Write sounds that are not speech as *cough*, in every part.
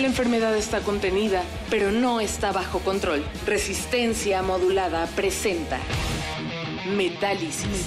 La enfermedad está contenida, pero no está bajo control. Resistencia modulada presenta Metálisis.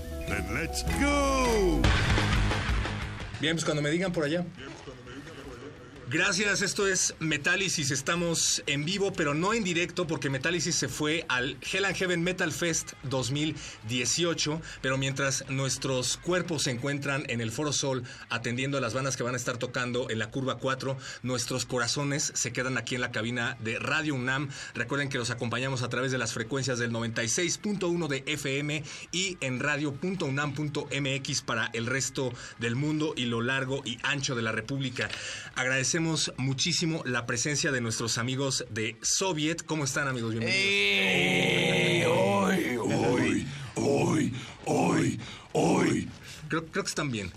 Then let's go. Bien, pues cuando me digan por allá. Gracias, esto es Metálisis. Estamos en vivo, pero no en directo, porque Metálisis se fue al Hell and Heaven Metal Fest 2018. Pero mientras nuestros cuerpos se encuentran en el Foro Sol atendiendo a las bandas que van a estar tocando en la Curva 4, nuestros corazones se quedan aquí en la cabina de Radio UNAM. Recuerden que los acompañamos a través de las frecuencias del 96.1 de FM y en radio.unam.mx para el resto del mundo y lo largo y ancho de la República. Agradecemos muchísimo la presencia de nuestros amigos de Soviet. ¿Cómo están, amigos? Bienvenidos. Hoy, hoy, hoy, hoy, hoy. Creo, creo que están bien.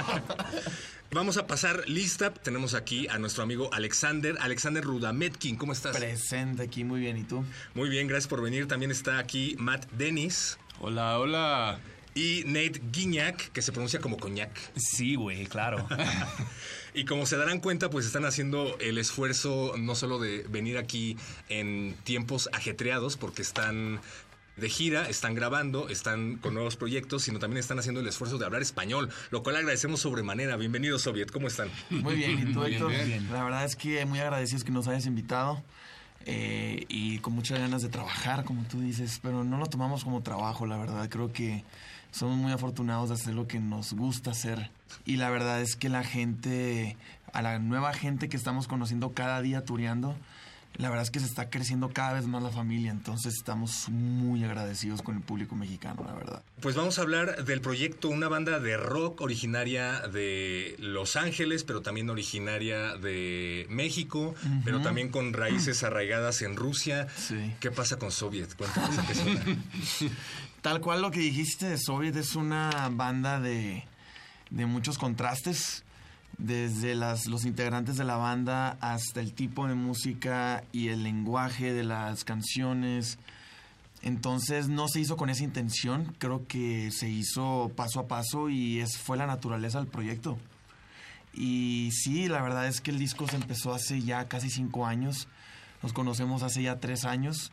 *laughs* Vamos a pasar lista. Tenemos aquí a nuestro amigo Alexander, Alexander Rudametkin. ¿Cómo estás? Presente aquí, muy bien. ¿Y tú? Muy bien, gracias por venir. También está aquí Matt Dennis. Hola, hola. Y Nate Guiñac, que se pronuncia como coñac. Sí, güey, claro. *laughs* y como se darán cuenta, pues están haciendo el esfuerzo no solo de venir aquí en tiempos ajetreados, porque están de gira, están grabando, están con nuevos proyectos, sino también están haciendo el esfuerzo de hablar español, lo cual agradecemos sobremanera. Bienvenidos, Soviet, ¿cómo están? Muy bien, ¿y tú, Héctor? La verdad es que muy agradecidos que nos hayas invitado. Eh, y con muchas ganas de trabajar, como tú dices, pero no lo tomamos como trabajo, la verdad. Creo que somos muy afortunados de hacer lo que nos gusta hacer. Y la verdad es que la gente, a la nueva gente que estamos conociendo cada día tureando, la verdad es que se está creciendo cada vez más la familia, entonces estamos muy agradecidos con el público mexicano, la verdad. Pues vamos a hablar del proyecto, una banda de rock originaria de Los Ángeles, pero también originaria de México, uh -huh. pero también con raíces arraigadas en Rusia. Sí. ¿Qué pasa con Soviet? Cuéntanos qué suena. *laughs* Tal cual lo que dijiste Soviet es una banda de, de muchos contrastes desde las, los integrantes de la banda hasta el tipo de música y el lenguaje de las canciones. Entonces no se hizo con esa intención, creo que se hizo paso a paso y es, fue la naturaleza del proyecto. Y sí, la verdad es que el disco se empezó hace ya casi cinco años, nos conocemos hace ya tres años.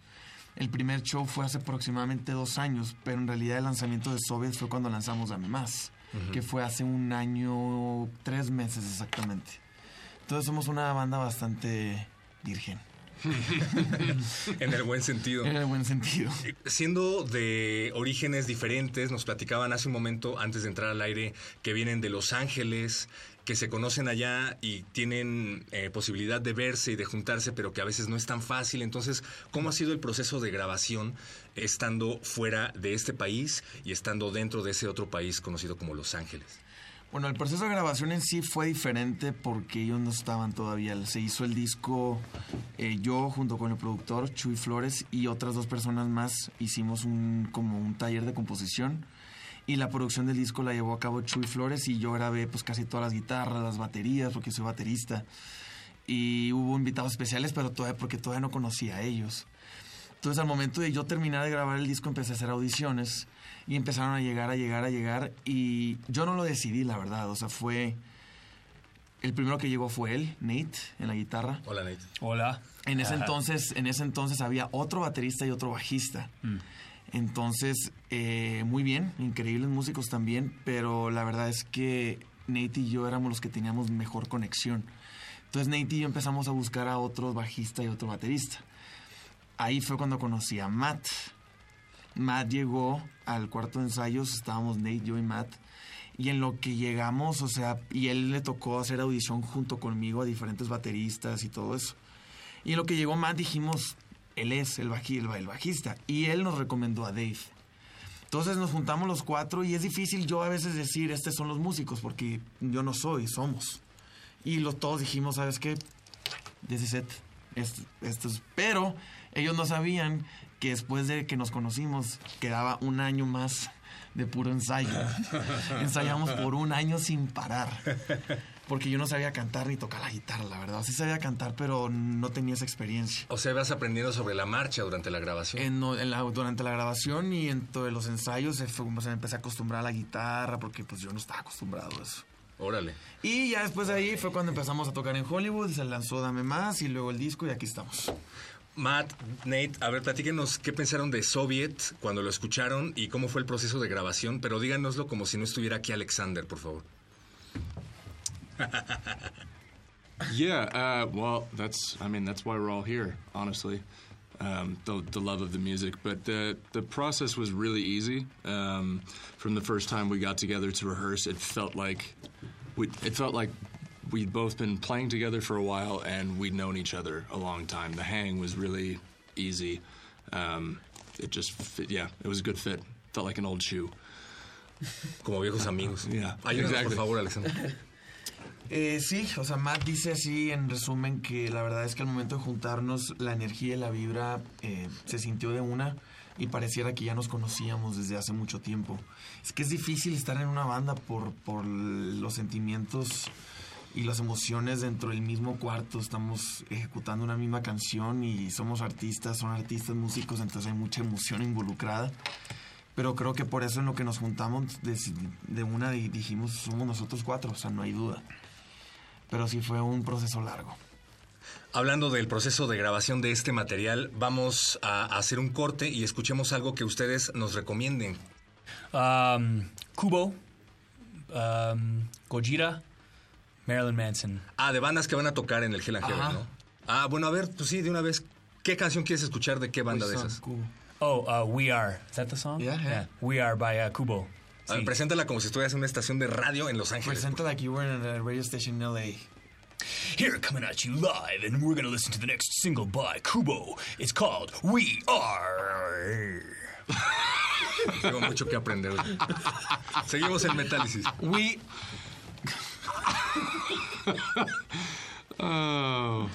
El primer show fue hace aproximadamente dos años, pero en realidad el lanzamiento de Soviet fue cuando lanzamos Dame Más que fue hace un año, tres meses exactamente. Entonces somos una banda bastante virgen. *laughs* en el buen sentido. En el buen sentido. Siendo de orígenes diferentes, nos platicaban hace un momento, antes de entrar al aire, que vienen de Los Ángeles, que se conocen allá y tienen eh, posibilidad de verse y de juntarse, pero que a veces no es tan fácil. Entonces, ¿cómo ha sido el proceso de grabación estando fuera de este país y estando dentro de ese otro país conocido como Los Ángeles? Bueno, el proceso de grabación en sí fue diferente porque ellos no estaban todavía. Se hizo el disco eh, yo junto con el productor Chuy Flores y otras dos personas más. Hicimos un como un taller de composición y la producción del disco la llevó a cabo Chuy Flores y yo grabé pues casi todas las guitarras, las baterías porque soy baterista. Y hubo invitados especiales, pero todavía porque todavía no conocía a ellos. Entonces al momento de yo terminar de grabar el disco empecé a hacer audiciones y empezaron a llegar, a llegar, a llegar y yo no lo decidí, la verdad, o sea, fue... El primero que llegó fue él, Nate, en la guitarra. Hola, Nate. Hola. En ese entonces, en ese entonces había otro baterista y otro bajista. Mm. Entonces, eh, muy bien, increíbles músicos también, pero la verdad es que Nate y yo éramos los que teníamos mejor conexión. Entonces Nate y yo empezamos a buscar a otro bajista y otro baterista. Ahí fue cuando conocí a Matt. Matt llegó al cuarto de ensayos, estábamos Nate, yo y Matt. Y en lo que llegamos, o sea, y él le tocó hacer audición junto conmigo a diferentes bateristas y todo eso. Y en lo que llegó Matt dijimos, él es el, baji, el, el bajista. Y él nos recomendó a Dave. Entonces nos juntamos los cuatro y es difícil yo a veces decir, estos son los músicos, porque yo no soy, somos. Y los, todos dijimos, ¿sabes qué? This is it. Esto, esto es... Pero ellos no sabían que después de que nos conocimos quedaba un año más de puro ensayo. *laughs* Ensayamos por un año sin parar. Porque yo no sabía cantar ni tocar la guitarra, la verdad. Sí sabía cantar, pero no tenía esa experiencia. O sea, vas aprendiendo sobre la marcha durante la grabación. En, la- durante la grabación y en todos los ensayos se fue como se me empecé a acostumbrar a la guitarra porque pues yo no estaba acostumbrado a eso. Órale. Y ya después de ahí fue cuando empezamos a tocar en Hollywood, se lanzó Dame Más y luego el disco y aquí estamos. Matt, Nate, a ver, platíquenos qué pensaron de Soviet cuando lo escucharon y cómo fue el proceso de grabación, pero díganoslo como si no estuviera aquí Alexander, por favor. *laughs* yeah, uh, well, that's I mean that's why we're all here, honestly. Um, the, the love of the music, but the the process was really easy. Um, from the first time we got together to rehearse, it felt like we it felt like we'd both been playing together for a while and we'd known each other a long time. The hang was really easy. Um, it just fit, yeah, it was a good fit. Felt like an old shoe. Como viejos amigos. Yeah, Ayúdanos, exactly. por favor, Alexander. *laughs* Eh, sí, o sea, Matt dice así en resumen que la verdad es que al momento de juntarnos la energía y la vibra eh, se sintió de una y pareciera que ya nos conocíamos desde hace mucho tiempo. Es que es difícil estar en una banda por, por los sentimientos y las emociones dentro del mismo cuarto. Estamos ejecutando una misma canción y somos artistas, son artistas músicos, entonces hay mucha emoción involucrada. Pero creo que por eso en lo que nos juntamos de, de una dijimos somos nosotros cuatro, o sea, no hay duda. Pero sí fue un proceso largo. Hablando del proceso de grabación de este material, vamos a hacer un corte y escuchemos algo que ustedes nos recomienden. Um, Kubo, um, Gojira, Marilyn Manson. Ah, de bandas que van a tocar en el Hell and Heaven. ¿no? Ah, bueno, a ver, pues sí, de una vez, ¿qué canción quieres escuchar de qué banda de esas? Oh, uh, We Are. Is that the song? Yeah, yeah. We Are by uh, Kubo. A ver, preséntala como si estuvieras en una estación de radio en Los Ángeles. Presenta like you were in a radio station in LA. Here, coming at you live, and we're gonna listen to the next single by Kubo. It's called We Are. *laughs* Tengo mucho que aprender. Seguimos en Metálisis. We. *laughs* oh.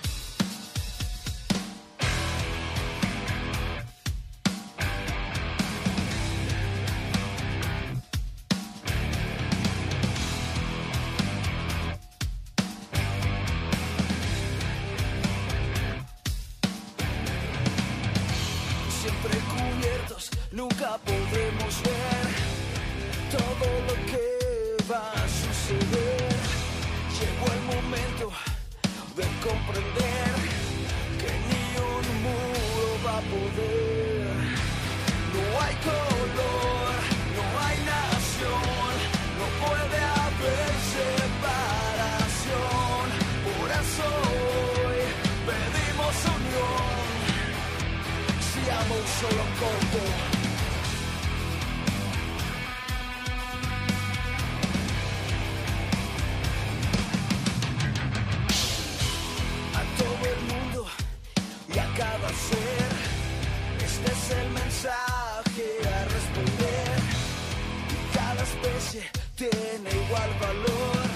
Tiene igual valor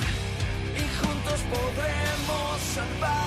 y juntos podremos salvarnos.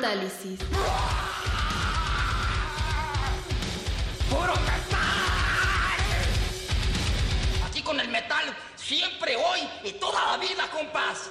Metálisis. ¡Puro metal! Aquí con el metal, siempre, hoy y toda la vida, compás.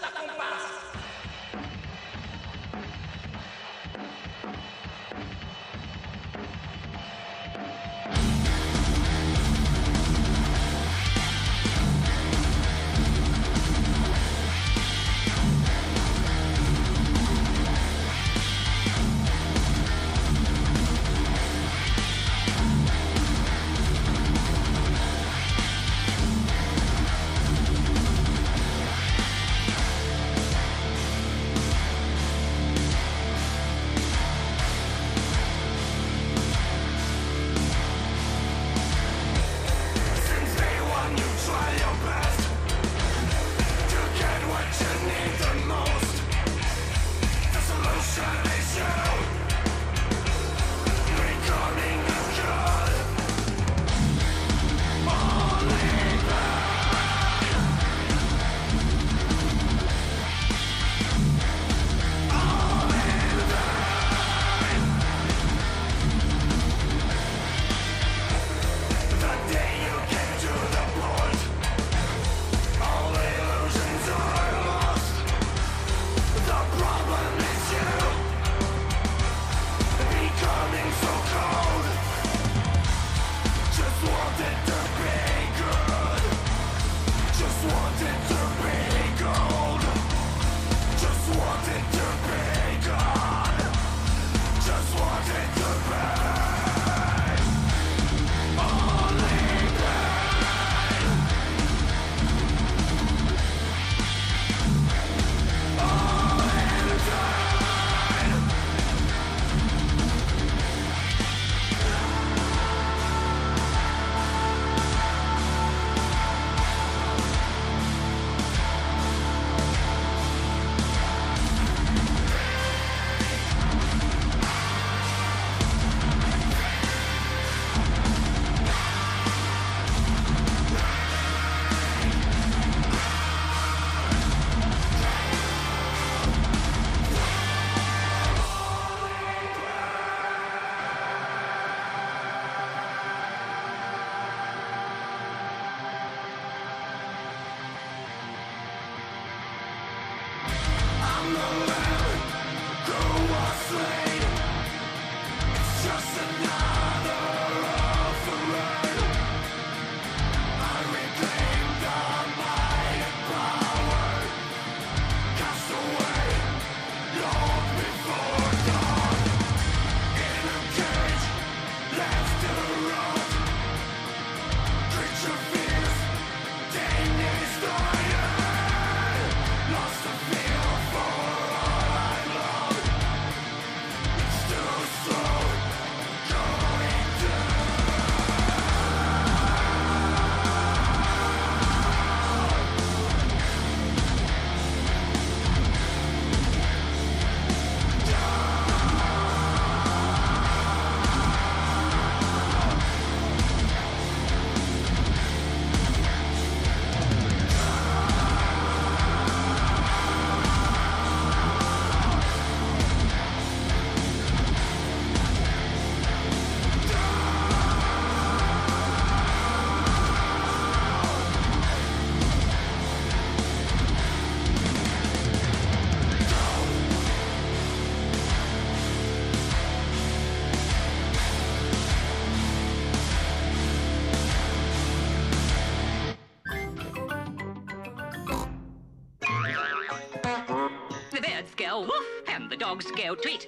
Dogs go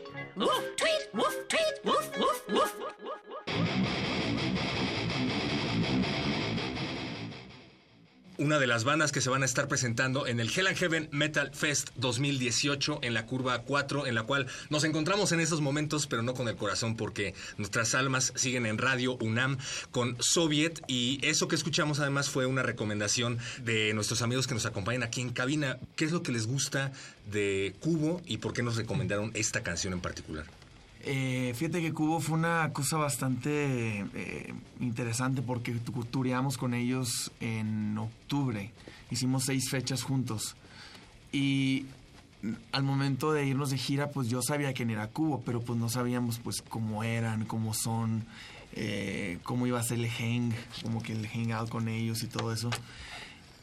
de las bandas que se van a estar presentando en el Hell and Heaven Metal Fest 2018 en la curva 4, en la cual nos encontramos en esos momentos, pero no con el corazón, porque nuestras almas siguen en Radio UNAM con Soviet. Y eso que escuchamos además fue una recomendación de nuestros amigos que nos acompañan aquí en cabina. ¿Qué es lo que les gusta de Cubo y por qué nos recomendaron esta canción en particular? Eh, fíjate que Cubo fue una cosa bastante eh, interesante porque tu- tureamos con ellos en octubre. Hicimos seis fechas juntos. Y al momento de irnos de gira, pues yo sabía quién era Cubo, pero pues no sabíamos pues cómo eran, cómo son, eh, cómo iba a ser el hang, como que el hangout con ellos y todo eso.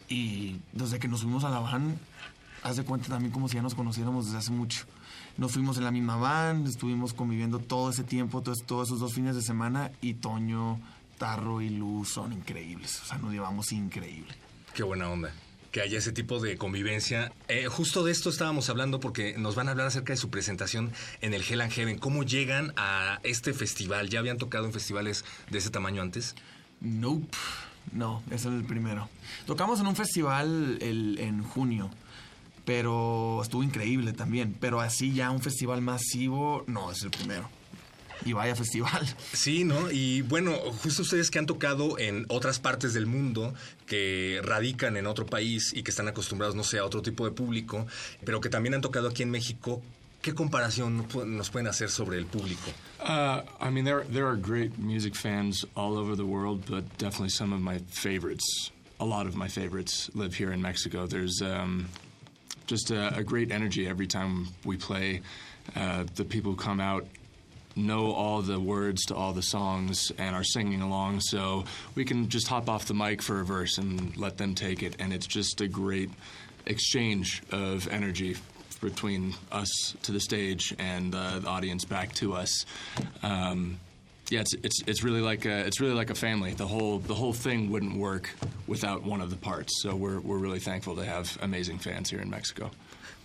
Y desde que nos fuimos a la van, haz de cuenta también como si ya nos conociéramos desde hace mucho. Nos fuimos en la misma van, estuvimos conviviendo todo ese tiempo, todos, todos esos dos fines de semana, y Toño, Tarro y Luz son increíbles. O sea, nos llevamos increíble. Qué buena onda. Que haya ese tipo de convivencia. Eh, justo de esto estábamos hablando porque nos van a hablar acerca de su presentación en el Hell and Heaven. ¿Cómo llegan a este festival? ¿Ya habían tocado en festivales de ese tamaño antes? Nope. No, ese es el primero. Tocamos en un festival el- en junio, pero estuvo increíble también. Pero así ya un festival masivo, no, es el primero. Y vaya festival. *laughs* Sí, ¿no? Y bueno, justo ustedes que han tocado en otras partes del mundo, que radican en otro país y que están acostumbrados, no sé, a otro tipo de público, pero que también han tocado aquí en México, ¿qué comparación nos pueden hacer sobre el público? Uh, I mean, there there are great music fans all over the world, but definitely some of my favorites, a lot of my favorites, live here in Mexico. There's um, just a, a great energy every time we play. Uh, the people who come out know all the words to all the songs and are singing along, so we can just hop off the mic for a verse and let them take it, and it's just a great exchange of energy between us to the stage and uh, the audience back to us. Um, yeah, it's, it's it's really like a, it's really like a family. The whole the whole thing wouldn't work without one of the parts. So we're we're really thankful to have amazing fans here in Mexico.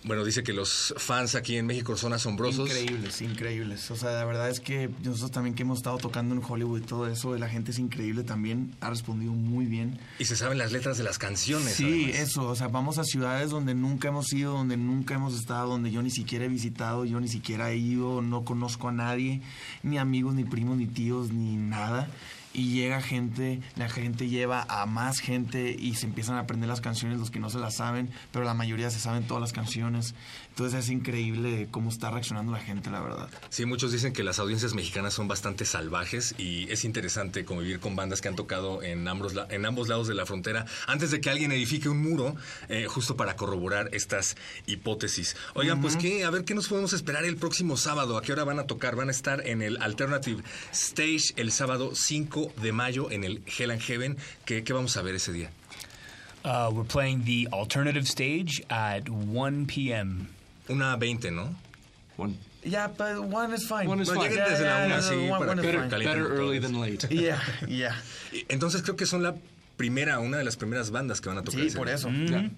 Bueno, dice que los fans aquí en México son asombrosos. Increíbles, increíbles. O sea, la verdad es que nosotros también que hemos estado tocando en Hollywood y todo eso, la gente es increíble también, ha respondido muy bien. Y se saben las letras de las canciones. Sí, además. eso, o sea, vamos a ciudades donde nunca hemos ido, donde nunca hemos estado, donde yo ni siquiera he visitado, yo ni siquiera he ido, no conozco a nadie, ni amigos, ni primos, ni tíos, ni nada. Y llega gente, la gente lleva a más gente y se empiezan a aprender las canciones, los que no se las saben, pero la mayoría se saben todas las canciones. Entonces es increíble cómo está reaccionando la gente, la verdad. Sí, muchos dicen que las audiencias mexicanas son bastante salvajes y es interesante convivir con bandas que han tocado en ambos, en ambos lados de la frontera antes de que alguien edifique un muro, eh, justo para corroborar estas hipótesis. Oigan, pues qué, a ver qué nos podemos esperar el próximo sábado. ¿A qué hora van a tocar? Van a estar en el Alternative Stage el sábado 5 de mayo en el Hell and Heaven. ¿Qué, qué vamos a ver ese día? Uh, we're playing the alternative stage at 1 p.m. Una 20, ¿no? One. Yeah, but one is fine. One is Bueno, fine. yeah, la yeah, una, sí, para calienten Better early than late. *laughs* Yeah, yeah. Entonces creo que son la primera, una de las primeras bandas que van a tocar. Sí, ese por día. eso. Yeah.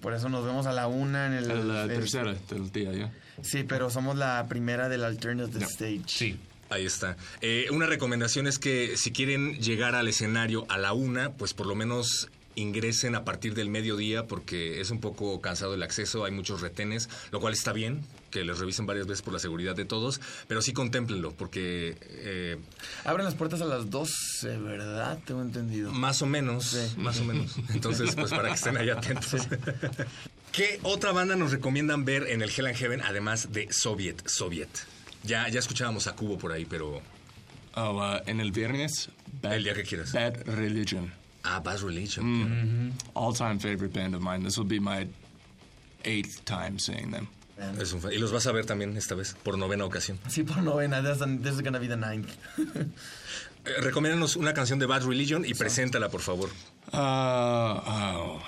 Por eso nos vemos a la una en el... El- tercera del día, yeah. Sí, pero somos la primera del Alternative Stage. Sí. Ahí está. Eh, una recomendación es que si quieren llegar al escenario a la una, pues por lo menos ingresen a partir del mediodía porque es un poco cansado el acceso, hay muchos retenes, lo cual está bien, que les revisen varias veces por la seguridad de todos, pero sí contémplenlo porque eh, Abren las puertas a las 12, ¿verdad? Tengo entendido. más o menos, más o menos. *laughs* Entonces, pues para que estén ahí atentos. ¿Qué otra banda nos recomiendan ver en el Hell and Heaven además de Soviet? Soviet. Ya, ya escuchábamos a Cubo por ahí, pero Oh, uh, en el viernes, Bad, el día que quieras. Bad Religion. Ah, Bad Religion. Mm. All-time favorite band of mine. This will be my eighth time seeing them. Es un fa- y los vas a ver también esta vez, por novena ocasión. Sí, por novena. This, this is gonna be the ninth. *laughs* Eh, recomiéndanos una canción de Bad Religion y preséntala, por favor. Uh, oh.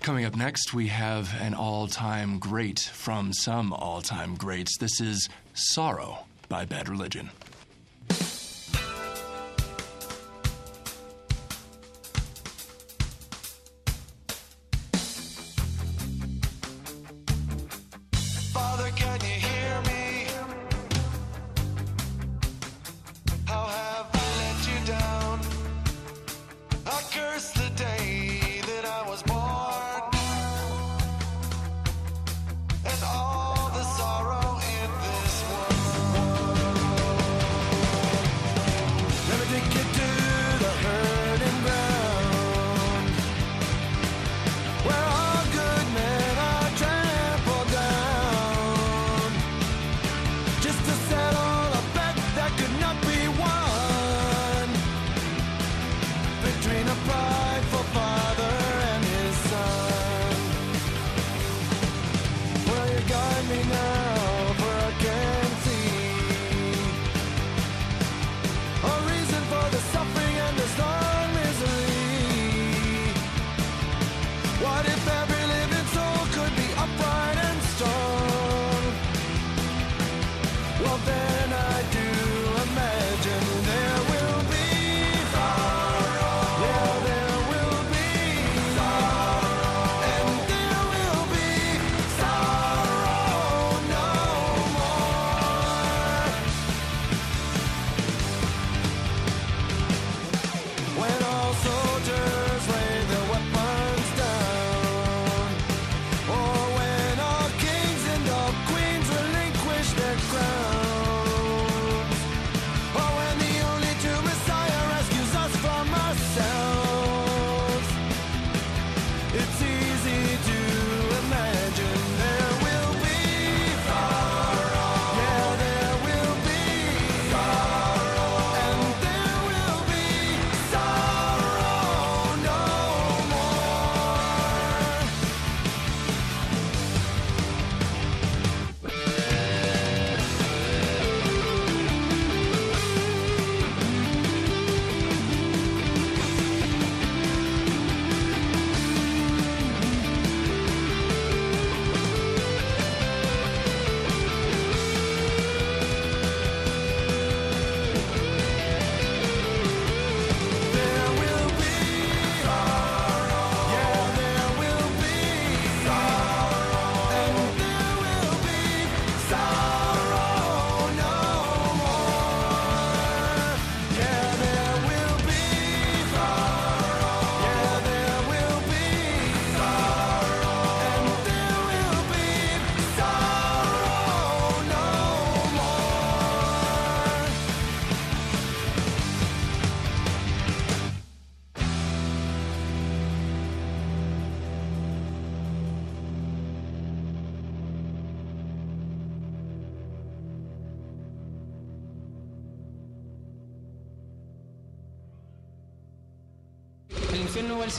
Coming up next, we have an all-time great from some all-time greats. This is "Sorrow" by Bad Religion.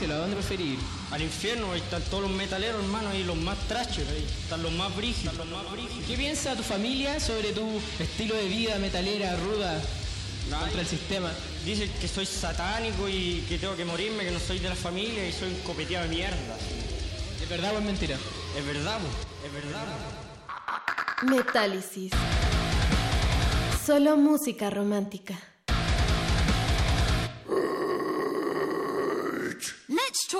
Infierno o al cielo? ¿A dónde preferís ir? Al infierno, ahí están todos los metaleros, hermano, ahí los más ahí están los más brígidos. Los más brígidos. ¿Qué piensa tu familia sobre tu estilo de vida metalera, ruda, contra el sistema? Dicen que soy satánico y que tengo que morirme, que no soy de la familia y soy un copeteado de mierda. ¿Es verdad o es mentira? Es verdad, es verdad. Metálisis. Solo música romántica.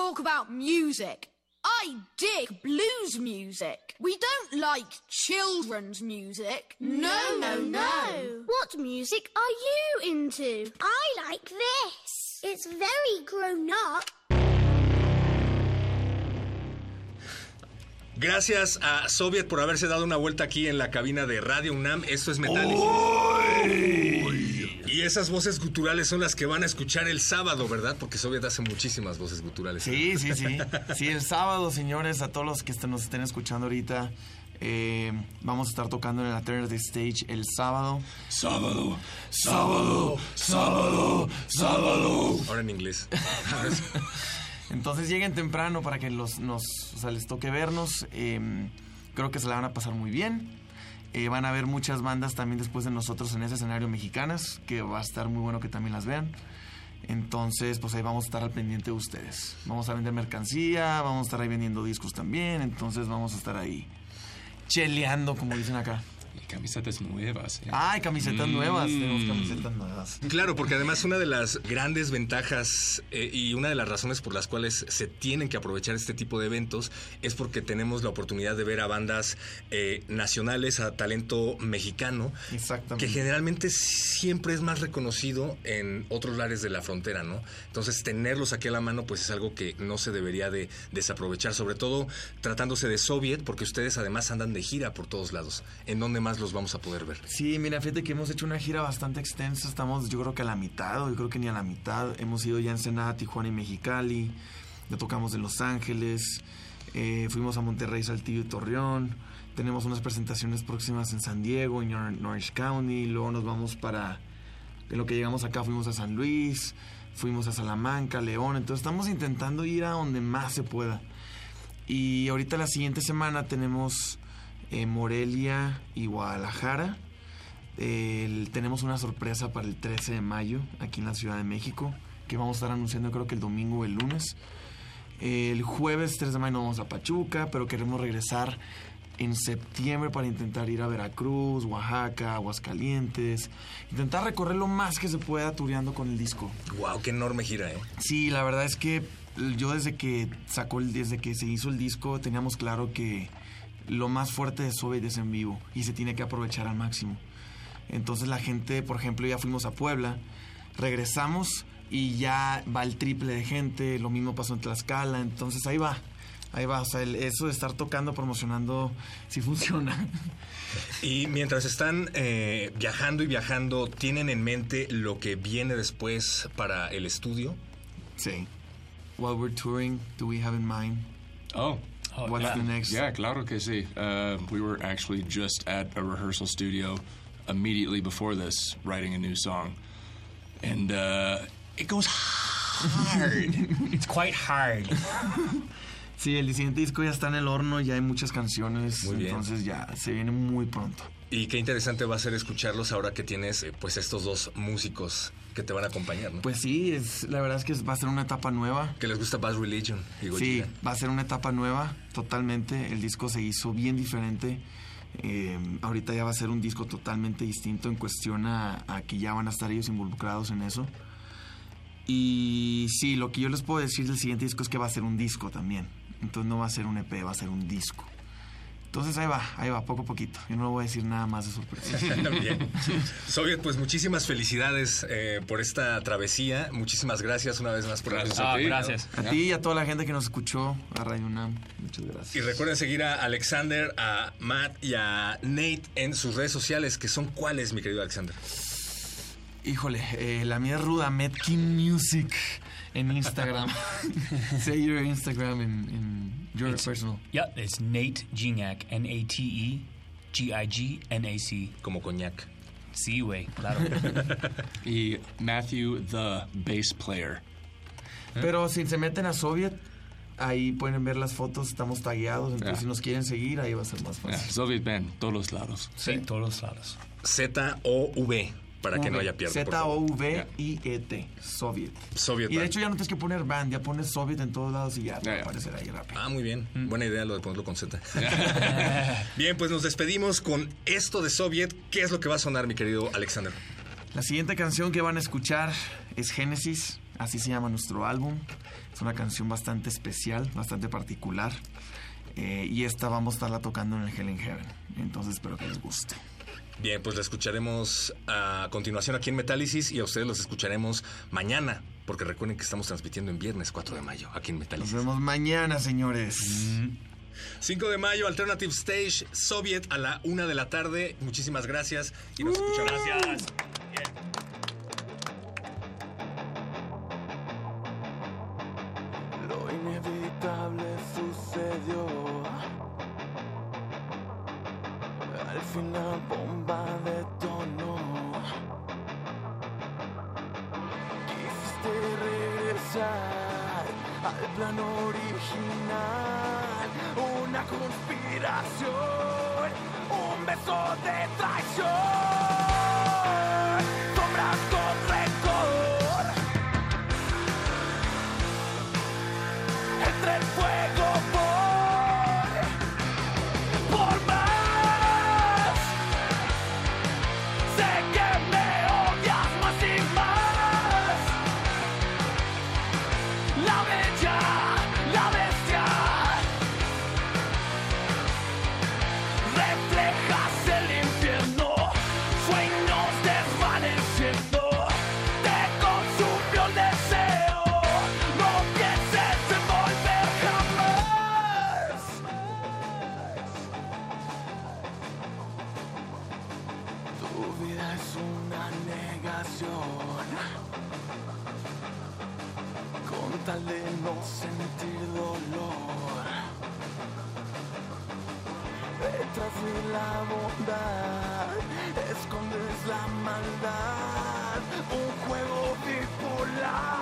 Talk about music. I dig blues music. We don't like children's music. No, no, no. What music are you into? I like this. It's very grown up. Gracias a Soviet por haberse dado una vuelta aquí en la cabina de Radio UNAM. Esto es Metálisis. Y esas voces guturales son las que van a escuchar el sábado, ¿verdad? Porque Soviet hace muchísimas voces guturales. Sí, sí, sí. Sí, el sábado, señores, a todos los que est- nos estén escuchando ahorita, eh, vamos a estar tocando en el Alternative Stage el sábado. Sábado, sábado, sábado, sábado. Ahora en inglés. *laughs* Entonces lleguen temprano para que los, nos, o sea, les toque vernos. Eh, creo que se la van a pasar muy bien. Eh, van a ver muchas bandas también después de nosotros en ese escenario mexicanas, que va a estar muy bueno que también las vean. Entonces, pues ahí vamos a estar al pendiente de ustedes. Vamos a vender mercancía, vamos a estar ahí vendiendo discos también, entonces vamos a estar ahí cheleando, como dicen acá. Camisetas nuevas. Ay, camisetas Mm. nuevas, tenemos camisetas nuevas. Claro, porque además una de las grandes ventajas eh, y una de las razones por las cuales se tienen que aprovechar este tipo de eventos es porque tenemos la oportunidad de ver a bandas eh, nacionales, a talento mexicano, Exactamente. que generalmente siempre es más reconocido en otros lares de la frontera, ¿no? Entonces tenerlos aquí a la mano pues es algo que no se debería de desaprovechar, sobre todo tratándose de Soviet, porque ustedes además andan de gira por todos lados. ¿En dónde más los vamos a poder ver? Sí, mira, fíjate que hemos hecho una gira bastante extensa. Estamos, yo creo que a la mitad, yo creo que ni a la mitad. Hemos ido ya a Ensenada, Tijuana y Mexicali. Ya tocamos en Los Ángeles. eh, fuimos a Monterrey, Saltillo y Torreón. Tenemos unas presentaciones próximas en San Diego, en Orange County. Luego nos vamos para. En lo que llegamos acá fuimos a San Luis. Fuimos a Salamanca, León. Entonces estamos intentando ir a donde más se pueda. Y ahorita la siguiente semana tenemos eh, Morelia y Guadalajara. El- tenemos una sorpresa para el 13 de mayo aquí en la Ciudad de México, que vamos a estar anunciando creo que el domingo o el lunes. El jueves 3 de mayo nos vamos a Pachuca, pero queremos regresar en septiembre para intentar ir a Veracruz, Oaxaca, Aguascalientes. Intentar recorrer lo más que se pueda tureando con el disco. Wow, qué enorme gira, ¿eh? Sí, la verdad es que yo desde que sacó el, desde que se hizo el disco teníamos claro que lo más fuerte de Soviet es en vivo y se tiene que aprovechar al máximo. Entonces la gente, por ejemplo, ya fuimos a Puebla, regresamos y ya va el triple de gente, lo mismo pasó en Tlaxcala, entonces ahí va. Ahí va, o sea, el- eso de estar tocando, promocionando, sí funciona. *laughs* Y mientras están eh, viajando y viajando, ¿tienen en mente lo que viene después para el estudio? Sí. While we're touring, do we have in mind? Oh. What's yeah. the next? Yeah, claro que sí. Uh, we were actually just at a rehearsal studio immediately before this, writing a new song. And uh, it goes hard. *laughs* It's quite hard. Sí, el siguiente disco ya está en el horno, ya hay muchas canciones, Muy bien. entonces ya se viene muy pronto. Y qué interesante va a ser escucharlos ahora que tienes eh, pues estos dos músicos que te van a acompañar, ¿no? Pues sí, es, la verdad es que va a ser una etapa nueva. Que les gusta Bad Religion y Sí, va a ser una etapa nueva, totalmente. El disco se hizo bien diferente. Eh, ahorita ya va a ser un disco totalmente distinto en cuestión a, a que ya van a estar ellos involucrados en eso. Y sí, lo que yo les puedo decir del siguiente disco es que va a ser un disco también. Entonces no va a ser un EP, va a ser un disco. Entonces ahí va, ahí va, poco a poquito. Yo no voy a decir nada más de sorpresa. *laughs* Bien. Soviet, pues muchísimas felicidades eh, por esta travesía. Muchísimas gracias una vez más por Gracias habernos a ti. acompañado. A ti y a toda la gente que nos escuchó, a Radio UNAM, muchas gracias. Y recuerden seguir a Alexander, a Matt y a Nate en sus redes sociales, que son cuáles, mi querido Alexander. Híjole, eh, la mía es ruda, Metkin Music en Instagram. *laughs* *laughs* Say your Instagram en, en your It's- personal. Yeah, it's Nate Gignac. N A T E G I G N A C. Como coñac. Sí, güey, claro. *laughs* y Matthew, the bass player. Pero si se meten a Soviet, ahí pueden ver las fotos, estamos tagueados, entonces Ya. si nos quieren seguir, ahí va a ser más Yeah, fácil. Soviet band, todos los lados. Sí, todos los lados. Z-O-V, para que no haya pierde. Z-O-V-I-E-T, Soviet. Soviet Y de Band. hecho ya no tienes que poner band, ya pones Soviet en todos lados y ya te va a aparecer ahí rápido. Ah, muy bien. Buena idea lo de ponerlo con Z. *laughs* bien, pues nos despedimos con esto de Soviet. ¿Qué es lo que va a sonar, mi querido Alexander? La siguiente canción que van a escuchar es Génesis, así se llama nuestro álbum. Es una canción bastante especial, bastante particular. eh, y esta vamos a estarla tocando en el Hell in Heaven. Entonces espero que les guste. Bien, pues la escucharemos a continuación aquí en Metálisis y a ustedes los escucharemos mañana, porque recuerden que estamos transmitiendo en viernes 4 de mayo aquí en Nos Metálisis. vemos mañana, señores. 5 de mayo, Alternative Stage, Soviet a la 1 de la tarde. Muchísimas gracias y nos escuchamos. Gracias. Lo inevitable sucedió. Al fin la bomba detonó. Quisiste regresar al plan original. Una conspiración, un beso de traición. La bondad escondes la maldad. Un juego bipolar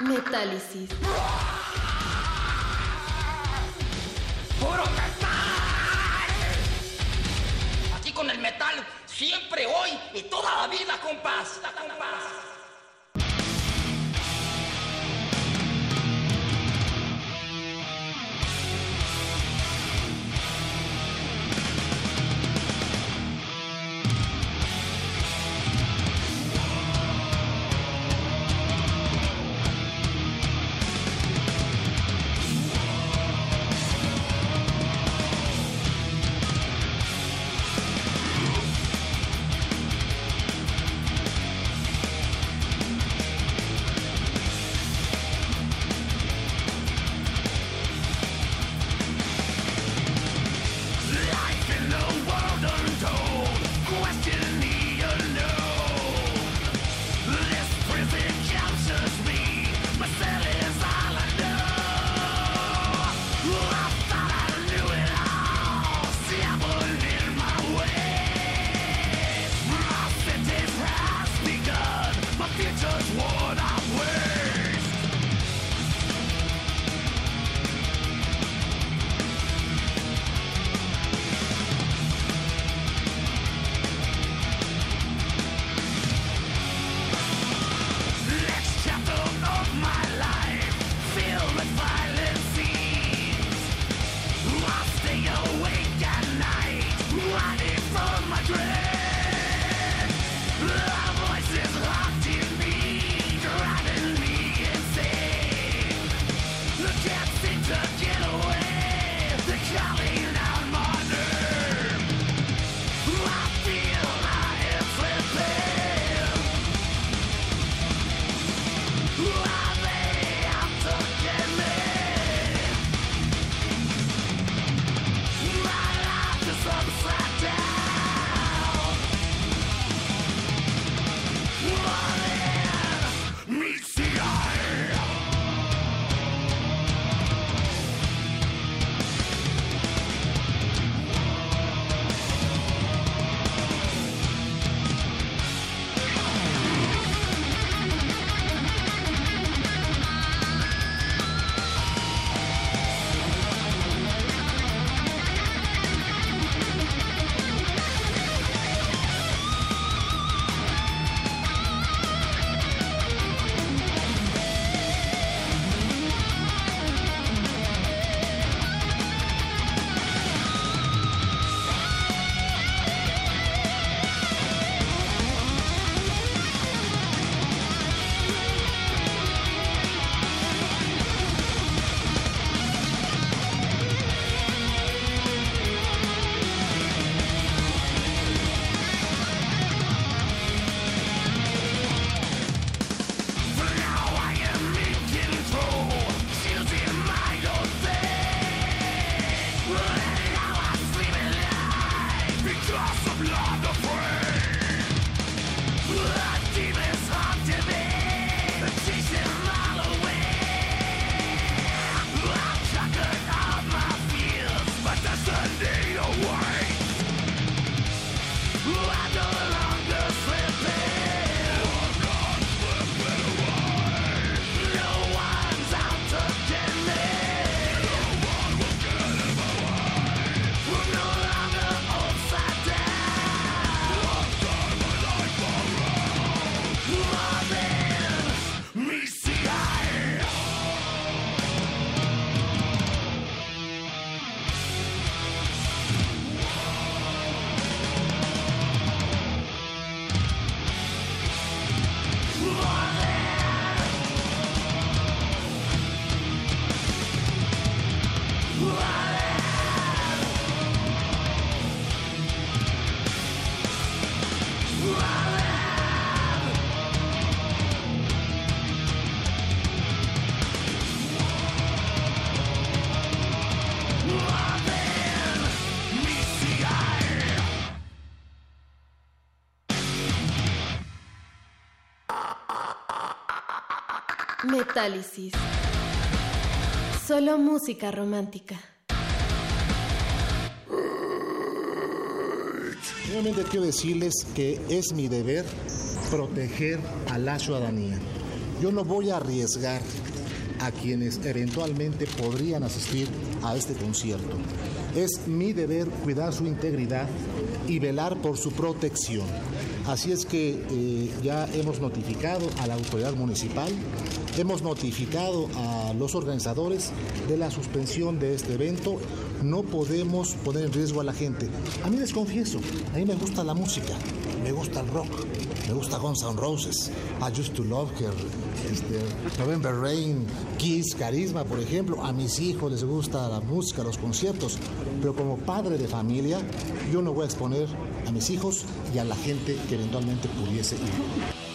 Metálisis. ¡Puro metal! Aquí con el metal, siempre, hoy y toda la vida, compás. compás. Solo música romántica. Realmente quiero decirles que es mi deber proteger a la ciudadanía. Yo no voy a arriesgar a quienes eventualmente podrían asistir a este concierto. Es mi deber cuidar su integridad y velar por su protección. Así es que eh, ya hemos notificado a la autoridad municipal, hemos notificado a los organizadores de la suspensión de este evento. No podemos poner en riesgo a la gente. A mí les confieso, a mí me gusta la música, me gusta el rock, me gusta Guns N' Roses, I Used to Love Her, este, November Rain, Kiss, Carisma, por ejemplo. A mis hijos les gusta la música, los conciertos, pero como padre de familia, yo no voy a exponer a mis hijos y a la gente que eventualmente pudiese ir.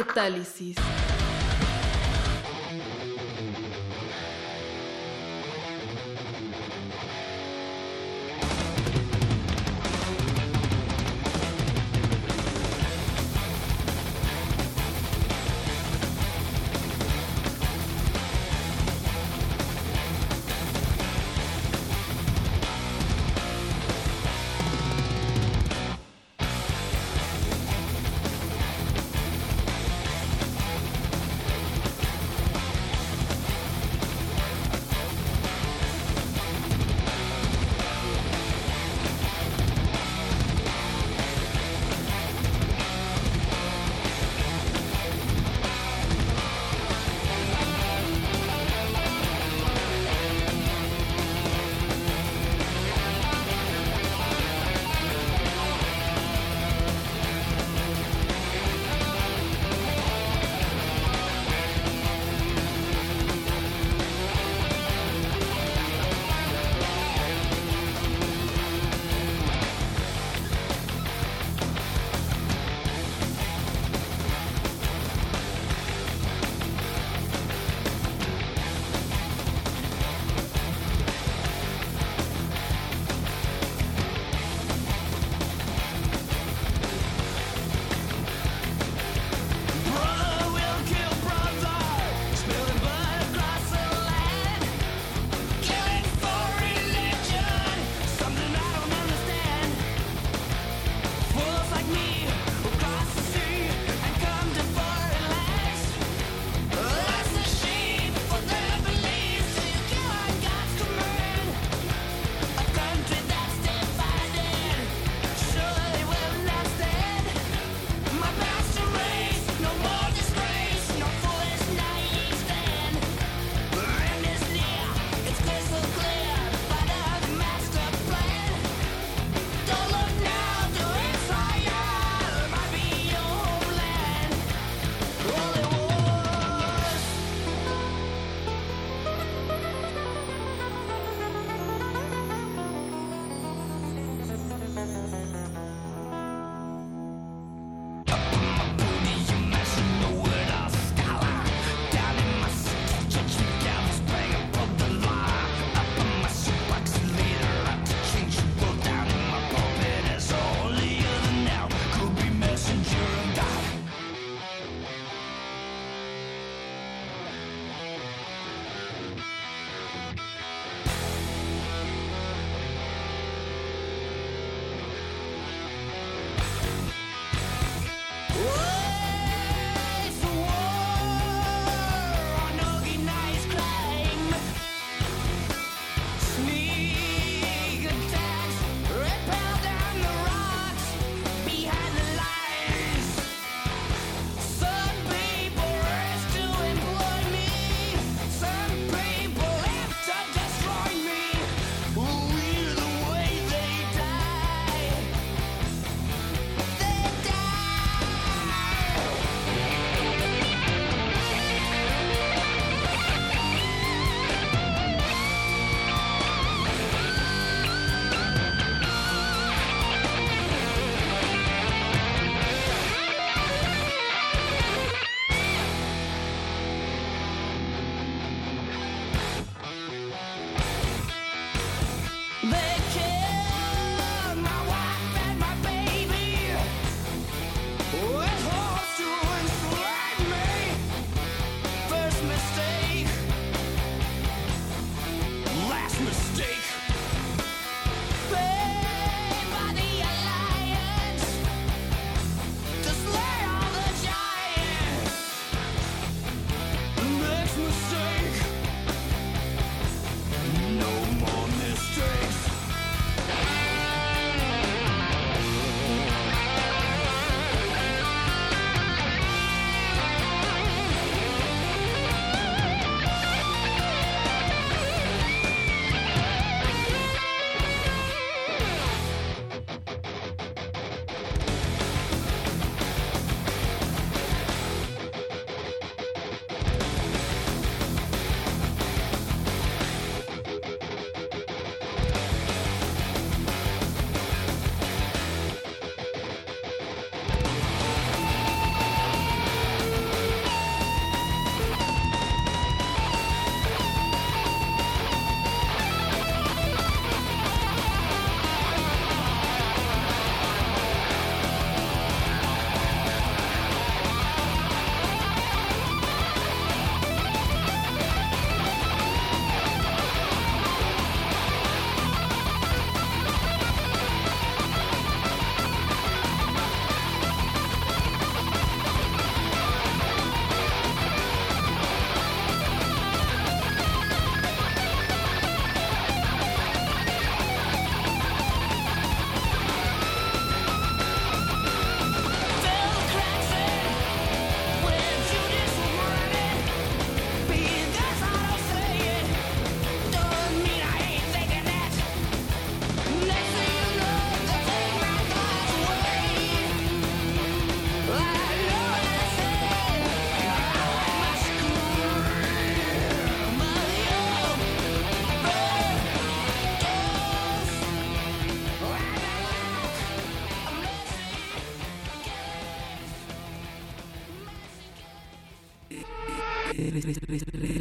Metálisis.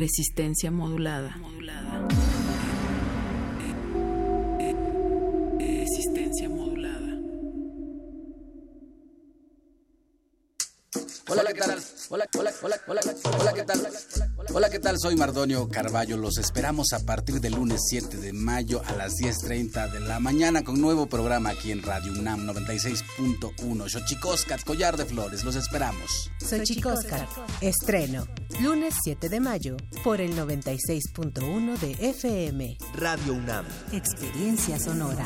Resistencia modulada. Soy Mardonio Carballo. Los esperamos a partir del lunes 7 de mayo a las 10.30 de la mañana con nuevo programa aquí en Radio UNAM 96.1. Xochicóscat, Collar de Flores. Los esperamos. Xochicóscat, estreno. Lunes 7 de mayo por el 96.1 de FM. Radio UNAM. Experiencia sonora.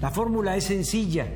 La fórmula es sencilla.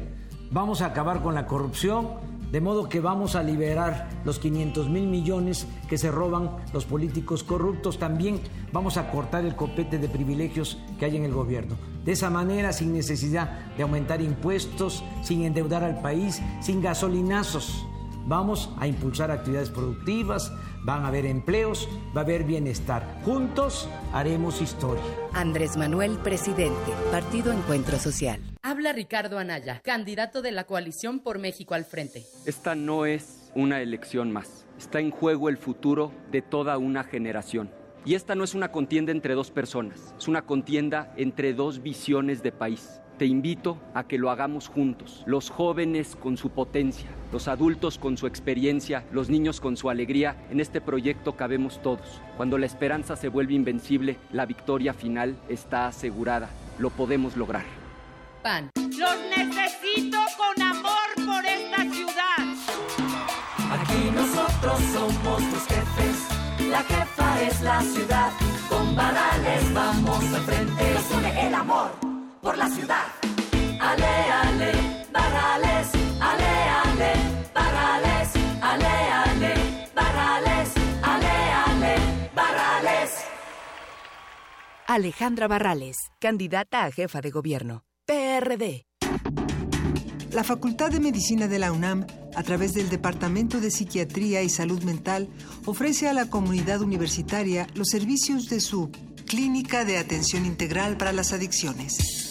Vamos a acabar con la corrupción, de modo que vamos a liberar los 500 mil millones que se roban los políticos corruptos. También vamos a cortar el copete de privilegios que hay en el gobierno. De esa manera, sin necesidad de aumentar impuestos, sin endeudar al país, sin gasolinazos. Vamos a impulsar actividades productivas, van a haber empleos, va a haber bienestar. Juntos haremos historia. Andrés Manuel, presidente. Partido Encuentro Social. Habla Ricardo Anaya, candidato de la coalición por México al frente. Esta no es una elección más. Está en juego el futuro de toda una generación. Y esta no es una contienda entre dos personas, es una contienda entre dos visiones de país. Te invito a que lo hagamos juntos, los jóvenes con su potencia, los adultos con su experiencia, los niños con su alegría. En este proyecto cabemos todos. Cuando la esperanza se vuelve invencible, la victoria final está asegurada. Lo podemos lograr. PAN. Los necesito con amor por esta ciudad. Aquí nosotros somos los jefes, la jefa es la ciudad. Con varales vamos al frente, nos une el amor por la ciudad. Ale, ale, varales, ale, ale, varales, ale, ale, varales, ale, ale, varales. Alejandra Barrales, candidata a jefa de gobierno. PRD. La Facultad de Medicina de la UNAM, a través del Departamento de Psiquiatría y Salud Mental, ofrece a la comunidad universitaria los servicios de su Clínica de Atención Integral para las Adicciones.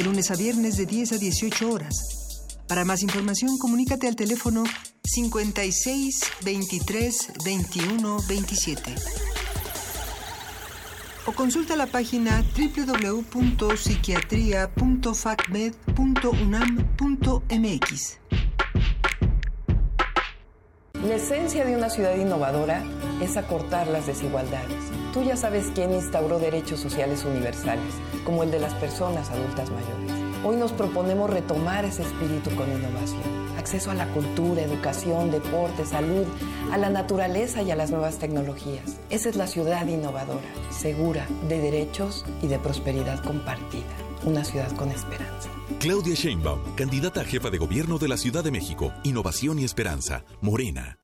De lunes a viernes de 10 a 18 horas. Para más información, comunícate al teléfono 56 23 21 27 o consulta la página www.psiquiatria.facmed.unam.mx. La esencia de una ciudad innovadora es acortar las desigualdades. Tú ya sabes quién instauró derechos sociales universales, como el de las personas adultas mayores. Hoy nos proponemos retomar ese espíritu con innovación. Acceso a la cultura, educación, deporte, salud, a la naturaleza y a las nuevas tecnologías. Esa es la ciudad innovadora, segura, de derechos y de prosperidad compartida. Una ciudad con esperanza. Claudia Sheinbaum, candidata a jefa de gobierno de la Ciudad de México. Innovación y esperanza. Morena.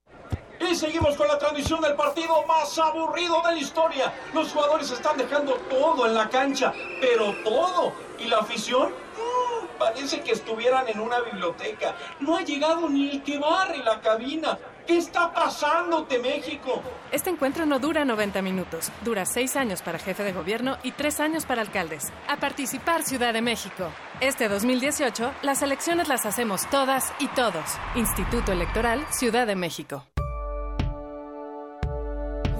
Seguimos con la transmisión del partido más aburrido de la historia. Los jugadores están dejando todo en la cancha, pero todo. ¿Y la afición? Mm, parece que estuvieran en una biblioteca. No ha llegado ni el que barre la cabina. ¿Qué está pasándote, México? Este encuentro no dura 90 minutos. Dura 6 años para jefe de gobierno y 3 años para alcaldes. A participar Ciudad de México. Este 2018, las elecciones las hacemos todas y todos. Instituto Electoral Ciudad de México.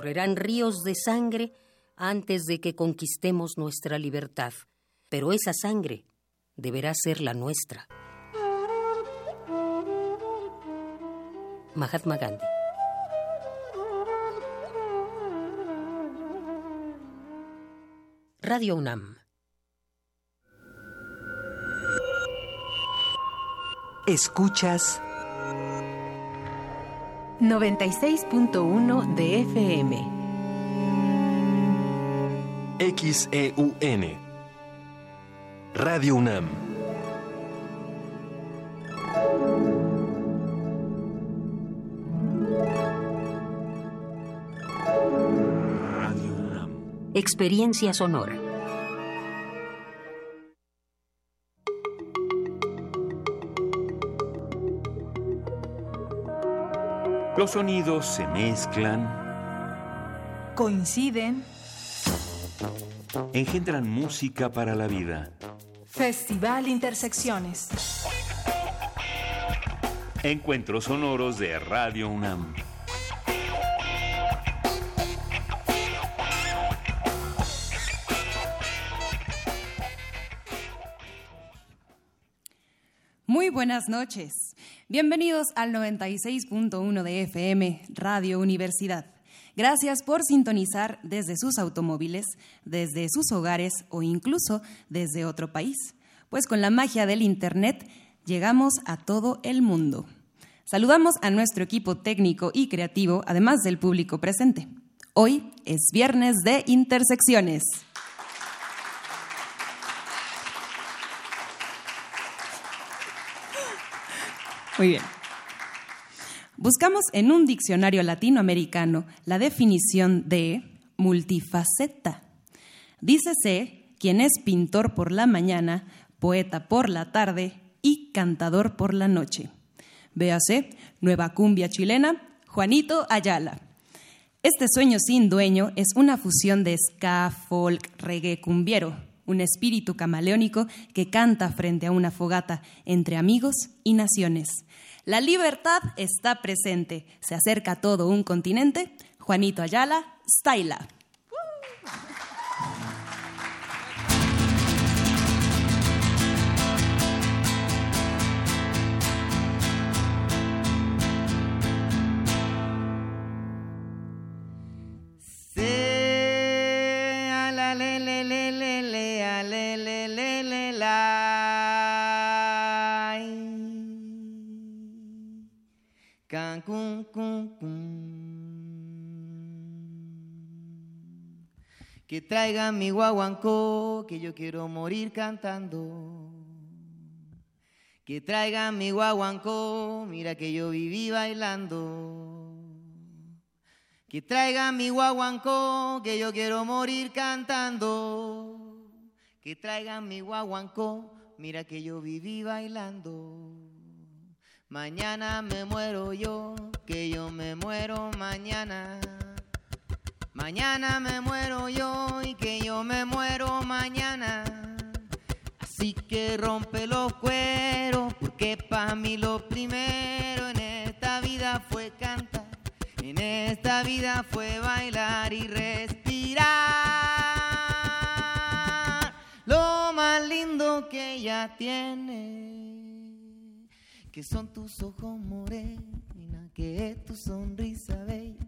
Correrán ríos de sangre antes de que conquistemos nuestra libertad, pero esa sangre deberá ser la nuestra. Mahatma Gandhi. Radio UNAM. Escuchas 96.1 de FM. XEUN. Radio UNAM. Experiencia sonora. Los sonidos se mezclan, Coinciden. engendran música para la vida. Festival Intersecciones. Encuentros sonoros de Radio UNAM. Muy buenas noches. Bienvenidos al 96.1 de FM, Radio Universidad. Gracias por sintonizar desde sus automóviles, desde sus hogares o incluso desde otro país. Pues con la magia del Internet llegamos a todo el mundo. Saludamos a nuestro equipo técnico y creativo, además del público presente. Hoy es viernes de Intersecciones. Muy bien. Buscamos en un diccionario latinoamericano la definición de multifaceta. Dícese quien es pintor por la mañana, poeta por la tarde y cantador por la noche. Véase, Nueva Cumbia Chilena, Juanito Ayala. Este sueño sin dueño es una fusión de ska, folk, reggae, cumbiero, un espíritu camaleónico que canta frente a una fogata entre amigos y naciones. La libertad está presente. Se acerca a todo un continente. Juanito Ayala, Styla. Le a le la Cancún cun, cun. Que traigan mi guaguancó que yo quiero morir cantando Que traigan mi guaguancó mira que yo viví bailando que traigan mi guaguancó, que yo quiero morir cantando. Que traigan mi guaguancó, mira que yo viví bailando. Mañana me muero yo, que yo me muero mañana. Mañana me muero yo y que yo me muero mañana. Así que rompe los cueros, porque para mí lo primero en esta vida fue cantar. En esta vida fue bailar y respirar lindo que ella tiene, que son tus ojos morena, que es tu sonrisa bella,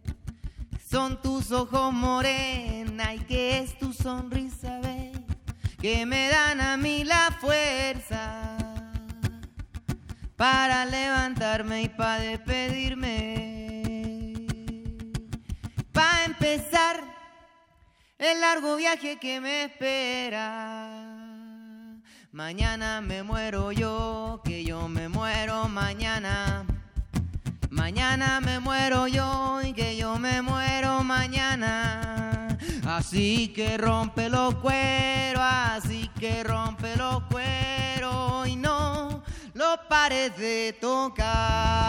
son tus ojos morena y que es tu sonrisa bella, que me dan a mí la fuerza para levantarme y para despedirme. Para empezar el largo viaje que me espera. Mañana me muero yo, que yo me muero mañana. Mañana me muero yo y que yo me muero mañana. Así que rompe los cueros, así que rompe los cueros y no lo pares de tocar.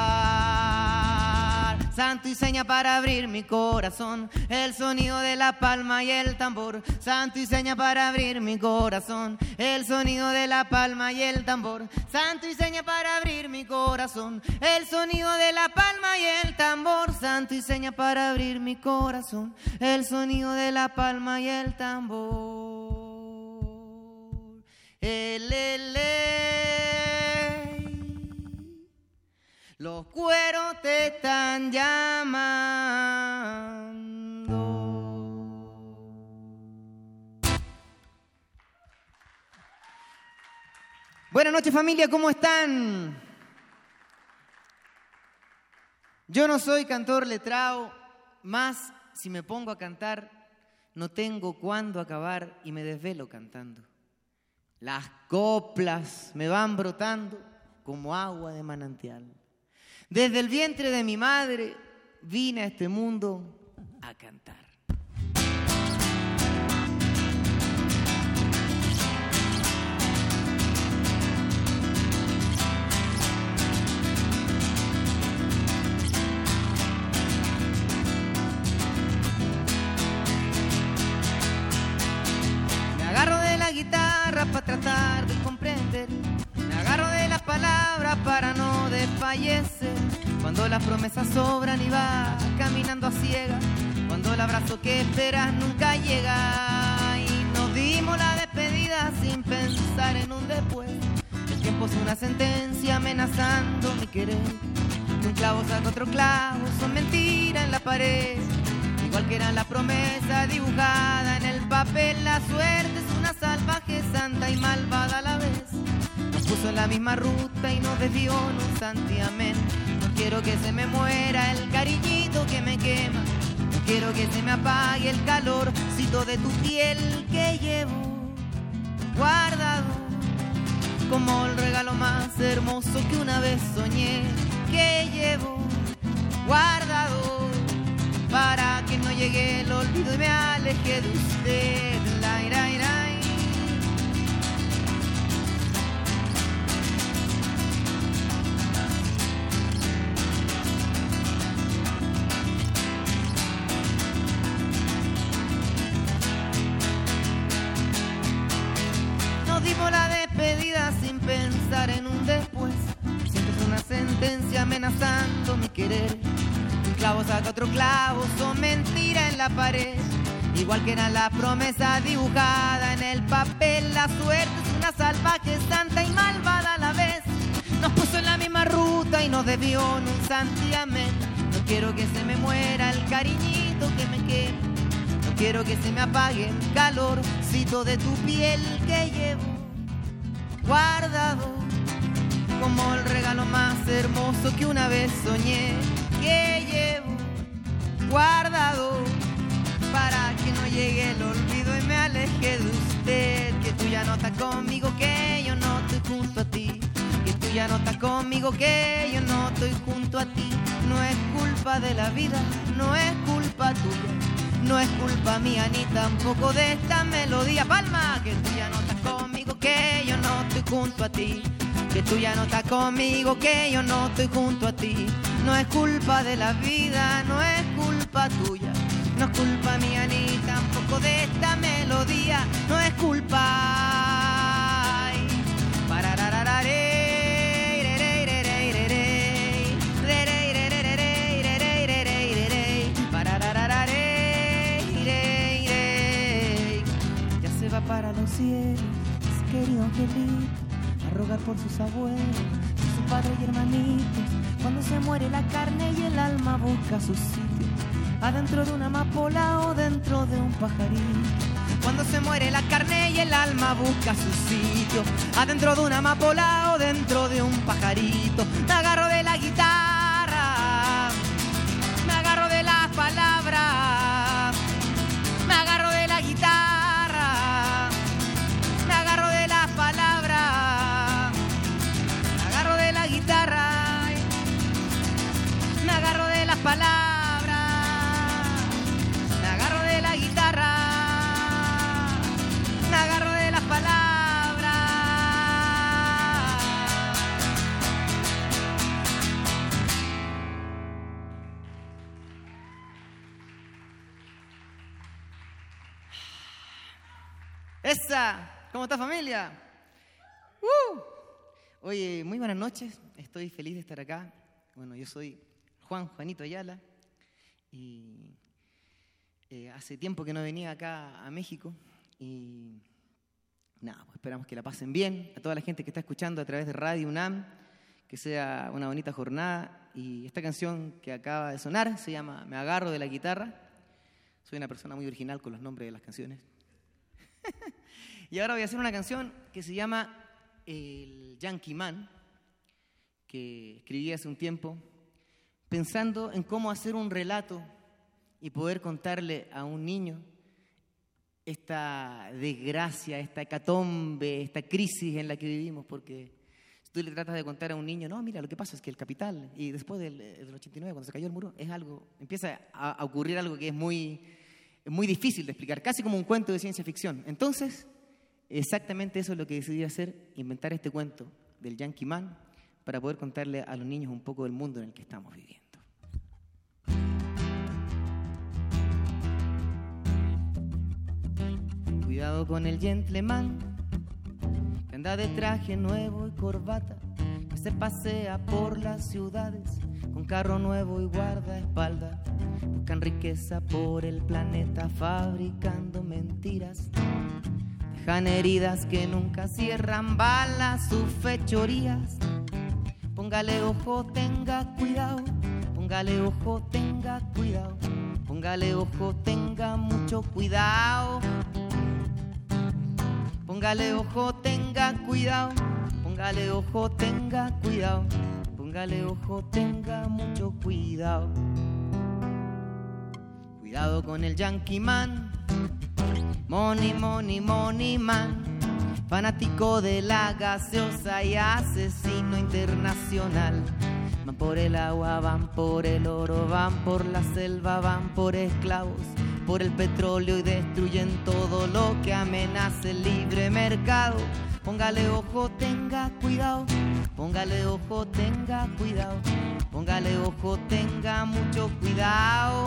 Santo y seña para abrir mi corazón, el sonido de la palma y el tambor. Santo y seña para abrir mi corazón, el sonido de la palma y el tambor. Santo y seña para abrir mi corazón, el sonido de la palma y el tambor. Santo y seña para abrir mi corazón, el sonido de la palma y el tambor. El, el, Los cueros te están llamando. Buenas noches familia, ¿cómo están? Yo no soy cantor letrado, más si me pongo a cantar, no tengo cuándo acabar y me desvelo cantando. Las coplas me van brotando como agua de manantial. Desde el vientre de mi madre vine a este mundo a cantar. Me agarro de la guitarra para tratar de comprender. Me agarro de las palabras para no desfallecer. Cuando las promesas sobran y va caminando a ciegas. Cuando el abrazo que esperas nunca llega. Y nos dimos la despedida sin pensar en un después. El tiempo es una sentencia amenazando mi querer. Que un clavo saca otro clavo, son mentiras en la pared. Igual que era la promesa dibujada en el papel, la suerte es una salvaje, santa y malvada a la vez. Nos puso en la misma ruta y nos desvió en un santiamén. Quiero que se me muera el cariñito que me quema. Quiero que se me apague el calorcito de tu piel que llevo guardado como el regalo más hermoso que una vez soñé que llevo guardado para que no llegue el olvido y me aleje de usted. Saca otro clavo, son mentira en la pared. Igual que era la promesa dibujada en el papel, la suerte es una salvaje, santa y malvada a la vez. Nos puso en la misma ruta y nos desvió en un santiamén. No quiero que se me muera el cariñito que me quema. No quiero que se me apague el calorcito de tu piel que llevo guardado como el regalo más hermoso que una vez soñé que llevo guardado para que no llegue el olvido y me aleje de usted. Que tú ya no estás conmigo que yo no estoy junto a ti. Que tú ya no estás conmigo que yo no estoy junto a ti. No es culpa de la vida no es culpa tuya. No es culpa mía ni tampoco de esta melodía. Palma que tú ya no estás conmigo que yo no estoy junto a ti que tú ya no estás conmigo, que yo no estoy junto a ti. No es culpa de la vida, no es culpa tuya, no es culpa mía ni tampoco de esta melodía, no es culpa. Para los cielos, querido rogar por sus abuelos, su padre y hermanitos. Cuando se muere la carne y el alma busca su sitio, adentro de una amapola o dentro de un pajarito. Cuando se muere la carne y el alma busca su sitio, adentro de una amapola o dentro de un pajarito. Me agarro de la guitarra, me agarro de las palabras, palabras, me agarro de la guitarra, me agarro de las palabras. Esa, ¿cómo está familia? ¡Uh! Oye, muy buenas noches, estoy feliz de estar acá. Bueno, yo soy Juan Juanito Ayala y eh, hace tiempo que no venía acá a México y nada, pues esperamos que la pasen bien. A toda la gente que está escuchando a través de Radio UNAM, que sea una bonita jornada y esta canción que acaba de sonar se llama Me agarro de la guitarra. Soy una persona muy original con los nombres de las canciones. *laughs* y ahora voy a hacer una canción que se llama El Yankee Man, que escribí hace un tiempo, pensando en cómo hacer un relato y poder contarle a un niño esta desgracia, esta hecatombe, esta crisis en la que vivimos, porque tú le tratas de contar a un niño, no, mira, lo que pasa es que el capital, y después del, del 89, cuando se cayó el muro, es algo, empieza a, a ocurrir algo que es muy, muy difícil de explicar, casi como un cuento de ciencia ficción. Entonces, exactamente eso es lo que decidí hacer, inventar este cuento del Yankee Man para poder contarle a los niños un poco del mundo en el que estamos viviendo. Cuidado con el gentleman que anda de traje nuevo y corbata, que se pasea por las ciudades con carro nuevo y guardaespaldas. Buscan riqueza por el planeta fabricando mentiras. Dejan heridas que nunca cierran balas sus fechorías. Póngale ojo, tenga cuidado. Póngale ojo, tenga cuidado. Póngale ojo, tenga mucho cuidado. Póngale ojo, tenga cuidado. Póngale ojo, tenga cuidado. Póngale ojo, tenga mucho cuidado. Cuidado con el Yankee Man. Money, money, money man. Fanático de la gaseosa y asesino internacional. Van por el agua, van por el oro, van por la selva, van por esclavos, por el petróleo y destruyen todo lo que amenaza el libre mercado. Póngale ojo, tenga cuidado. Póngale ojo, tenga cuidado. Póngale ojo, tenga mucho cuidado.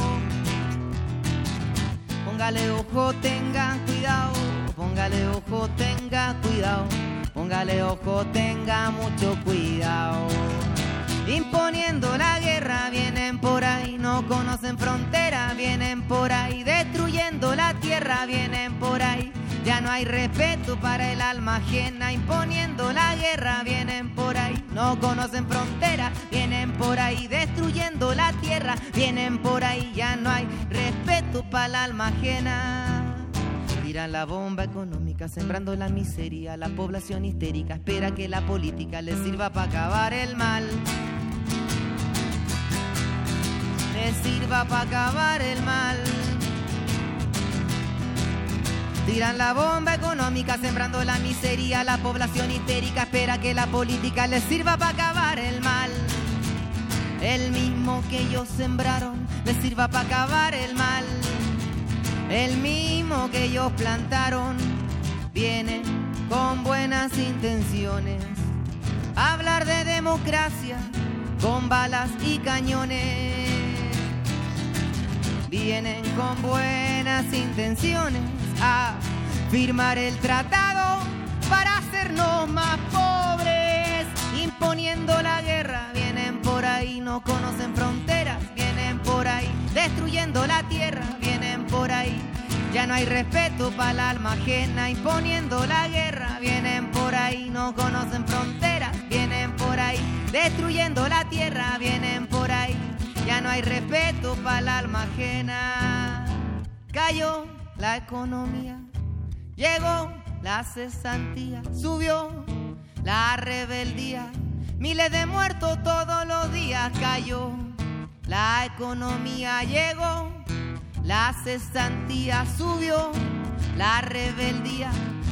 Póngale ojo, tenga cuidado. Póngale ojo, tenga cuidado. Póngale ojo, tenga mucho cuidado. Imponiendo la guerra, vienen por ahí, no conocen frontera, vienen por ahí, destruyendo la tierra, vienen por ahí. Ya no hay respeto para el alma ajena, imponiendo la guerra, vienen por ahí, no conocen frontera, vienen por ahí, destruyendo la tierra, vienen por ahí, ya no hay respeto para el alma ajena. Tiran la bomba económica, sembrando la miseria, la población histérica espera que la política les sirva para acabar el mal. Les sirva para acabar el mal. Tiran la bomba económica sembrando la miseria, la población histérica espera que la política les sirva para acabar el mal. El mismo que ellos sembraron les sirva para acabar el mal. El mismo que ellos plantaron viene con buenas intenciones. Hablar de democracia con balas y cañones. Vienen con buenas intenciones a firmar el tratado para hacernos más pobres, imponiendo la guerra. Vienen por ahí, no conocen fronteras, vienen por ahí, destruyendo la tierra, vienen por ahí. Ya no hay respeto para el alma ajena, imponiendo la guerra. Vienen por ahí, no conocen fronteras, vienen por ahí, destruyendo la tierra, vienen por ahí. Ya no hay respeto para el alma ajena. Cayó la economía, llegó la cesantía, subió la rebeldía, miles de muertos todos los días cayó. La economía llegó, la cesantía subió, la rebeldía,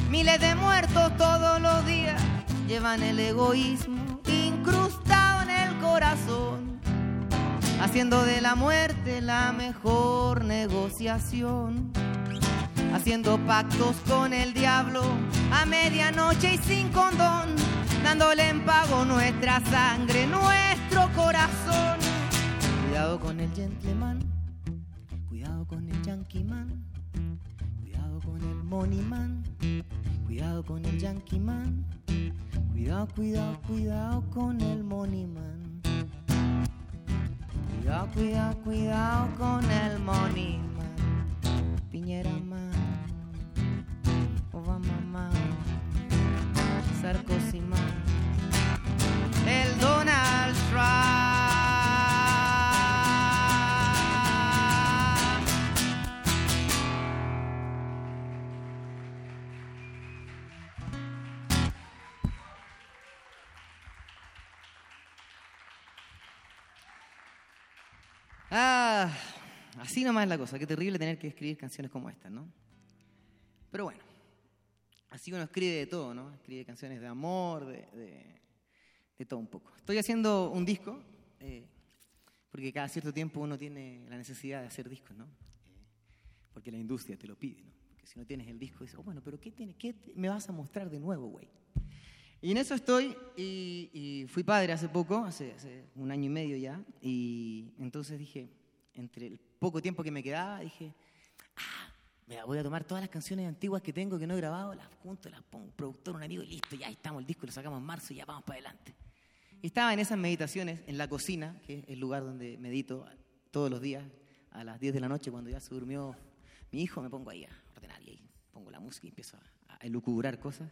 miles de muertos todos los días llevan el egoísmo incrustado en el corazón haciendo de la muerte la mejor negociación, haciendo pactos con el diablo a medianoche y sin condón, dándole en pago nuestra sangre, nuestro corazón. Cuidado con el gentleman, cuidado con el yankee man, cuidado con el money man, cuidado con el yankee man, cuidado, cuidado, cuidado con el money man. Cuidado, cuidado, cuidado con el money. Piñera man. Obama man. Sarkozy man. El Donald Trump. Ah, así nomás es la cosa. Qué terrible tener que escribir canciones como esta, ¿no? Pero bueno, así uno escribe de todo, ¿no? Escribe canciones de amor, de, todo un poco. Estoy haciendo un disco, eh, porque cada cierto tiempo uno tiene la necesidad de hacer discos, ¿no? Eh, porque la industria te lo pide, ¿no? Porque si no tienes el disco, dices, oh, bueno, pero ¿qué, tiene, qué me vas a mostrar de nuevo, güey? Y en eso estoy, y, y fui padre hace poco, hace, hace un año y medio ya, y entonces dije, entre el poco tiempo que me quedaba, dije, ah, me voy a tomar todas las canciones antiguas que tengo que no he grabado, las junto, las pongo un productor, un amigo, y listo, ya estamos, el disco lo sacamos en marzo y ya vamos para adelante. Y estaba en esas meditaciones, en la cocina, que es el lugar donde medito todos los días, a las 10 de la noche, cuando ya se durmió mi hijo, me pongo ahí a ordenar y ahí pongo la música y empiezo a, a elucubrar cosas.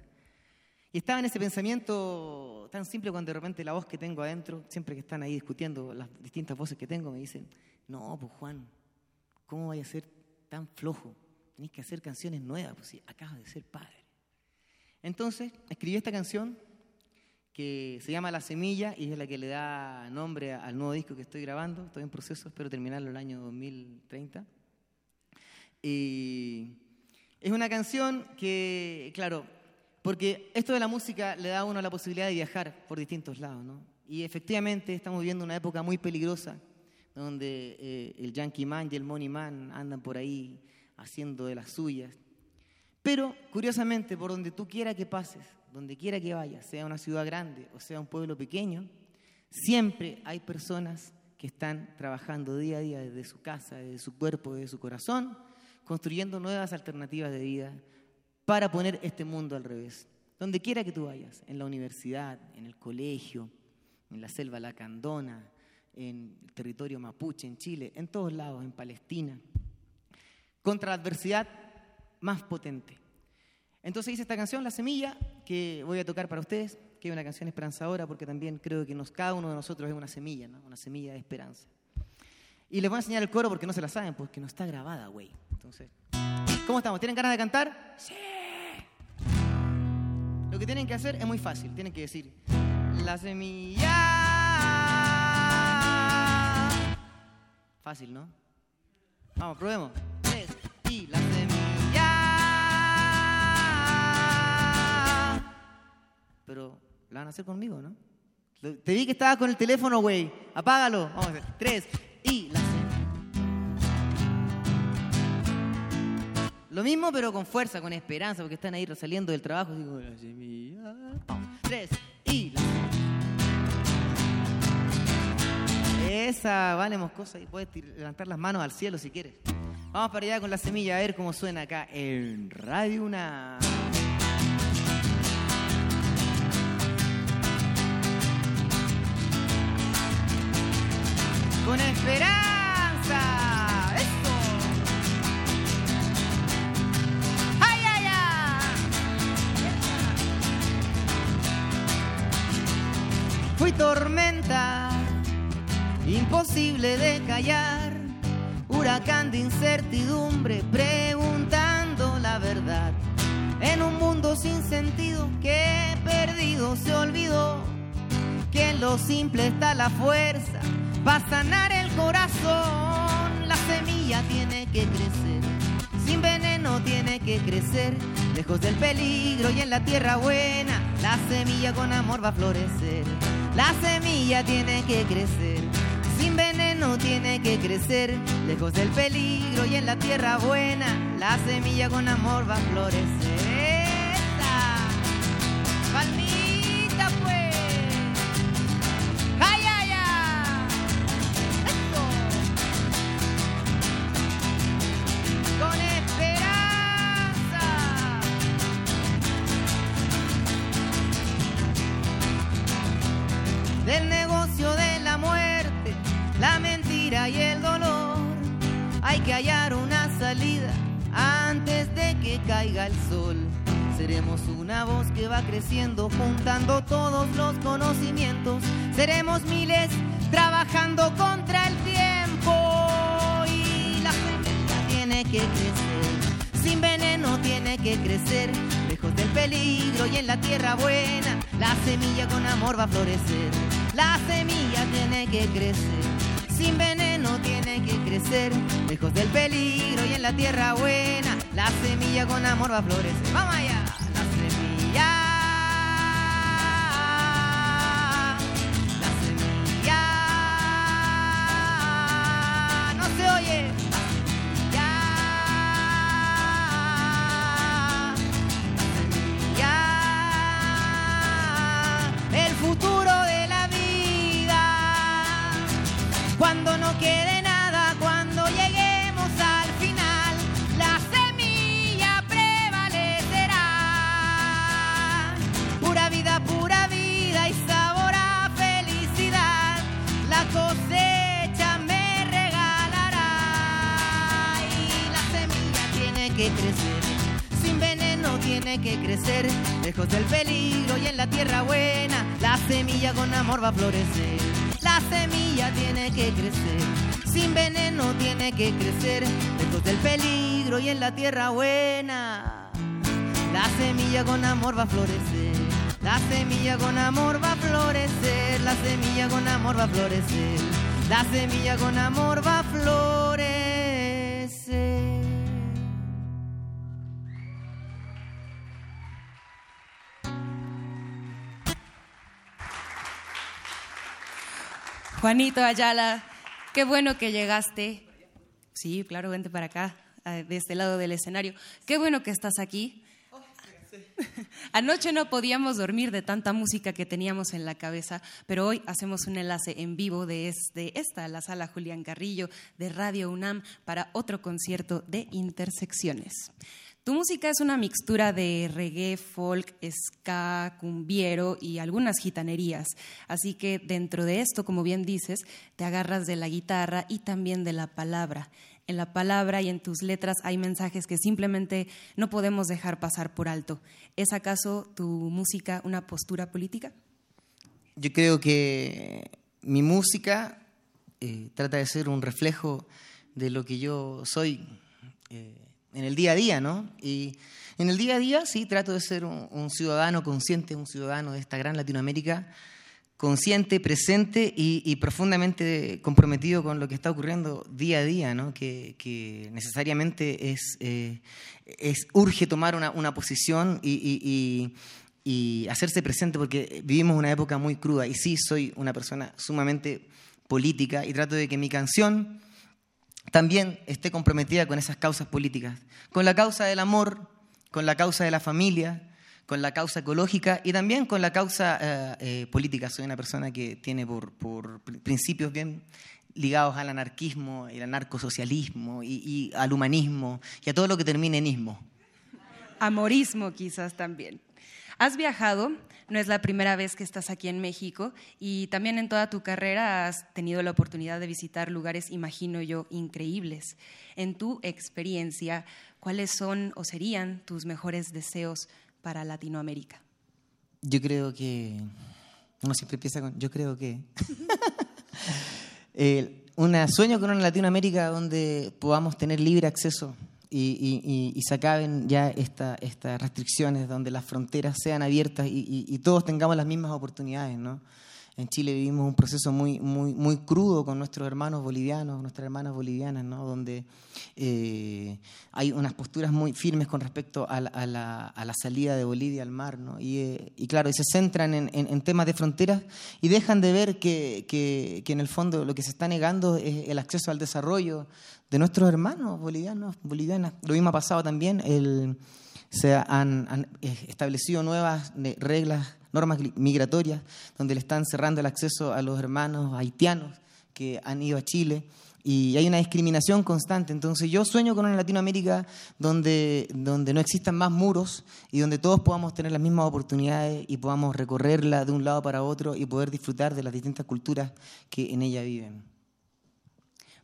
Y estaba en ese pensamiento tan simple cuando de repente la voz que tengo adentro, siempre que están ahí discutiendo las distintas voces que tengo, me dicen, no, pues Juan, ¿cómo vaya a ser tan flojo? Tenés que hacer canciones nuevas, pues si acabas de ser padre. Entonces, escribí esta canción que se llama La Semilla y es la que le da nombre al nuevo disco que estoy grabando. Estoy en proceso, espero terminarlo el año 2030. Y es una canción que, claro, porque esto de la música le da a uno la posibilidad de viajar por distintos lados, ¿no? Y efectivamente estamos viviendo una época muy peligrosa, donde eh, el Yankee Man y el Money Man andan por ahí haciendo de las suyas. Pero, curiosamente, por donde tú quiera que pases, donde quiera que vayas, sea una ciudad grande o sea un pueblo pequeño, siempre hay personas que están trabajando día a día desde su casa, desde su cuerpo, desde su corazón, construyendo nuevas alternativas de vida para poner este mundo al revés. Donde quiera que tú vayas, en la universidad, en el colegio, en la selva lacandona, en el territorio mapuche, en Chile, en todos lados, en Palestina, contra la adversidad más potente. Entonces hice esta canción, La Semilla, que voy a tocar para ustedes, que es una canción esperanzadora porque también creo que nos, cada uno de nosotros es una semilla, ¿no? una semilla de esperanza. Y les voy a enseñar el coro porque no se la saben, porque no está grabada, güey. Entonces, ¿cómo estamos? ¿Tienen ganas de cantar? Sí. Lo que tienen que hacer es muy fácil, tienen que decir, La Semilla. Fácil, ¿no? Vamos, probemos. Tres. Y la semilla. Pero la van a hacer conmigo, ¿no? Te vi que estabas con el teléfono, güey. Apágalo. Vamos a hacer. Tres. Y la Lo mismo, pero con fuerza, con esperanza, porque están ahí saliendo del trabajo. Digo, la semilla. Tres. Y la Esa, vale, moscosa, y puedes levantar las manos al cielo si quieres. Vamos para allá con la semilla a ver cómo suena acá en Radio Una. Con esperanza. Fui tormenta imposible de callar, huracán de incertidumbre, preguntando la verdad. En un mundo sin sentido que perdido se olvidó que en lo simple está la fuerza para sanar el corazón. La semilla tiene que crecer, sin veneno tiene que crecer, lejos del peligro y en la tierra buena. La semilla con amor va a florecer. La semilla tiene que crecer, sin veneno tiene que crecer, lejos del peligro y en la tierra buena. La semilla con amor va a florecer. Caiga el sol. Seremos una voz que va creciendo, juntando todos los conocimientos. Seremos miles trabajando contra el tiempo. Y la semilla tiene que crecer, sin veneno tiene que crecer. Lejos del peligro y en la tierra buena, la semilla con amor va a florecer. La semilla tiene que crecer, sin veneno tiene que crecer. Lejos del peligro y en la tierra buena, La semilla con amor va a florecer. Vamos allá. Va a florecer. La semilla tiene que crecer, sin veneno tiene que crecer, lejos del peligro y en la tierra buena. La semilla con amor va a florecer, la semilla con amor va a florecer, la semilla con amor va a florecer, la semilla con amor va a Juanito Ayala, qué bueno que llegaste. Sí, claro, vente para acá, de este lado del escenario. Qué bueno que estás aquí. *laughs* Anoche no podíamos dormir de tanta música que teníamos en la cabeza, pero hoy hacemos un enlace en vivo de, de esta, la sala Julián Carrillo de Radio UNAM, para otro concierto de Intersecciones. Tu música es una mixtura de reggae, folk, ska, cumbiero y algunas gitanerías. Así que dentro de esto, como bien dices, te agarras de la guitarra y también de la palabra. En la palabra y en tus letras hay mensajes que simplemente no podemos dejar pasar por alto. ¿Es acaso tu música una postura política? Yo creo que mi música eh, trata de ser un reflejo de lo que yo soy. Eh, en el día a día, ¿no? Y en el día a día sí trato de ser un, un, ciudadano consciente, un ciudadano de esta gran Latinoamérica, consciente, presente y, y, profundamente comprometido con lo que está ocurriendo día a día, ¿no? Que, que necesariamente es, eh, es, urge tomar una, una posición y, y, y hacerse presente porque vivimos una época muy cruda y sí soy una persona sumamente política y trato de que mi canción también esté comprometida con esas causas políticas, con la causa del amor, con la causa de la familia, con la causa ecológica y también con la causa eh, eh, política. Soy una persona que tiene por, por, principios bien ligados al anarquismo, el anarcosocialismo y, y, al humanismo y a todo lo que termine en ismo. Amorismo quizás también. Has viajado, no es la primera vez que estás aquí en México y también en toda tu carrera has tenido la oportunidad de visitar lugares, imagino yo, increíbles. En tu experiencia, ¿cuáles son o serían tus mejores deseos para Latinoamérica? Yo creo que, uno siempre empieza con, yo creo que, *laughs* *laughs* eh, un sueño con una Latinoamérica donde podamos tener libre acceso y, y, se acaben ya estas esta restricciones, donde las fronteras sean abiertas y, y, todos tengamos las mismas oportunidades. ¿no? En Chile vivimos un proceso muy, muy, muy crudo con nuestros hermanos bolivianos, nuestras hermanas bolivianas, ¿no? donde eh, hay unas posturas muy firmes con respecto a la, a la, a la salida de Bolivia al mar. ¿no? Y, eh, y, claro, y se centran en, temas de fronteras y dejan de ver que, que, en el fondo lo que se está negando es el acceso al desarrollo de nuestros hermanos bolivianos, bolivianas. Lo mismo ha pasado también, el, se han, han, establecido nuevas reglas, normas migratorias, donde le están cerrando el acceso a los hermanos haitianos que han ido a Chile. Y hay una discriminación constante. Entonces yo sueño con una Latinoamérica donde, donde no existan más muros y donde todos podamos tener las mismas oportunidades y podamos recorrerla de un lado para otro y poder disfrutar de las distintas culturas que en ella viven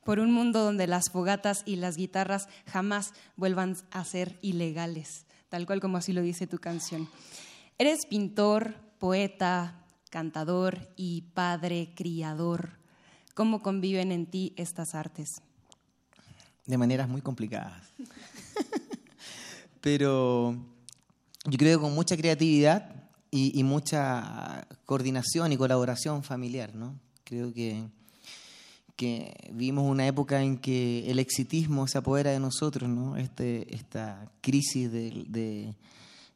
por un mundo donde las fogatas y las guitarras jamás vuelvan a ser ilegales, tal cual como así lo dice tu canción. Eres pintor, poeta, cantador y padre criador. ¿Cómo conviven en ti estas artes? De maneras muy complicadas. Pero yo creo que con mucha creatividad y, mucha coordinación y colaboración familiar, ¿no? Creo que que vivimos una época en que el exitismo se apodera de nosotros, ¿no? Este, esta crisis de-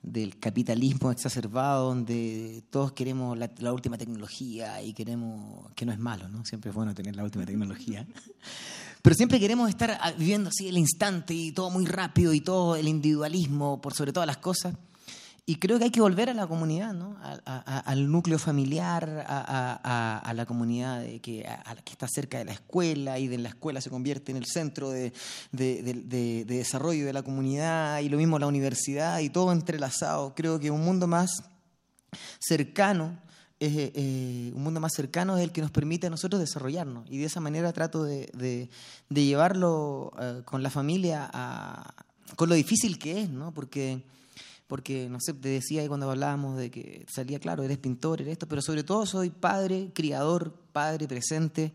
del capitalismo exacerbado, donde todos queremos la, última tecnología y queremos, que no es malo, ¿no? Siempre es bueno tener la última tecnología. *laughs* Pero siempre queremos estar viviendo así el instante y todo muy rápido y todo el individualismo por sobre todas las cosas. Y creo que hay que volver a la comunidad, ¿no? A- a- al núcleo familiar, a, a- la comunidad de que, a- la que está cerca de la escuela y de la escuela se convierte en el centro de, de- de- de- de desarrollo de la comunidad y lo mismo la universidad y todo entrelazado. Creo que un mundo más cercano, eh, eh, un mundo más cercano es el que nos permite a nosotros desarrollarnos. Y de esa manera trato de llevarlo eh, con la familia a, con lo difícil que es, ¿no? Porque, porque, no sé, te decía ahí cuando hablábamos de que salía, claro, eres pintor, eres esto, pero sobre todo soy padre, criador, padre presente.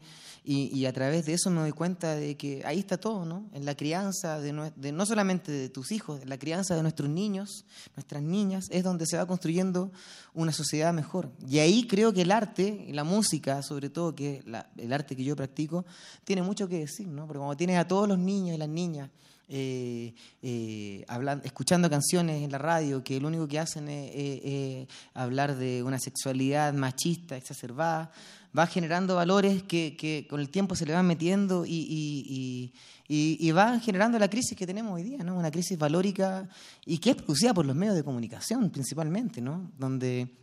Y, a través de eso me doy cuenta de que ahí está todo, ¿no? En la crianza de, nue- de no solamente de tus hijos, en la crianza de nuestros niños, nuestras niñas, es donde se va construyendo una sociedad mejor. Y ahí creo que el arte, la música, sobre todo, que el arte que yo practico, tiene mucho que decir, ¿no? Porque cuando tienes a todos los niños y las niñas eh, eh, hablan- escuchando canciones en la radio que lo único que hacen es hablar de una sexualidad machista, exacerbada, va generando valores que, que con el tiempo se le van metiendo y, y, y, van generando la crisis que tenemos hoy día, ¿no? una crisis valórica y que es producida por los medios de comunicación principalmente, ¿no? donde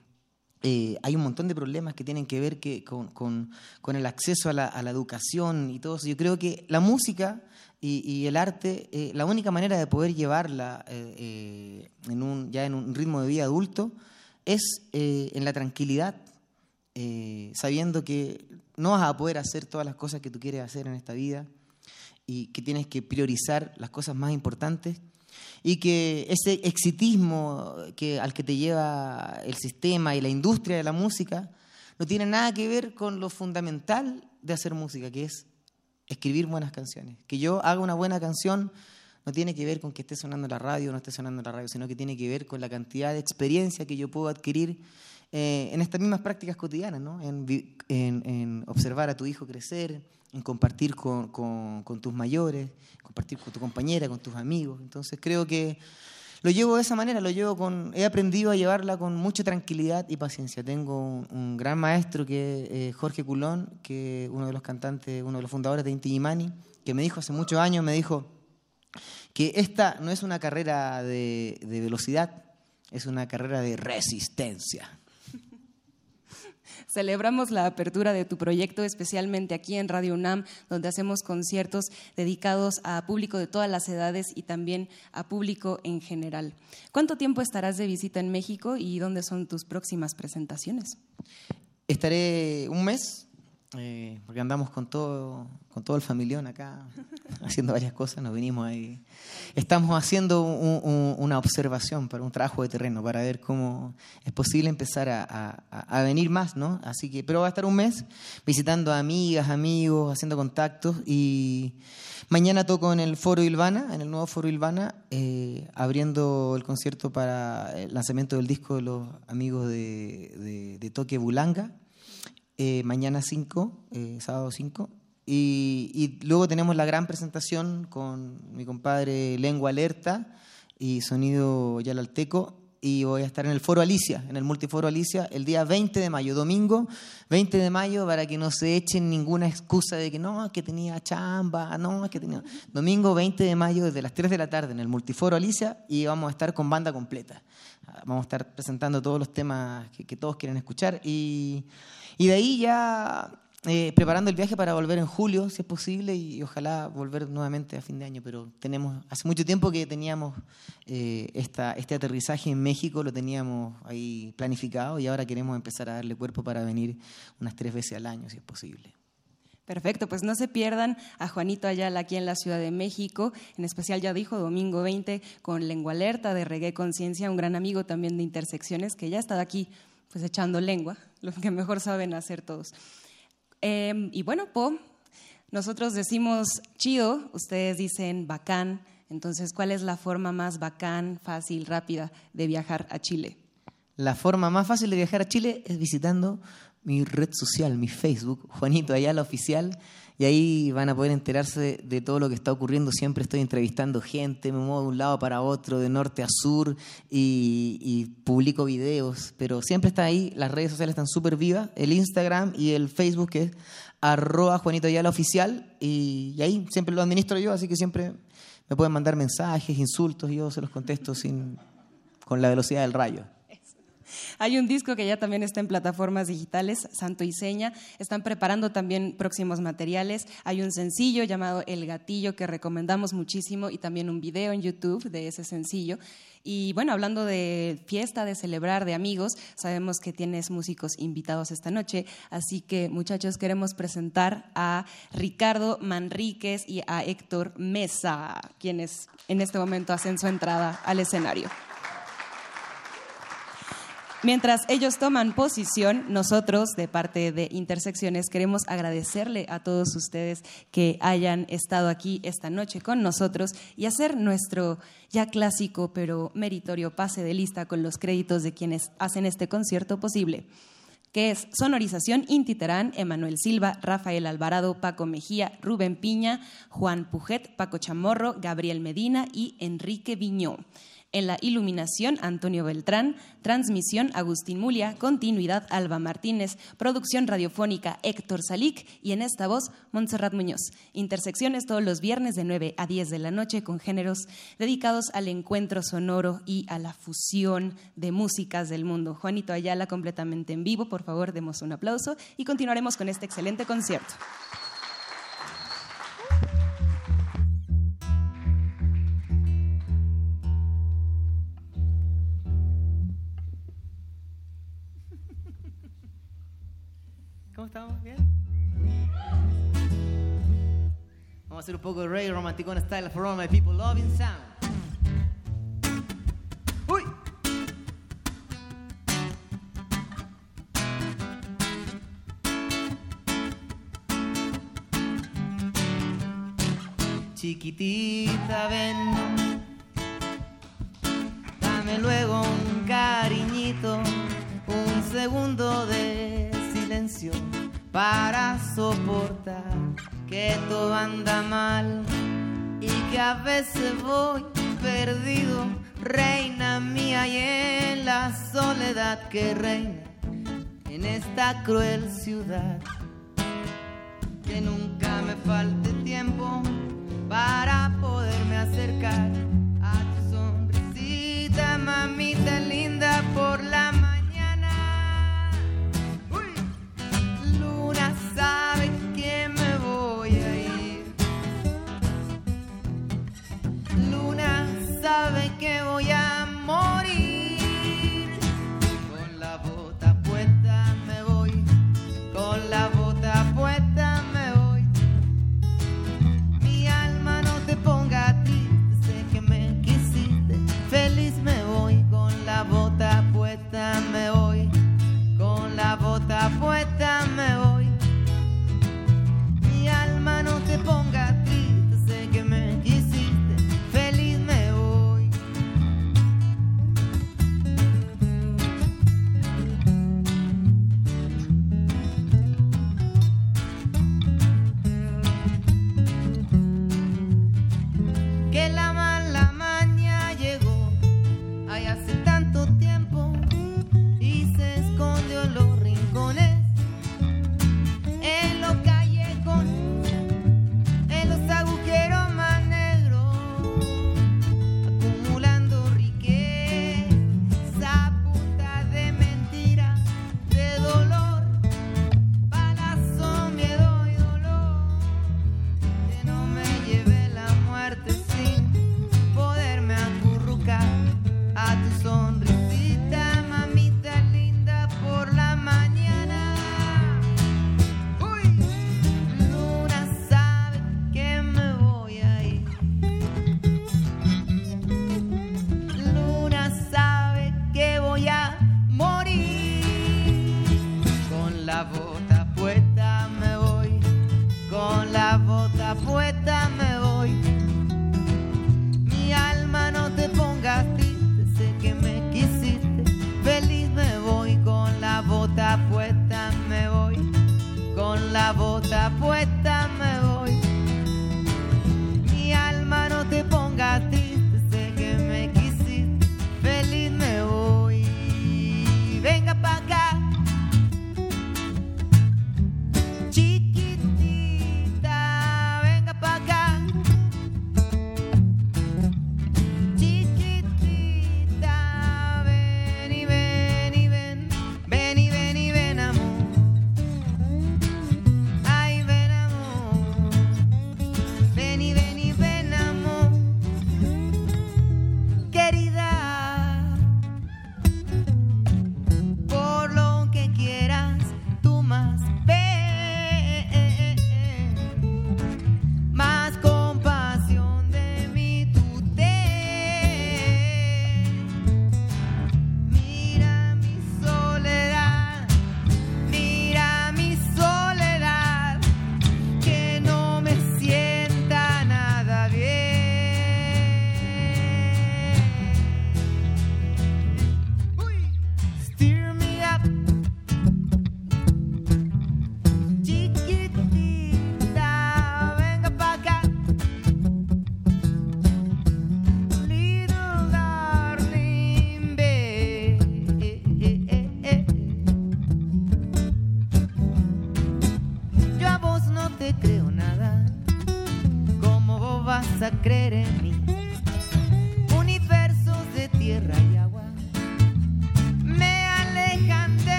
eh, hay un montón de problemas que tienen que ver que con, con- con el acceso a la, a la educación y todo eso. Yo creo que la música y, y el arte, eh, la única manera de poder llevarla eh, eh, en un, ya en un ritmo de vida adulto es eh, en la tranquilidad, eh, sabiendo que no vas a poder hacer todas las cosas que tú quieres hacer en esta vida y que tienes que priorizar las cosas más importantes y que ese exitismo que, al que te lleva el sistema y la industria de la música no tiene nada que ver con lo fundamental de hacer música, que es escribir buenas canciones. Que yo haga una buena canción no tiene que ver con que esté sonando la radio o no esté sonando la radio, sino que tiene que ver con la cantidad de experiencia que yo puedo adquirir eh, en estas mismas prácticas cotidianas, ¿no? en- en observar a tu hijo crecer, en compartir con, con- con tus mayores, compartir con tu compañera, con tus amigos. Entonces creo que lo llevo de esa manera, lo llevo con, he aprendido a llevarla con mucha tranquilidad y paciencia. Tengo un, gran maestro que eh, Jorge Culón, que uno de los cantantes, uno de los fundadores de Inti Illimani, que me dijo hace muchos años, me dijo que esta no es una carrera de velocidad, es una carrera de resistencia. Celebramos la apertura de tu proyecto, especialmente aquí en Radio UNAM, donde hacemos conciertos dedicados a público de todas las edades y también a público en general. ¿Cuánto tiempo estarás de visita en México y dónde son tus próximas presentaciones? Estaré un mes, eh, porque andamos con todo, con todo el familión acá, *laughs* haciendo varias cosas, nos venimos ahí. Estamos haciendo un- un- una observación para un trabajo de terreno, para ver cómo es posible empezar a, a- a- a venir más, ¿no? Así que, pero va a estar un mes visitando a amigas, amigos, haciendo contactos y mañana toco en el Foro Ilvana, en el nuevo Foro Ilvana, eh, abriendo el concierto para el lanzamiento del disco de los amigos de, de, de Toque Bulanga eh, mañana 5, eh, sábado 5. Y, y luego tenemos la gran presentación con mi compadre Lengua Alerta y Sonido Yalalteco. Y voy a estar en el Foro Alicia, en el Multiforo Alicia, el día 20 de mayo, domingo 20 de mayo, para que no se echen ninguna excusa de que no, que tenía chamba, no, que tenía. Domingo 20 de mayo, desde las 3 de la tarde, en el Multiforo Alicia, y vamos a estar con banda completa. Vamos a estar presentando todos los temas que, todos quieren escuchar. Y de ahí ya eh, preparando el viaje para volver en julio, si es posible, y, ojalá volver nuevamente a fin de año. Pero tenemos, hace mucho tiempo que teníamos eh, esta, este aterrizaje en México, lo teníamos ahí planificado y ahora queremos empezar a darle cuerpo para venir unas tres veces al año, si es posible. Perfecto, pues no se pierdan a Juanito Ayala aquí en la Ciudad de México, en especial ya dijo domingo 20 con Lengua Alerta de Reggae Conciencia, un gran amigo también de Intersecciones que ya está aquí pues echando lengua, lo que mejor saben hacer todos. Eh, y bueno, Po, nosotros decimos chido, ustedes dicen bacán, entonces ¿cuál es la forma más bacán, fácil, rápida de viajar a Chile? La forma más fácil de viajar a Chile es visitando mi red social, mi Facebook, Juanito Ayala Oficial, y ahí van a poder enterarse de todo lo que está ocurriendo. Siempre estoy entrevistando gente, me muevo de un lado para otro, de norte a sur, y, publico videos, pero siempre está ahí, las redes sociales están súper vivas, el Instagram y el Facebook que es arroba Juanito Ayala Oficial, y, y ahí siempre lo administro yo, así que siempre me pueden mandar mensajes, insultos, y yo se los contesto sin, con la velocidad del rayo. Hay un disco que ya también está en plataformas digitales, Santo y Seña. Están preparando también próximos materiales. Hay un sencillo llamado El Gatillo que recomendamos muchísimo y también un video en YouTube de ese sencillo. Y bueno, hablando de fiesta, de celebrar, de amigos, sabemos que tienes músicos invitados esta noche, así que muchachos queremos presentar a Ricardo Manríquez y a Héctor Mesa, quienes en este momento hacen su entrada al escenario. Mientras ellos toman posición, nosotros, de parte de Intersecciones, queremos agradecerle a todos ustedes que hayan estado aquí esta noche con nosotros y hacer nuestro ya clásico pero meritorio pase de lista con los créditos de quienes hacen este concierto posible que es sonorización Intiterán, Emanuel Silva, Rafael Alvarado, Paco Mejía, Rubén Piña, Juan Pujet, Paco Chamorro, Gabriel Medina y Enrique Viñó. En la iluminación, Antonio Beltrán. Transmisión, Agustín Mulia. Continuidad, Alba Martínez. Producción radiofónica, Héctor Salic. Y en esta voz, Montserrat Muñoz. Intersecciones todos los viernes de 9 a 10 de la noche con géneros dedicados al encuentro sonoro y a la fusión de músicas del mundo. Juanito Ayala completamente en vivo. Por favor, demos un aplauso y continuaremos con este excelente concierto. ¿Cómo estamos? ¿Bien? Vamos a hacer un poco de reggae romanticón style for all my people loving sound. ¡Uy! Chiquitita, ven. Dame luego un cariñito, un segundo de silencio para soportar que todo anda mal y que a veces voy perdido, reina mía, y en la soledad que reina en esta cruel ciudad. Que nunca me falte tiempo para poderme acercar a tu sonrisita, mamita linda, por la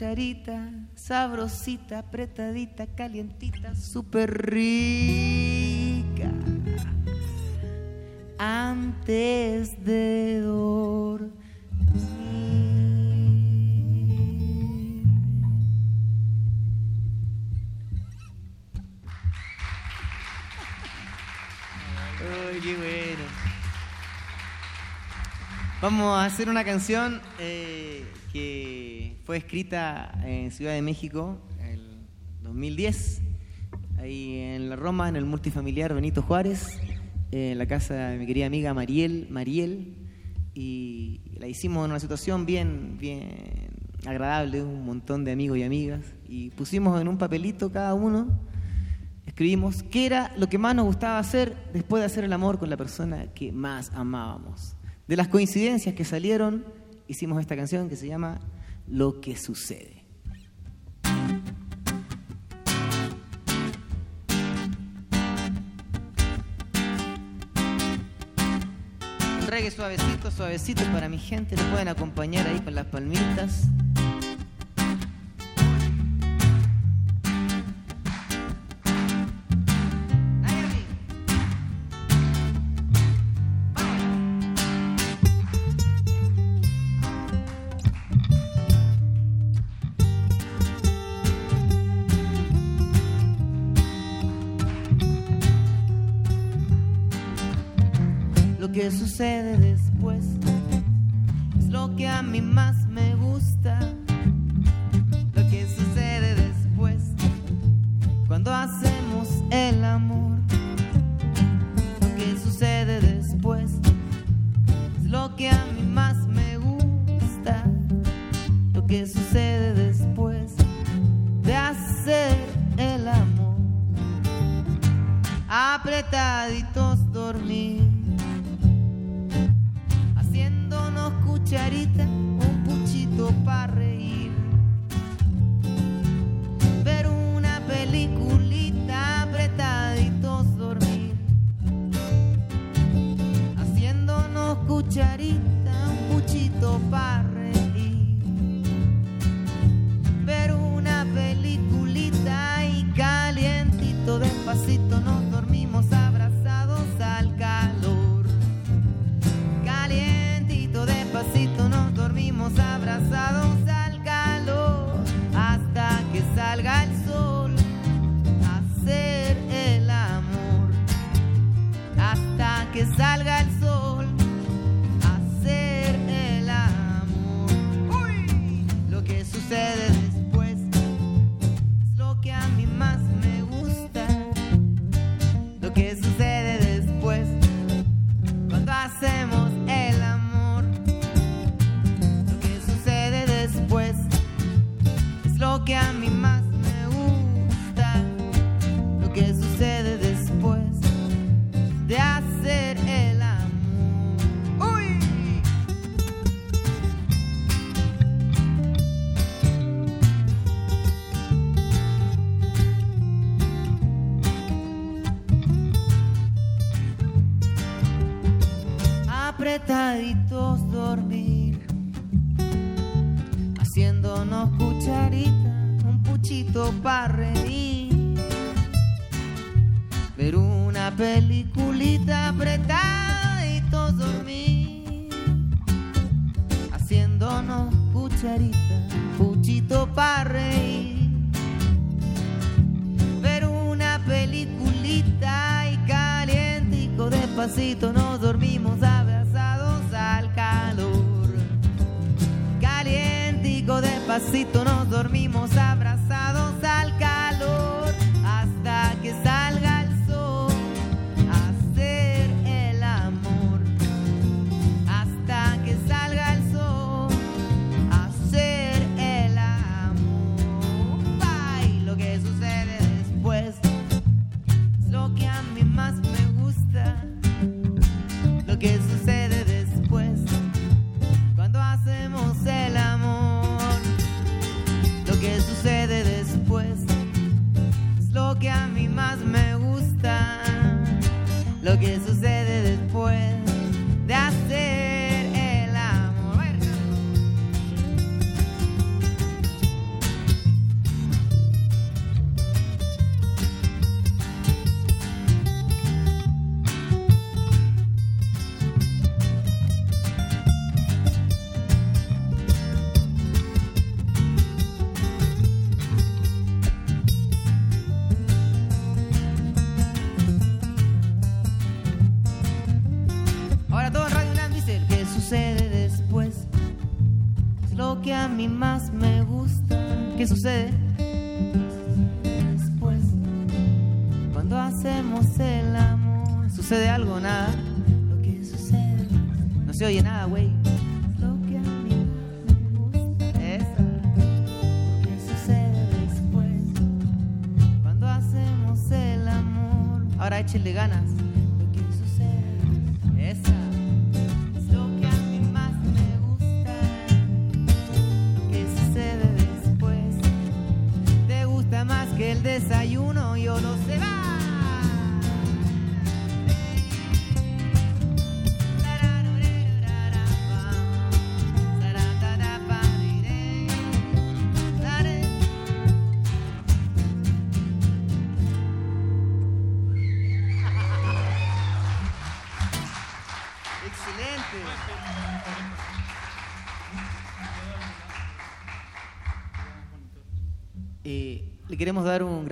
cucharita, sabrosita, apretadita, calientita, súper rica. Antes de dormir. Ay, qué bueno. Vamos a hacer una canción eh, fue escrita en Ciudad de México el 2010, ahí en la Roma, en el multifamiliar Benito Juárez, en la casa de mi querida amiga Mariel, Mariel, y la hicimos en una situación bien, bien agradable, un montón de amigos y amigas, y pusimos en un papelito cada uno escribimos qué era lo que más nos gustaba hacer después de hacer el amor con la persona que más amábamos. De las coincidencias que salieron, hicimos esta canción que se llama Lo que sucede. Reggae suavecito, suavecito para mi gente. Lo pueden acompañar ahí con las palmitas. Sucede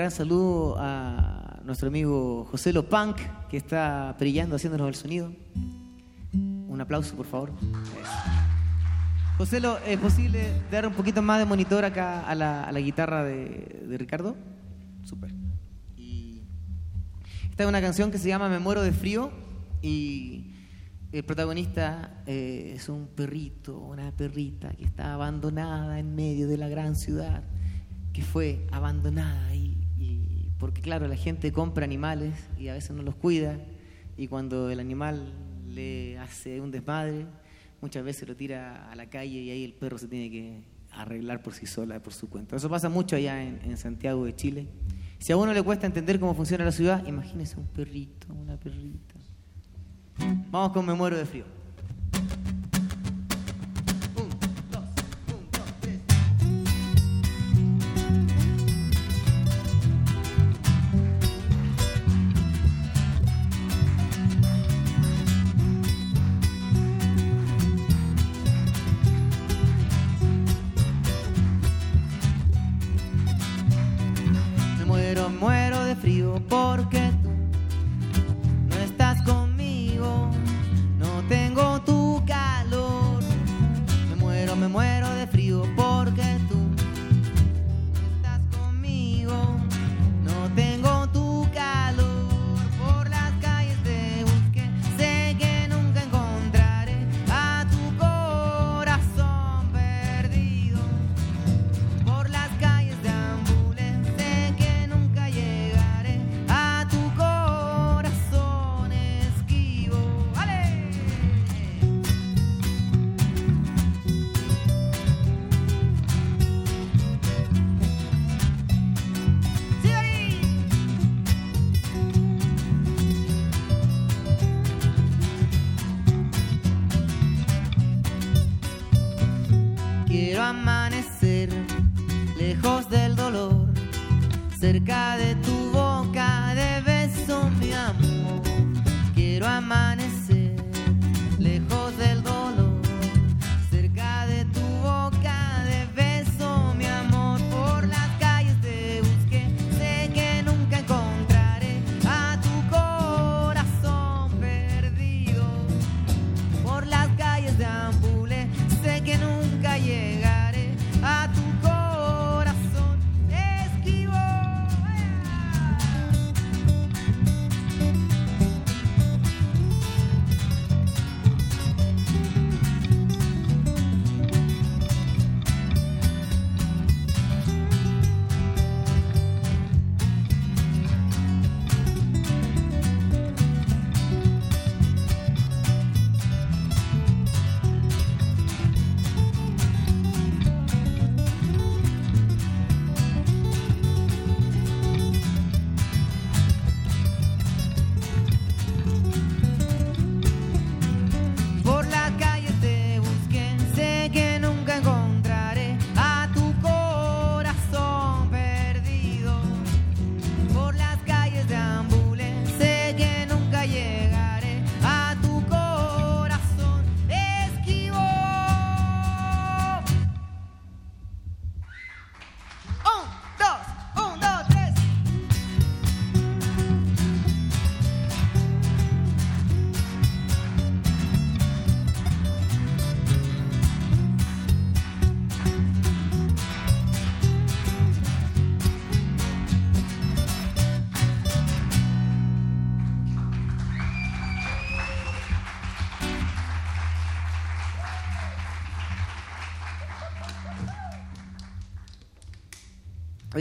gran saludo a nuestro amigo José Lo Punk, que está brillando haciéndonos el sonido. Un aplauso, por favor. José, Lo, ¿es posible dar un poquito más de monitor acá a la, a la guitarra de, de Ricardo? Súper. Y esta es una canción que se llama Me muero de frío y el protagonista eh, es un perrito, una perrita que está abandonada en medio de la gran ciudad, que fue abandonada. Y, porque claro, la gente compra animales y a veces no los cuida y cuando el animal le hace un desmadre, muchas veces lo tira a la calle y ahí el perro se tiene que arreglar por sí sola, por su cuenta. Eso pasa mucho allá en, Santiago de Chile. Si a uno le cuesta entender cómo funciona la ciudad, imagínese un perrito, una perrita. Vamos con Me muero de frío.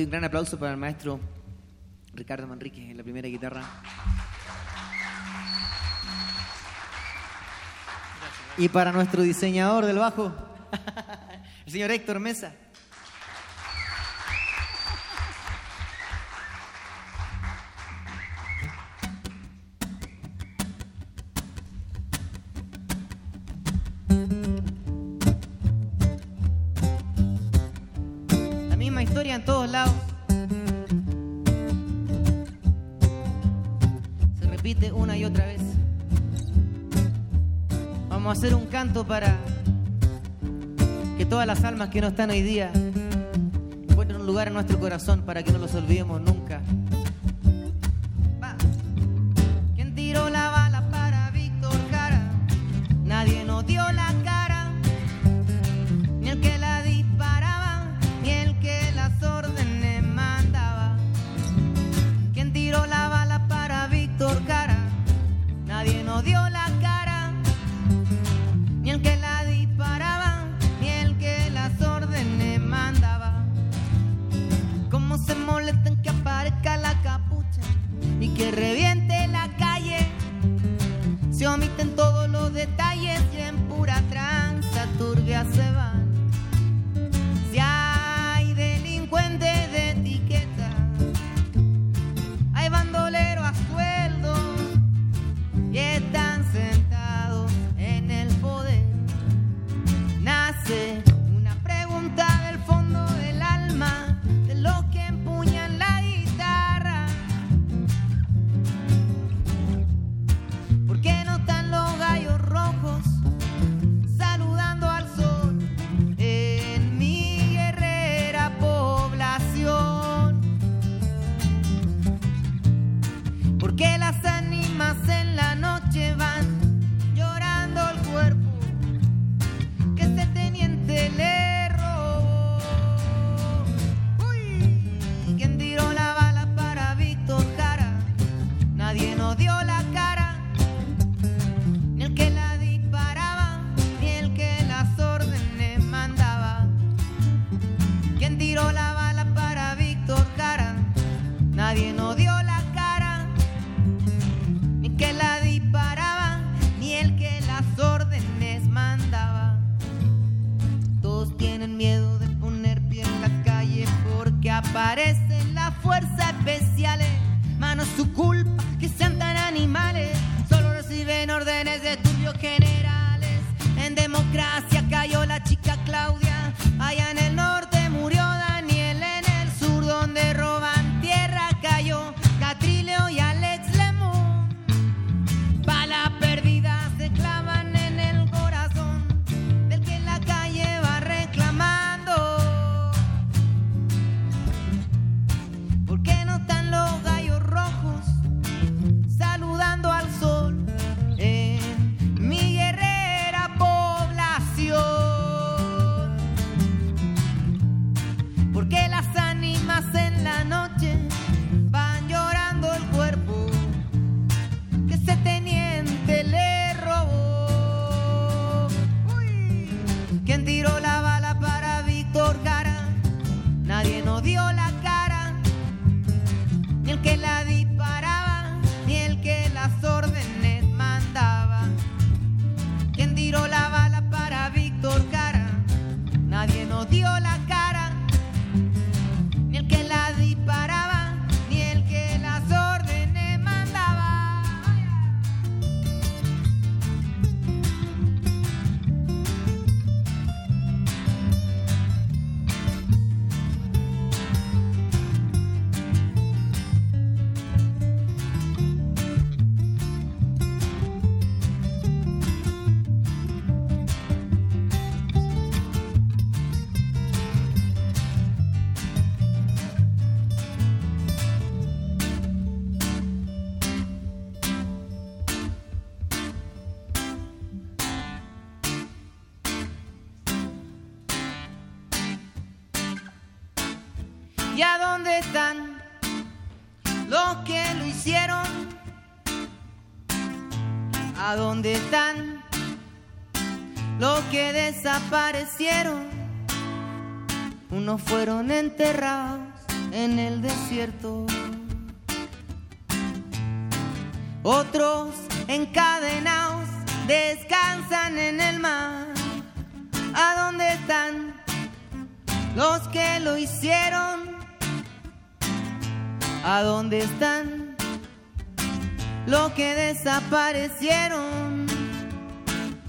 un gran aplauso para el maestro Ricardo Manrique en la primera guitarra. Y para nuestro diseñador del bajo, *laughs* el señor Héctor Mesa. están hoy día encuentren un lugar en nuestro corazón para que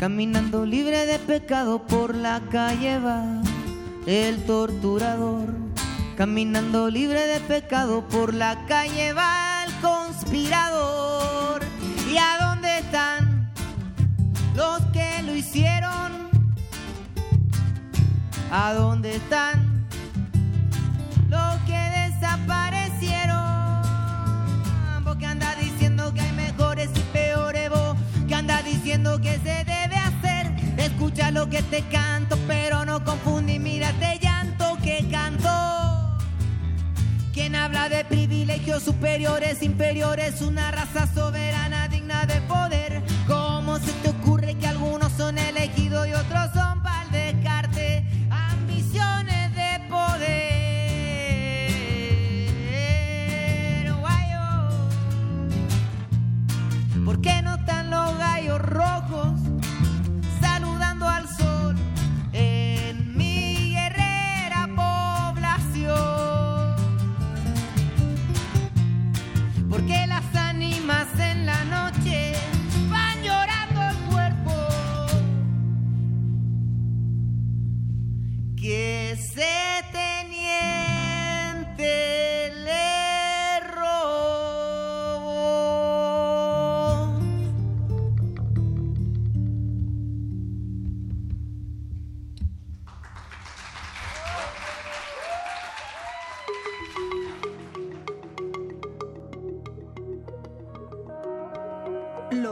Caminando libre de pecado por la calle va el torturador. Caminando libre de pecado por la calle va el conspirador. ¿Y a dónde están los que lo hicieron? ¿A dónde están los que desaparecieron? Porque anda diciendo que hay mejores y peores vos, que anda diciendo que se. Escucha lo que te canto, pero no confundir, mírate llanto que canto. Quien habla de privilegios superiores, inferiores, una raza soberana digna de poder. ¿Cómo se te ocurre que algunos son elegidos y otros son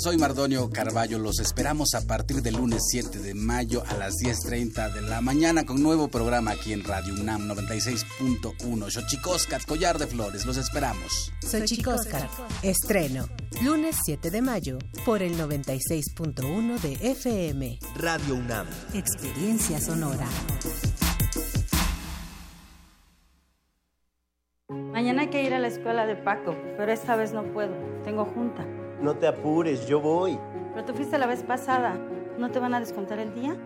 Soy Mardonio Carballo. Los esperamos a partir del lunes 7 de mayo a las 10.30 de la mañana con nuevo programa aquí en Radio UNAM 96.1. Xochicóscat, Collar de Flores. Los esperamos. Xochicóscar, estreno, lunes 7 de mayo por el 96.1 de FM. Radio UNAM. Experiencia sonora. Mañana hay que ir a la escuela de Paco, pero esta vez no puedo. Tengo junta. No te apures, yo voy. Pero tú fuiste la vez pasada. ¿No te van a descontar el día?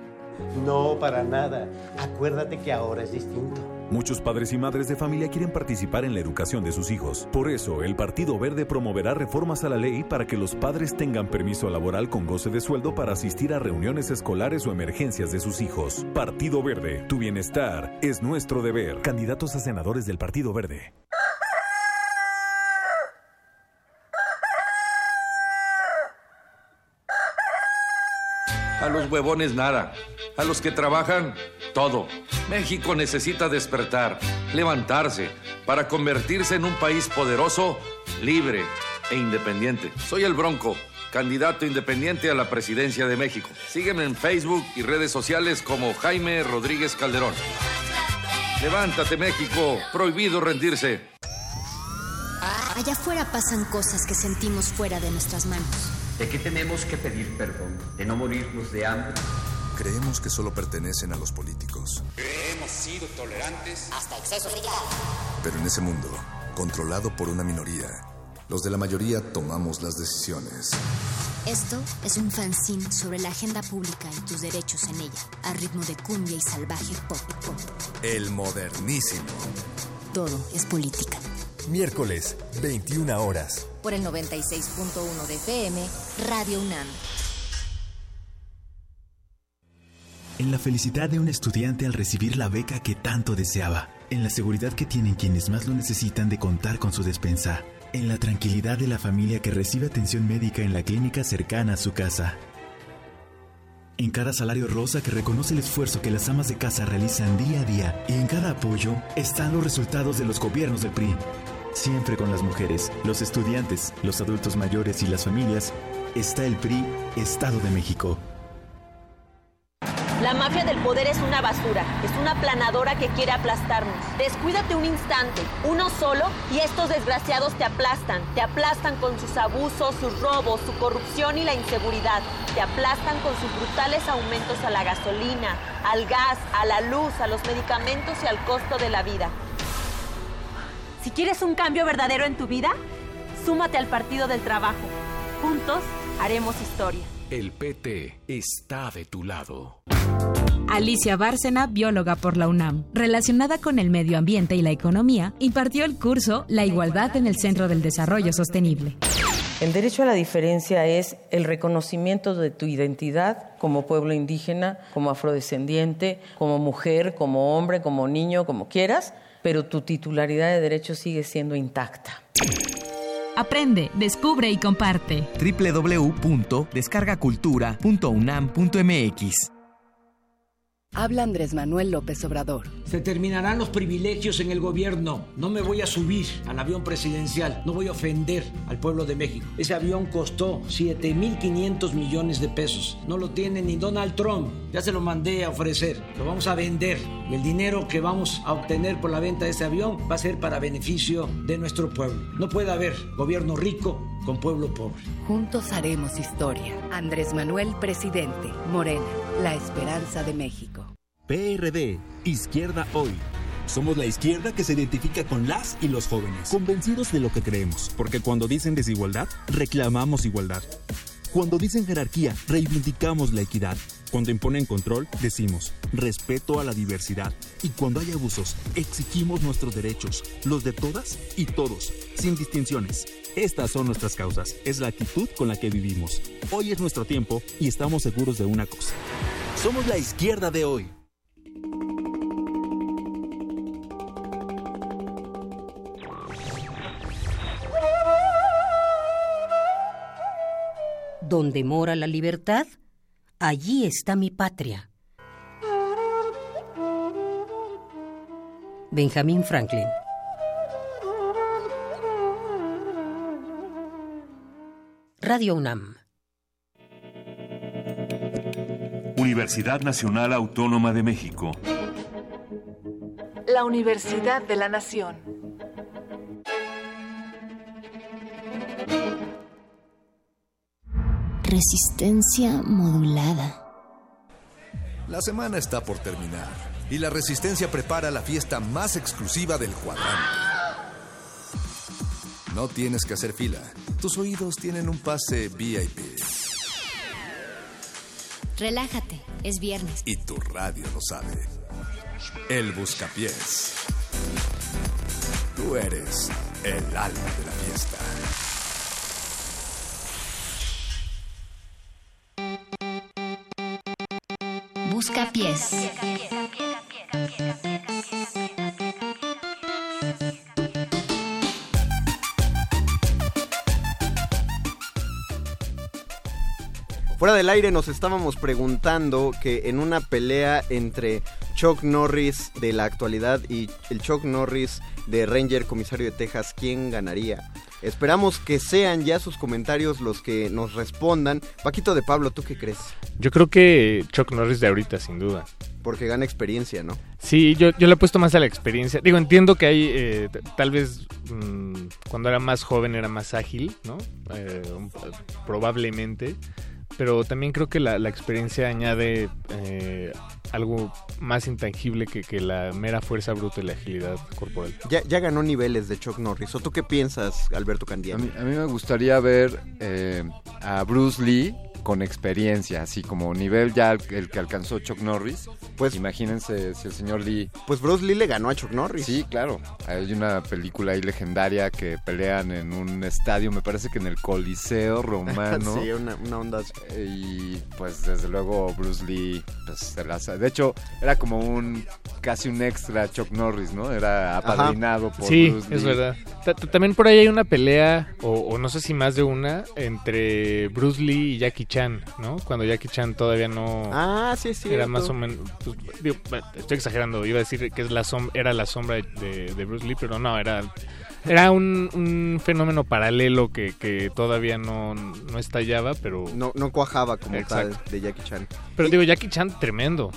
No, para nada. Acuérdate que ahora es distinto. Muchos padres y madres de familia quieren participar en la educación de sus hijos. Por eso, el Partido Verde promoverá reformas a la ley para que los padres tengan permiso laboral con goce de sueldo para asistir a reuniones escolares o emergencias de sus hijos. Partido Verde, tu bienestar es nuestro deber. Candidatos a senadores del Partido Verde. A los huevones nada. A los que trabajan, todo. México necesita despertar, levantarse, para convertirse en un país poderoso, libre e independiente. Soy el Bronco, candidato independiente a la presidencia de México. Sígueme en Facebook y redes sociales como Jaime Rodríguez Calderón. Levántate México, prohibido rendirse. Allá afuera pasan cosas que sentimos fuera de nuestras manos. ¿De qué tenemos que pedir perdón? ¿De no morirnos de hambre? Creemos que solo pertenecen a los políticos. Hemos sido tolerantes hasta exceso de Pero en ese mundo, controlado por una minoría, los de la mayoría tomamos las decisiones. Esto es un fanzine sobre la agenda pública y tus derechos en ella, a ritmo de cumbia y salvaje pop pop. El modernísimo. Todo es política. Miércoles, 21 horas. Por el 96.1 de FM, Radio UNAM. en la felicidad de un estudiante al recibir la beca que tanto deseaba, en la seguridad que tienen quienes más lo necesitan de contar con su despensa, en la tranquilidad de la familia que recibe atención médica en la clínica cercana a su casa. En cada salario rosa que reconoce el esfuerzo que las amas de casa realizan día a día y en cada apoyo están los resultados de los gobiernos del PRI. Siempre con las mujeres, los estudiantes, los adultos mayores y las familias, está el PRI Estado de México. La mafia del poder es una basura, es una planadora que quiere aplastarnos. Descuídate un instante, uno solo, y estos desgraciados te aplastan. Te aplastan con sus abusos, sus robos, su corrupción y la inseguridad. Te aplastan con sus brutales aumentos a la gasolina, al gas, a la luz, a los medicamentos y al costo de la vida. Si quieres un cambio verdadero en tu vida, súmate al Partido del Trabajo. Juntos haremos historia. El PT está de tu lado. Alicia Bárcena, bióloga por la UNAM, relacionada con el medio ambiente y la economía, impartió el curso La igualdad en el Centro del Desarrollo Sostenible. El derecho a la diferencia es el reconocimiento de tu identidad como pueblo indígena, como afrodescendiente, como mujer, como hombre, como niño, como quieras, pero tu titularidad de derecho sigue siendo intacta. Aprende, descubre y comparte. www.descargacultura.unam.mx Habla Andrés Manuel López Obrador. Se terminarán los privilegios en el gobierno. No me voy a subir al avión presidencial. No voy a ofender al pueblo de México. Ese avión costó 7.500 millones de pesos. No lo tiene ni Donald Trump. Ya se lo mandé a ofrecer. Lo vamos a vender. Y el dinero que vamos a obtener por la venta de ese avión va a ser para beneficio de nuestro pueblo. No puede haber gobierno rico con pueblo pobre. Juntos haremos historia. Andrés Manuel, presidente. Morena, la esperanza de México. PRD, Izquierda Hoy. Somos la izquierda que se identifica con las y los jóvenes, convencidos de lo que creemos, porque cuando dicen desigualdad, reclamamos igualdad. Cuando dicen jerarquía, reivindicamos la equidad. Cuando imponen control, decimos respeto a la diversidad. Y cuando hay abusos, exigimos nuestros derechos, los de todas y todos, sin distinciones. Estas son nuestras causas, es la actitud con la que vivimos. Hoy es nuestro tiempo y estamos seguros de una cosa. Somos la izquierda de hoy. Donde mora la libertad, allí está mi patria. Benjamin Franklin. Radio UNAM. Universidad Nacional Autónoma de México. La Universidad de la Nación. Resistencia modulada. La semana está por terminar y la Resistencia prepara la fiesta más exclusiva del cuadrante. No tienes que hacer fila. Tus oídos tienen un pase VIP. Relájate, es viernes. Y tu radio lo sabe. El Buscapiés. Tú eres el alma de la fiesta. Buscapiés. Fuera del aire nos estábamos preguntando que en una pelea entre Chuck Norris de la actualidad y el Chuck Norris de Ranger Comisario de Texas, ¿quién ganaría? Esperamos que sean ya sus comentarios los que nos respondan. Paquito de Pablo, ¿tú qué crees? Yo creo que Chuck Norris de ahorita, sin duda. Porque gana experiencia, ¿no? Sí, yo, yo le he puesto más a la experiencia. Digo, entiendo que hay, eh, tal vez mm, cuando era más joven era más ágil, ¿no? Eh, probablemente. Pero también creo que la, la experiencia añade eh, algo más intangible que, que la mera fuerza bruta y la agilidad corporal. Ya, ya ganó niveles de Chuck Norris. ¿O tú qué piensas, Alberto Candiani? A mí, a mí me gustaría ver eh, a Bruce Lee con experiencia, así como nivel ya el, el que alcanzó Chuck Norris. Pues imagínense si el señor Lee. Pues Bruce Lee le ganó a Chuck Norris. Sí, claro. Hay una película ahí legendaria que pelean en un estadio, me parece que en el Coliseo Romano. *laughs* sí, una, una onda. Y pues desde luego Bruce Lee, pues se la sa- De hecho, era como un casi un extra Chuck Norris, ¿no? Era apadrinado por Sí, Bruce Lee. es verdad. Ta- ta- También por ahí hay una pelea, o, o no sé si más de una, entre Bruce Lee y Jackie Chan, ¿no? Cuando Jackie Chan todavía no... Ah, sí, es Era más o menos... pues, digo, estoy exagerando, iba a decir que es la era la sombra de, de Bruce Lee, pero no, era... Era un, un fenómeno paralelo que, que todavía no, no estallaba, pero... No, no cuajaba como Exacto. tal de Jackie Chan. Pero digo, Jackie Chan, tremendo.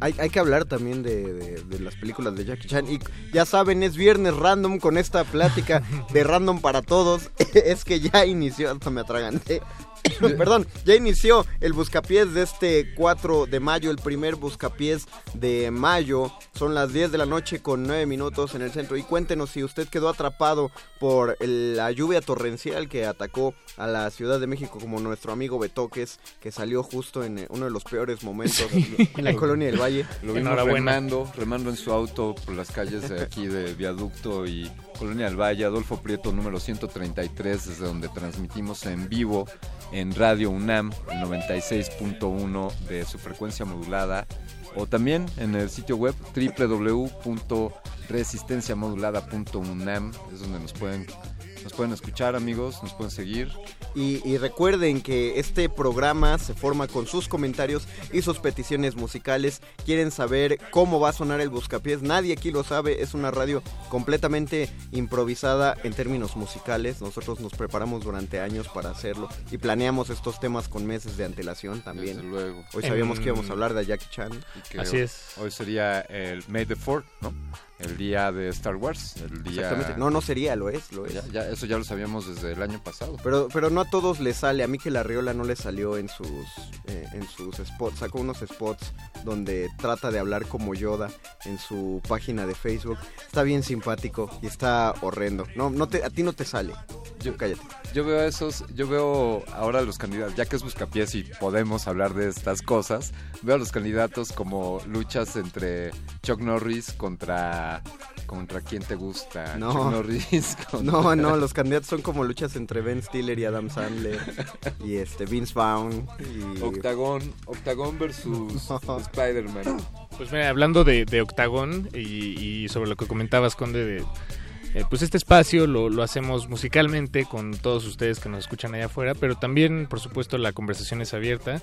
Hay, hay que hablar también de, de- de las películas de Jackie Chan. Y ya saben, es viernes random con esta plática de random para todos. *laughs* es que ya inició, hasta me atraganté. *laughs* Perdón, ya inició el buscapiés de este 4 de mayo, el primer buscapiés de mayo. Son las 10 de la noche con 9 minutos en el centro. Y cuéntenos si usted quedó atrapado por el- la lluvia torrencial que atacó a la Ciudad de México, como nuestro amigo Betoques, que salió justo en eh, uno de los peores momentos en *laughs* la colonia del Valle. *laughs* Lo vimos remando, remando en su auto por las calles de aquí de Viaducto y Colonia del Valle, Adolfo Prieto número 133, desde donde transmitimos en vivo en Radio UNAM, el 96.1 de su frecuencia modulada, o también en el sitio web www.resistenciamodulada.unam, es donde nos pueden, nos pueden escuchar amigos, nos pueden seguir. Y, y recuerden que este programa se forma con sus comentarios y sus peticiones musicales. Quieren saber cómo va a sonar el Buscapiés. Nadie aquí lo sabe. Es una radio completamente improvisada en términos musicales. Nosotros nos preparamos durante años para hacerlo y planeamos estos temas con meses de antelación también. Desde luego. Hoy sabíamos En- que íbamos a hablar de Jackie Chan. Y que hoy- Hoy sería el May the 4 ¿no? El día de Star Wars. El día... Exactamente. No, no sería, lo es, lo es. Ya, ya, eso ya lo sabíamos desde el año pasado. Pero, pero no a todos les sale. A mí que la Riola no le salió en sus, eh, en sus spots. Sacó unos spots donde trata de hablar como Yoda en su página de Facebook. Está bien simpático y está horrendo. No, no te, a ti no te sale. Yo cállate. Yo veo esos, yo veo ahora los candidatos, ya que es Buscapiés y podemos hablar de estas cosas, veo a los candidatos como luchas entre Chuck Norris contra contra quién te gusta, No. Norris. *laughs* contra- No, no, los candidatos son como luchas entre Ben Stiller y Adam Sandler. y este Vince Vaughn. Y... Octagón, Octagón versus *laughs* Spider-Man. Pues mira, hablando de, de Octagón y, y sobre lo que comentabas, Conde, de, eh, pues este espacio lo, lo hacemos musicalmente con todos ustedes que nos escuchan allá afuera, pero también, por supuesto, la conversación es abierta.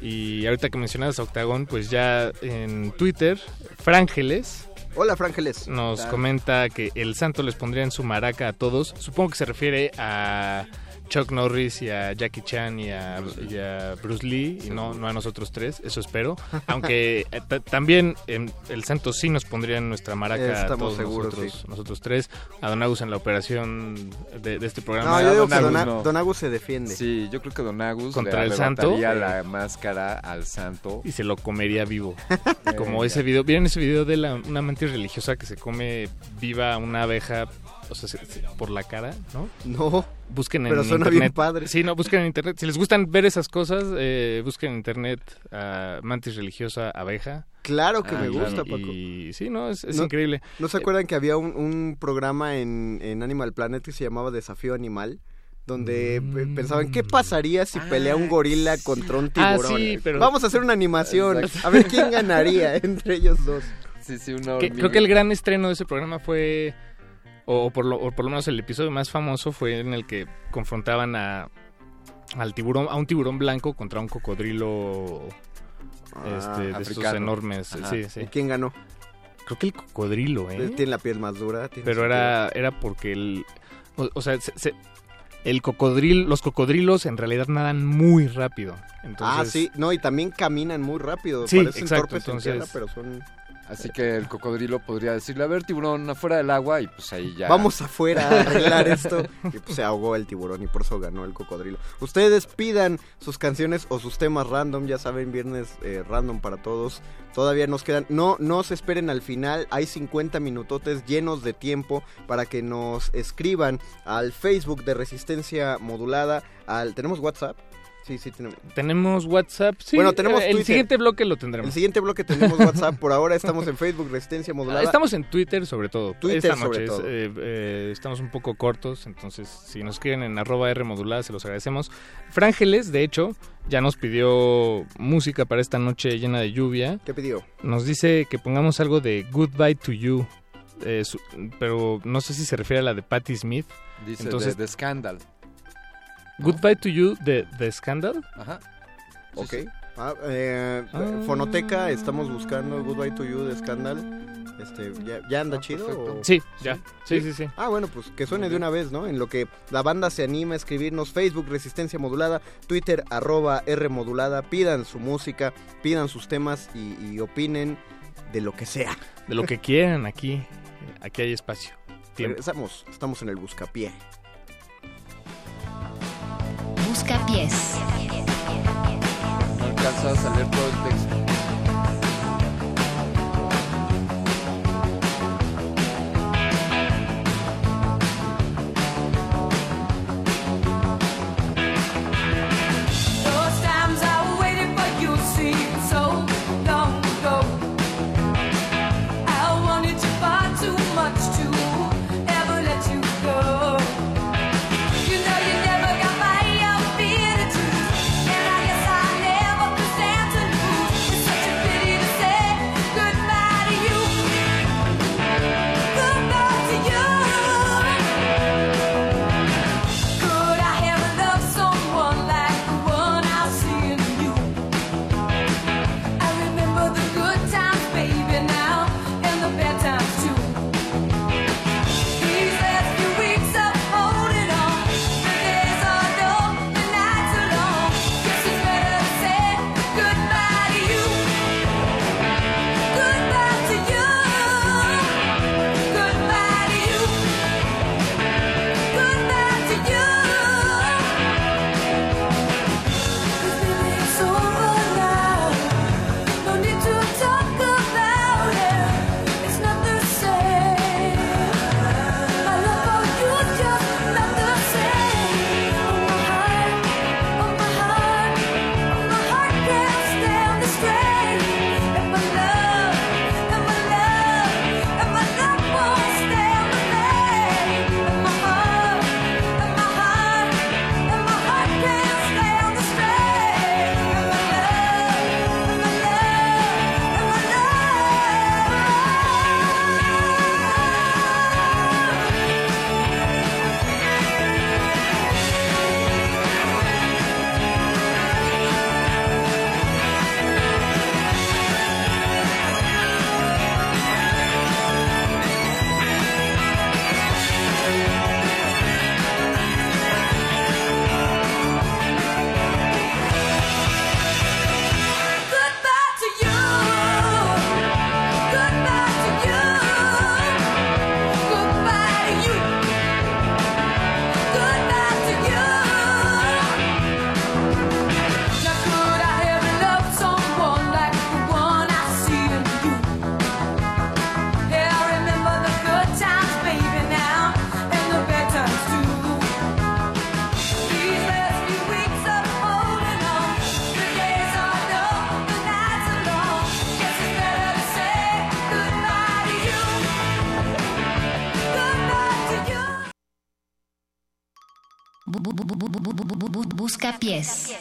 Y ahorita que mencionabas a Octagón, pues ya en Twitter, Frángeles. Hola, Frángeles. Nos comenta que el santo les pondría en su maraca a todos. Supongo que se refiere a Chuck Norris y a Jackie Chan y a, y a Bruce Lee y no, no a nosotros tres, eso espero. *laughs* Aunque eh, ta- también em, el santo sí nos pondría en nuestra maraca a Estamos todos seguros, nosotros, sí. nosotros tres. A Don Agus en la operación de, de este programa. No, yo digo que Agus Don, A- no. Don Agus se defiende. Sí, yo creo que Don Agus Contra le el santo. la máscara al santo. y se lo comería vivo. *laughs* Como ese video, ¿vieron ese video de la, una mantis religiosa que se come viva una abeja o sea, se- se- por la cara, ¿no? No. Busquen en Pero suena internet. bien padre. Sí, no, busquen en internet. Si les gustan ver esas cosas, eh, busquen en internet a mantis religiosa abeja. Claro que Ah, me gusta, Paco. Y sí, no, es, es ¿No- increíble. ¿No se acuerdan que había un, un programa en, en Animal Planet que se llamaba Desafío Animal? Donde pe- pensaban, ¿qué pasaría si pelea un gorila contra un Mm. Ah, tiburón? sí, pero- Vamos a hacer una animación. Exacto. A ver quién ganaría entre ellos dos. Sí, sí, una Que- creo que el gran estreno de ese programa fue, o, por lo, o por lo menos el episodio más famoso fue en el que confrontaban a al tiburón, a un tiburón blanco contra un cocodrilo este, de estos enormes. Sí, sí. ¿Y quién ganó? Creo que el cocodrilo, ¿eh? Tiene la piel más dura. tiene Pero era, era porque el... O, o sea, se- se- el cocodrilo, los cocodrilos en realidad nadan muy rápido. Entonces, Ah, sí. No, y también caminan muy rápido. Sí, Parecen exacto, torpes en entonces- tierra, pero son... Así que el cocodrilo podría decirle, a ver, tiburón, afuera del agua, y pues ahí ya. Vamos afuera a arreglar *laughs* esto. Y pues se ahogó el tiburón y por eso ganó el cocodrilo. Ustedes pidan sus canciones o sus temas random, ya saben, viernes eh, random para todos. Todavía nos quedan, no, no se esperen al final, hay 50 minutotes llenos de tiempo para que nos escriban al Facebook de Resistencia Modulada, al, ¿tenemos WhatsApp? Sí, sí, tenemos. Tenemos WhatsApp. Sí, Bueno, tenemos El Twitter. siguiente bloque lo tendremos. El siguiente bloque tenemos WhatsApp. Por ahora estamos en Facebook, Resistencia Modulada. Estamos en Twitter sobre todo. Twitter Esta sobre noche es, todo. eh, eh, estamos un poco cortos, entonces si nos escriben en arroba R modulada se los agradecemos. Frángeles, de hecho, ya nos pidió música para esta noche llena de lluvia. ¿Qué pidió? Nos dice que pongamos algo de Goodbye to You, eh, su- pero no sé si se refiere a la de Patti Smith. Dice Entonces, de, de Scandal. Goodbye to You de The Scandal. Ajá. Ok. Ah, eh, Fonoteca, estamos buscando Goodbye to You de Scandal. Este, ¿ya, ya anda chido? o- Sí, ya. Sí, sí, sí. Ah, bueno, pues que suene de una vez, ¿no? En lo que la banda se anima a escribirnos Facebook Resistencia Modulada, Twitter arroba R Modulada, pidan su música, pidan sus temas y, y opinen de lo que sea. De lo que quieran aquí. Aquí hay espacio. Tiempo. Regresamos, estamos en el Buscapié. Pies. No alcanzas a leer todo el texto. Busca pies.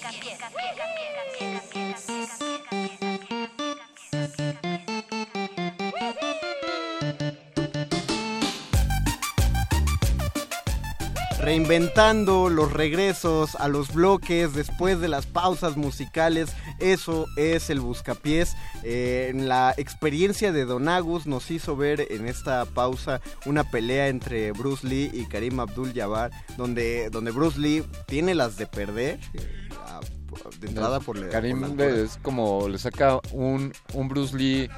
Reinventando los regresos a los bloques después de las pausas musicales. Eso es el Buscapiés. Eh, la experiencia de Don Agus nos hizo ver en esta pausa una pelea entre Bruce Lee y Karim Abdul-Jabbar, donde, donde Bruce Lee tiene las de perder. De entrada por la- Karim por la altura. es como le saca un, un Bruce Lee,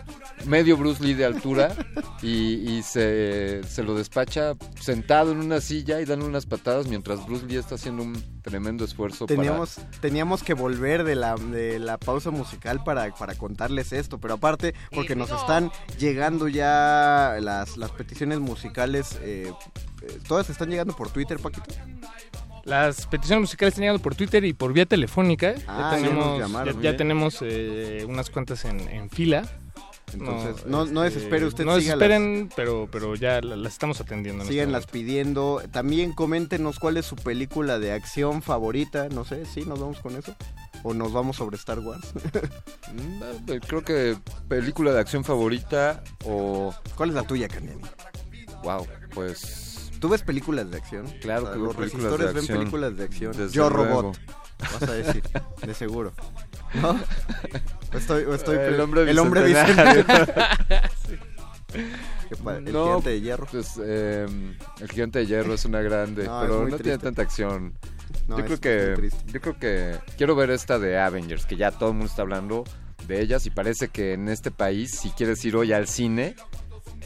medio Bruce Lee de altura *laughs* y, y se, se lo despacha sentado en una silla y dan unas patadas mientras Bruce Lee está haciendo un tremendo esfuerzo Teníamos, teníamos que volver de la, de la pausa musical para, para contarles esto, pero aparte porque nos están llegando ya las, las peticiones musicales, eh, eh, todas están llegando por Twitter, Paquito. Las peticiones musicales han llegado por Twitter y por vía telefónica. Ah, ya tenemos, llamaron, ya- tenemos eh, unas cuantas en, en fila. Entonces, no- no desespere usted, No sígalas. desesperen, pero, pero ya la- las estamos atendiendo. en este Síganlas momento. pidiendo. También coméntenos cuál es su película de acción favorita. No sé, ¿sí? ¿Nos vamos con eso? ¿O nos vamos sobre Star Wars? *laughs* Mm, eh, Creo que película de acción favorita o... ¿Cuál es la tuya, Candiani? Wow, pues... ¿Tú ves películas de acción? Claro O sea, que veo los películas de ven acción. películas de acción. Desde Yo luego. Robot. Vas a decir, de seguro. ¿No? O estoy, estoy El hombre el hombre *laughs* pa- el No, gigante de hierro. pues, eh, el gigante de hierro es una grande, No, pero no tiene tanta acción. No, yo creo que yo creo que quiero ver esta de Avengers, que ya todo el mundo está hablando de ellas y parece que en este país si quieres ir hoy al cine,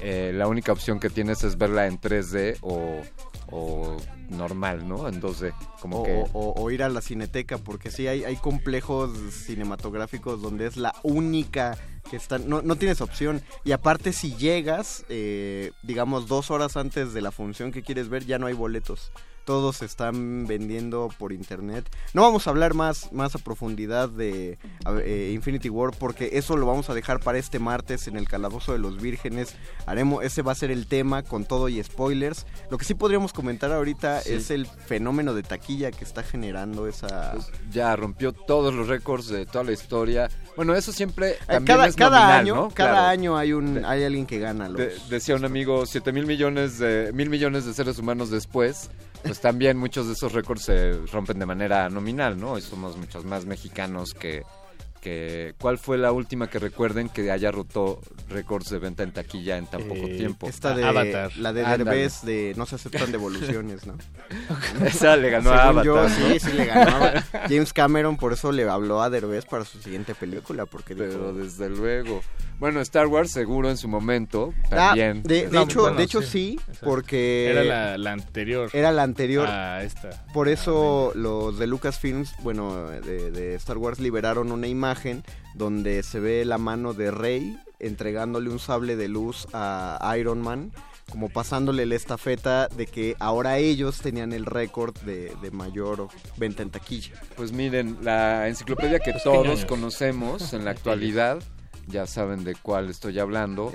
eh, la única opción que tienes es verla en 3D o, o normal, ¿no? En 2D, como O, que o- o- o ir a la cineteca, porque sí hay, hay complejos cinematográficos donde es la única que están, no, no tienes opción. Y aparte si llegas, eh, digamos, dos horas antes de la función que quieres ver, ya no hay boletos. Todos se están vendiendo por internet. No vamos a hablar más, más a profundidad de eh, Infinity War porque eso lo vamos a dejar para este martes en el Calabozo de los Vírgenes. Haremos, ese va a ser el tema con todo y spoilers. Lo que sí podríamos comentar ahorita Sí. es el fenómeno de taquilla que está generando esa... ya rompió todos los récords de toda la historia. Bueno, eso siempre Eh, también cada es cada nominal, año, ¿no? cada Claro. año hay un hay alguien que gana los... De- decía un amigo, 7 mil millones de mil millones de seres humanos después, pues también muchos de esos récords se rompen de manera nominal, ¿no? Y somos muchos más mexicanos que, que ¿cuál fue la última que recuerden que haya roto récords de venta en taquilla en tan poco Eh, tiempo? Esta de la de. Derbez de no se aceptan devoluciones, ¿no? *laughs* Esa le ganó a Según yo, Avatar, ¿no? sí, sí le ganó. a Avatar. *laughs* James Cameron por eso le habló a Derbez para su siguiente película, porque Pero dijo, desde luego. Bueno, Star Wars seguro en su momento Ah, también. de, de No, hecho, bueno, de hecho sí, sí, porque Era la, la anterior. era la anterior. A esta. Por eso los de Lucasfilms, bueno, de, de Star Wars liberaron una imagen donde se ve la mano de Rey entregándole un sable de luz a Iron Man, como pasándole la estafeta de que ahora ellos tenían el récord de, de mayor venta en taquilla. Pues miren, la enciclopedia que todos conocemos en la actualidad, ya saben de cuál estoy hablando.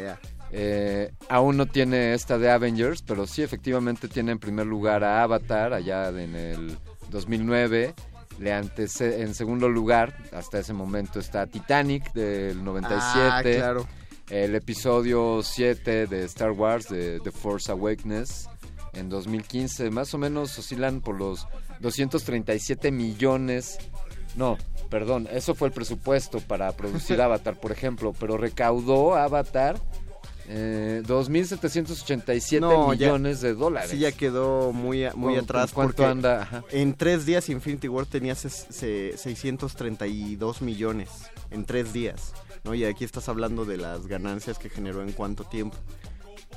eh, aún no tiene esta de Avengers, pero sí efectivamente tiene en primer lugar a Avatar, allá en el 2009. Le antece- en segundo lugar, hasta ese momento, está Titanic del 97. Ah, claro. El episodio 7 de Star Wars, de The Force Awakens, en 2015. Más o menos oscilan por los 237 millones. No, perdón, eso fue el presupuesto para producir *laughs* Avatar, por ejemplo, pero recaudó Avatar eh, 2.787 No, ya- millones de dólares. Sí, ya quedó muy, muy ¿Con- atrás. cuánto porque anda? Ajá. En tres días Infinity War tenía ses- se- 632 millones. En tres días. ¿no? Y aquí estás hablando de las ganancias que generó en cuánto tiempo.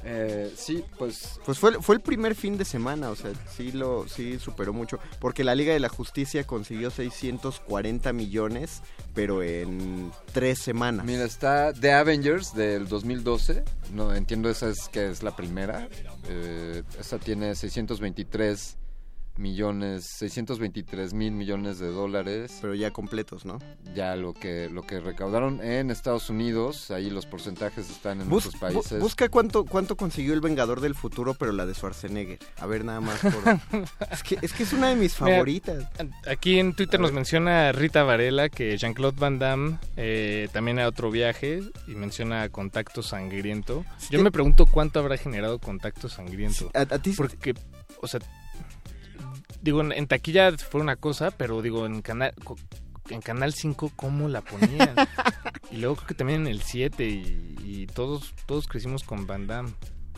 Eh, sí, pues... Pues fue, fue el primer fin de semana, o sea, sí lo sí superó mucho. Porque la Liga de la Justicia consiguió 640 millones, pero en tres semanas. Mira, está The Avengers del 2012. No, entiendo esa es que es la primera. Eh, esta tiene 623 millones, 623 mil millones de dólares. Pero ya completos, ¿no? Ya lo que lo que recaudaron en Estados Unidos, ahí los porcentajes están en Bus- otros países. bu- busca cuánto, cuánto consiguió el Vengador del Futuro, pero la de Schwarzenegger. A ver, nada más. por- *laughs* es, que, es que es una de mis Mira, favoritas. Aquí en Twitter nos menciona Rita Varela que Jean-Claude Van Damme eh, también a otro viaje y menciona Contacto Sangriento. Yo me pregunto cuánto habrá generado Contacto Sangriento. A, a ti Porque, o sea, digo, en, en taquilla fue una cosa, pero digo, en canal... En Canal 5, ¿cómo la ponían? *laughs* y luego creo que también en el 7 y, y todos todos crecimos con Van Damme.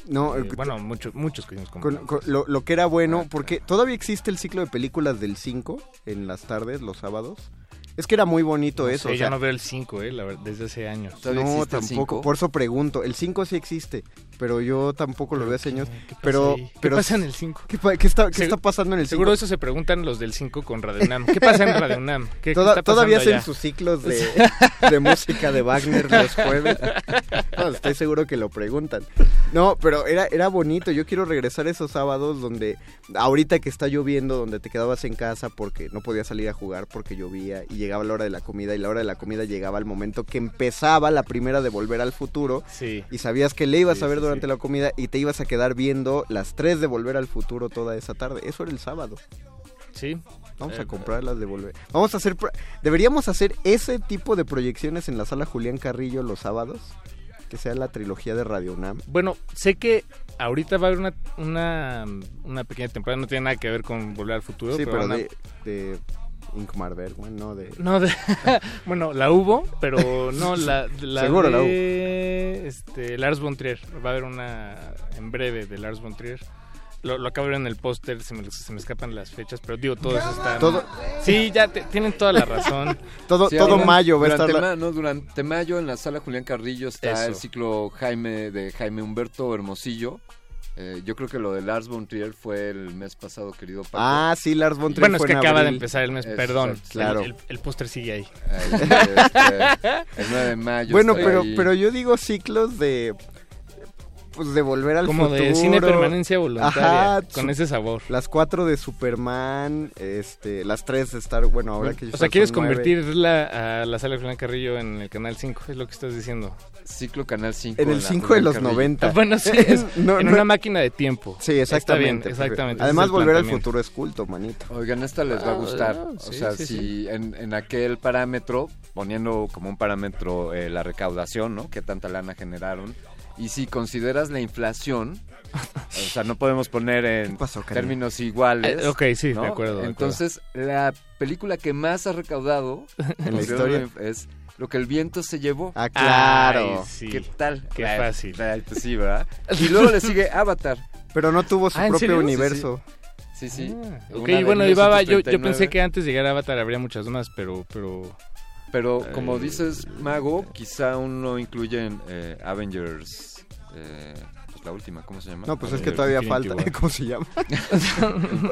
No, Eh, bueno, muchos muchos crecimos con, Con- Van con Damme. lo, lo que era bueno, porque todavía existe el ciclo de películas del 5 en las tardes, los sábados. Es que era muy bonito eso. Sí, o sea, ya no veo el 5, eh, la verdad, desde hace años. No, tampoco. Por eso pregunto. El 5 sí existe, pero yo tampoco lo veo hace años. Pero, ¿Qué pero pasa en el 5? ¿Qué, qué está, qué Se- está pasando en el 5? Seguro eso se preguntan los del 5 con Radio UNAM. ¿Qué pasa en Radio UNAM? ¿Qué, qué Toda- está todavía hacen sus ciclos de, de música de Wagner los jueves. No, estoy seguro que lo preguntan. No, pero era, era bonito. Yo quiero regresar esos sábados donde, ahorita que está lloviendo, donde te quedabas en casa porque no podías salir a jugar porque llovía y llegaba la hora de la comida y la hora de la comida llegaba al momento que empezaba la primera de Volver al Futuro. Sí. Y sabías que le ibas Sí, a ver sí, durante la comida y te ibas a quedar viendo las 3 de Volver al Futuro toda esa tarde. Eso era el sábado. Sí. Vamos Eh, a comprarlas de volver. Vamos a hacer. Deberíamos hacer ese tipo de proyecciones en la sala Julián Carrillo los sábados. Que sea la trilogía de Radio UNAM. Bueno, sé que ahorita va a haber una, una, una pequeña temporada, no tiene nada que ver con Volver al Futuro. Sí, pero de Ingmar Bergman, no de. No, de- *laughs* bueno, la hubo, pero no, la, *laughs* la Seguro la de, Este, Lars von Trier. Va a haber una en breve de Lars von Trier. Lo, lo acabo de ver en el póster, se me, se me escapan las fechas, pero digo, todo eso está... Todo- Sí, ya te- tienen toda la razón. *laughs* Todo, Sí, todo ahora, mayo va a durante estar. la- ma- no, durante mayo en la sala Julián Carrillo está Eso. el ciclo Jaime de Jaime Humberto Hermosillo. Eh, yo creo que lo de Lars von Trier fue el mes pasado, querido Paco. Ah, sí, Lars von Trier Bueno, es fue que en acaba de empezar el mes, perdón. exacto. Claro. El, el- el póster sigue ahí. Este, *laughs* el 9 de mayo. Bueno, pero, ahí. pero yo digo ciclos de. Pues de volver al Como futuro. de cine permanencia voluntaria, Ajá, con su- ese sabor. Las cuatro de Superman, este, las tres de Star. Bueno, ahora que o ya sea, quieres nueve. convertirla a la sala de Julián Carrillo en el canal 5, es lo que estás diciendo. Ciclo Canal 5. En el la 5 de los Carrillo. 90. Bueno, sí, *laughs* es No, en no- una máquina de tiempo. Sí, exactamente. Está bien, porque- exactamente. Además, volver al futuro es culto, manito. Oigan, esta les va a Ah, gustar. ah, o sea, sí, si sí. En, en aquel parámetro, poniendo como un parámetro eh, la recaudación, ¿no? Que tanta lana generaron. Y si consideras la inflación, *laughs* o sea, no podemos poner en pasó, términos iguales. Eh, ok, sí, de ¿no? acuerdo, de acuerdo. Entonces, la película que más ha recaudado *laughs* En la historia. es Lo que el viento se llevó. Ah, claro. Ay, sí. ¿Qué tal? Qué Ay, fácil. ay, pues sí, ¿verdad? Y luego le sigue Avatar. Pero no tuvo su Ah, ¿en propio serio? universo. Sí, sí. Ah, Una ok, bueno, iba, yo, yo 1939. pensé que antes de llegar a Avatar habría muchas más, pero... pero Pero como Eh, dices, Mago, quizá aún no incluyen eh, Avengers. eh, la última, ¿cómo se llama? No, pues es que todavía Infinity falta. War. *laughs* ¿Cómo se llama? *laughs*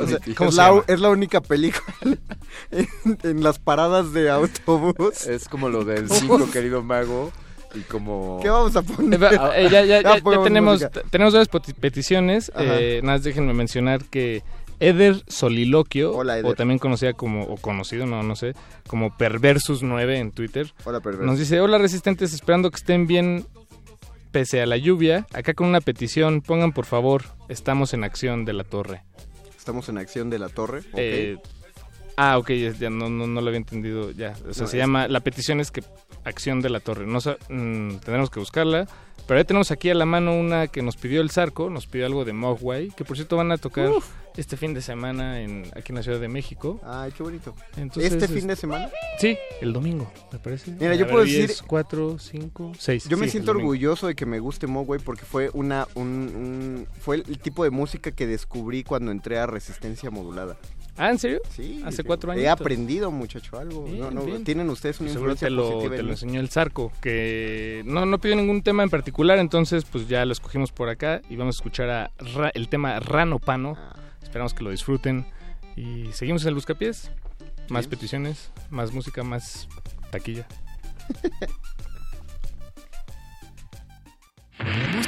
O sea, Infinity. es, la, es la única película *laughs* en, en las paradas de autobús. Es como lo del 5, querido Mago. Y como... ¿Qué vamos a Eh, poner? va- eh, ya, ya- ya- tenemos, tenemos varias peticiones. Eh, nada más déjenme mencionar que Eder Soliloquio, Hola, Eder. o también conocida como, o conocido, no, no sé, como Perversus9 en Twitter, Hola, perverso. nos dice, hola resistentes, esperando que estén bien pese a la lluvia. Acá con una petición, pongan por favor, estamos en acción de la torre. Estamos en acción de la torre. ok. Eh, ah, ok, ya, no, no, no lo había entendido ya. O sea, No, se es- llama, la petición es que acción de la torre. No, sa- mm, tendremos que buscarla. Pero ya tenemos aquí a la mano una que nos pidió el Zarco, nos pidió algo de Mogwai, que por cierto van a tocar este fin de semana en, aquí en la Ciudad de México. Ay, qué bonito. Entonces, ¿Este es- fin de semana? Sí, el domingo, me parece. Mira, yo puedo decir- 4, 5, 6. Yo me siento orgulloso de que me guste Mogwai porque fue una un, un- fue el, tipo de música que descubrí cuando entré a Resistencia Modulada. Ah, ¿en serio? Sí. Hace sí. cuatro años. He aprendido, muchacho, algo. Bien, no, no, bien. Tienen ustedes una influencia te lo, positiva te en lo enseñó el Zarco, que no, no pidió ningún tema en particular, entonces pues ya lo escogimos por acá y vamos a escuchar a Ra- el tema Rano Pano. Ah. Esperamos que lo disfruten y seguimos en el Buscapiés. Más Sí. peticiones, más música, más taquilla. *laughs* Bus-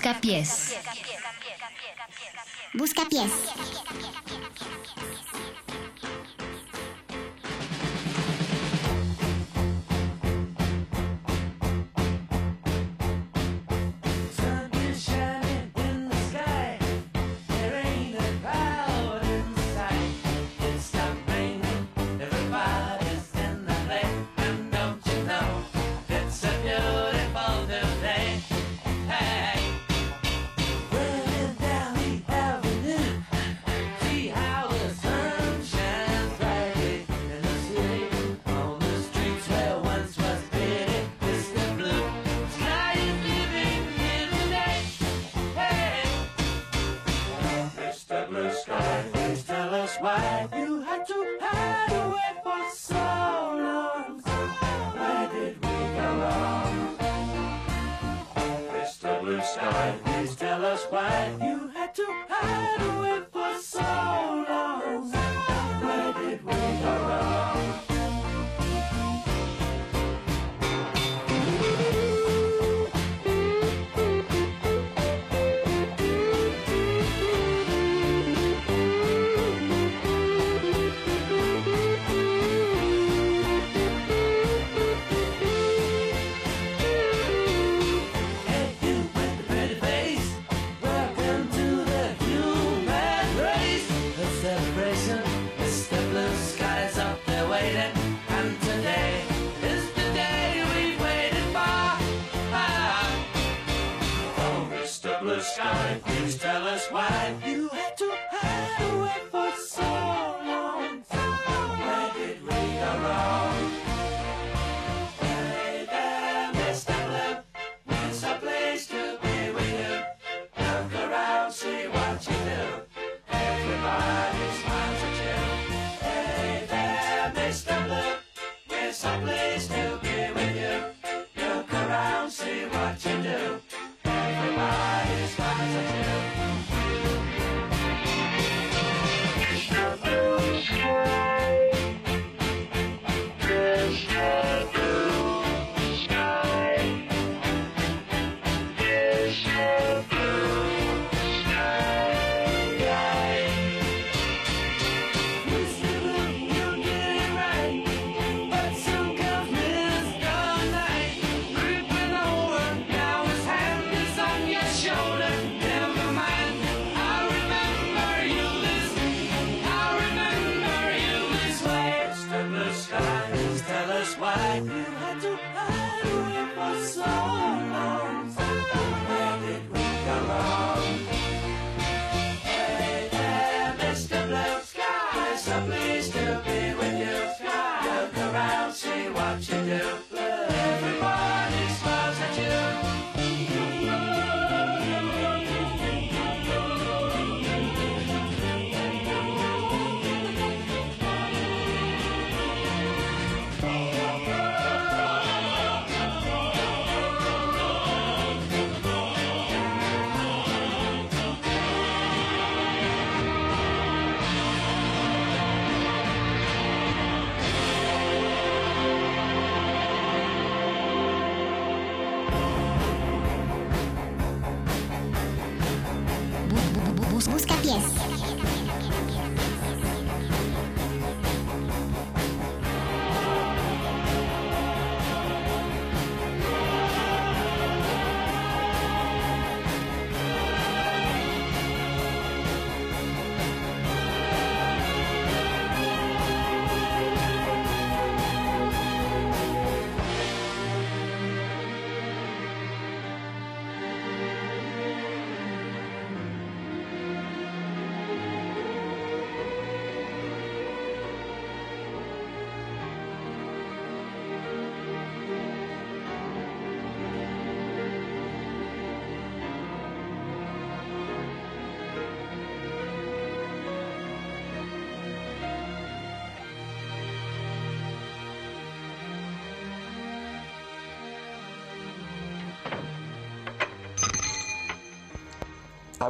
Busca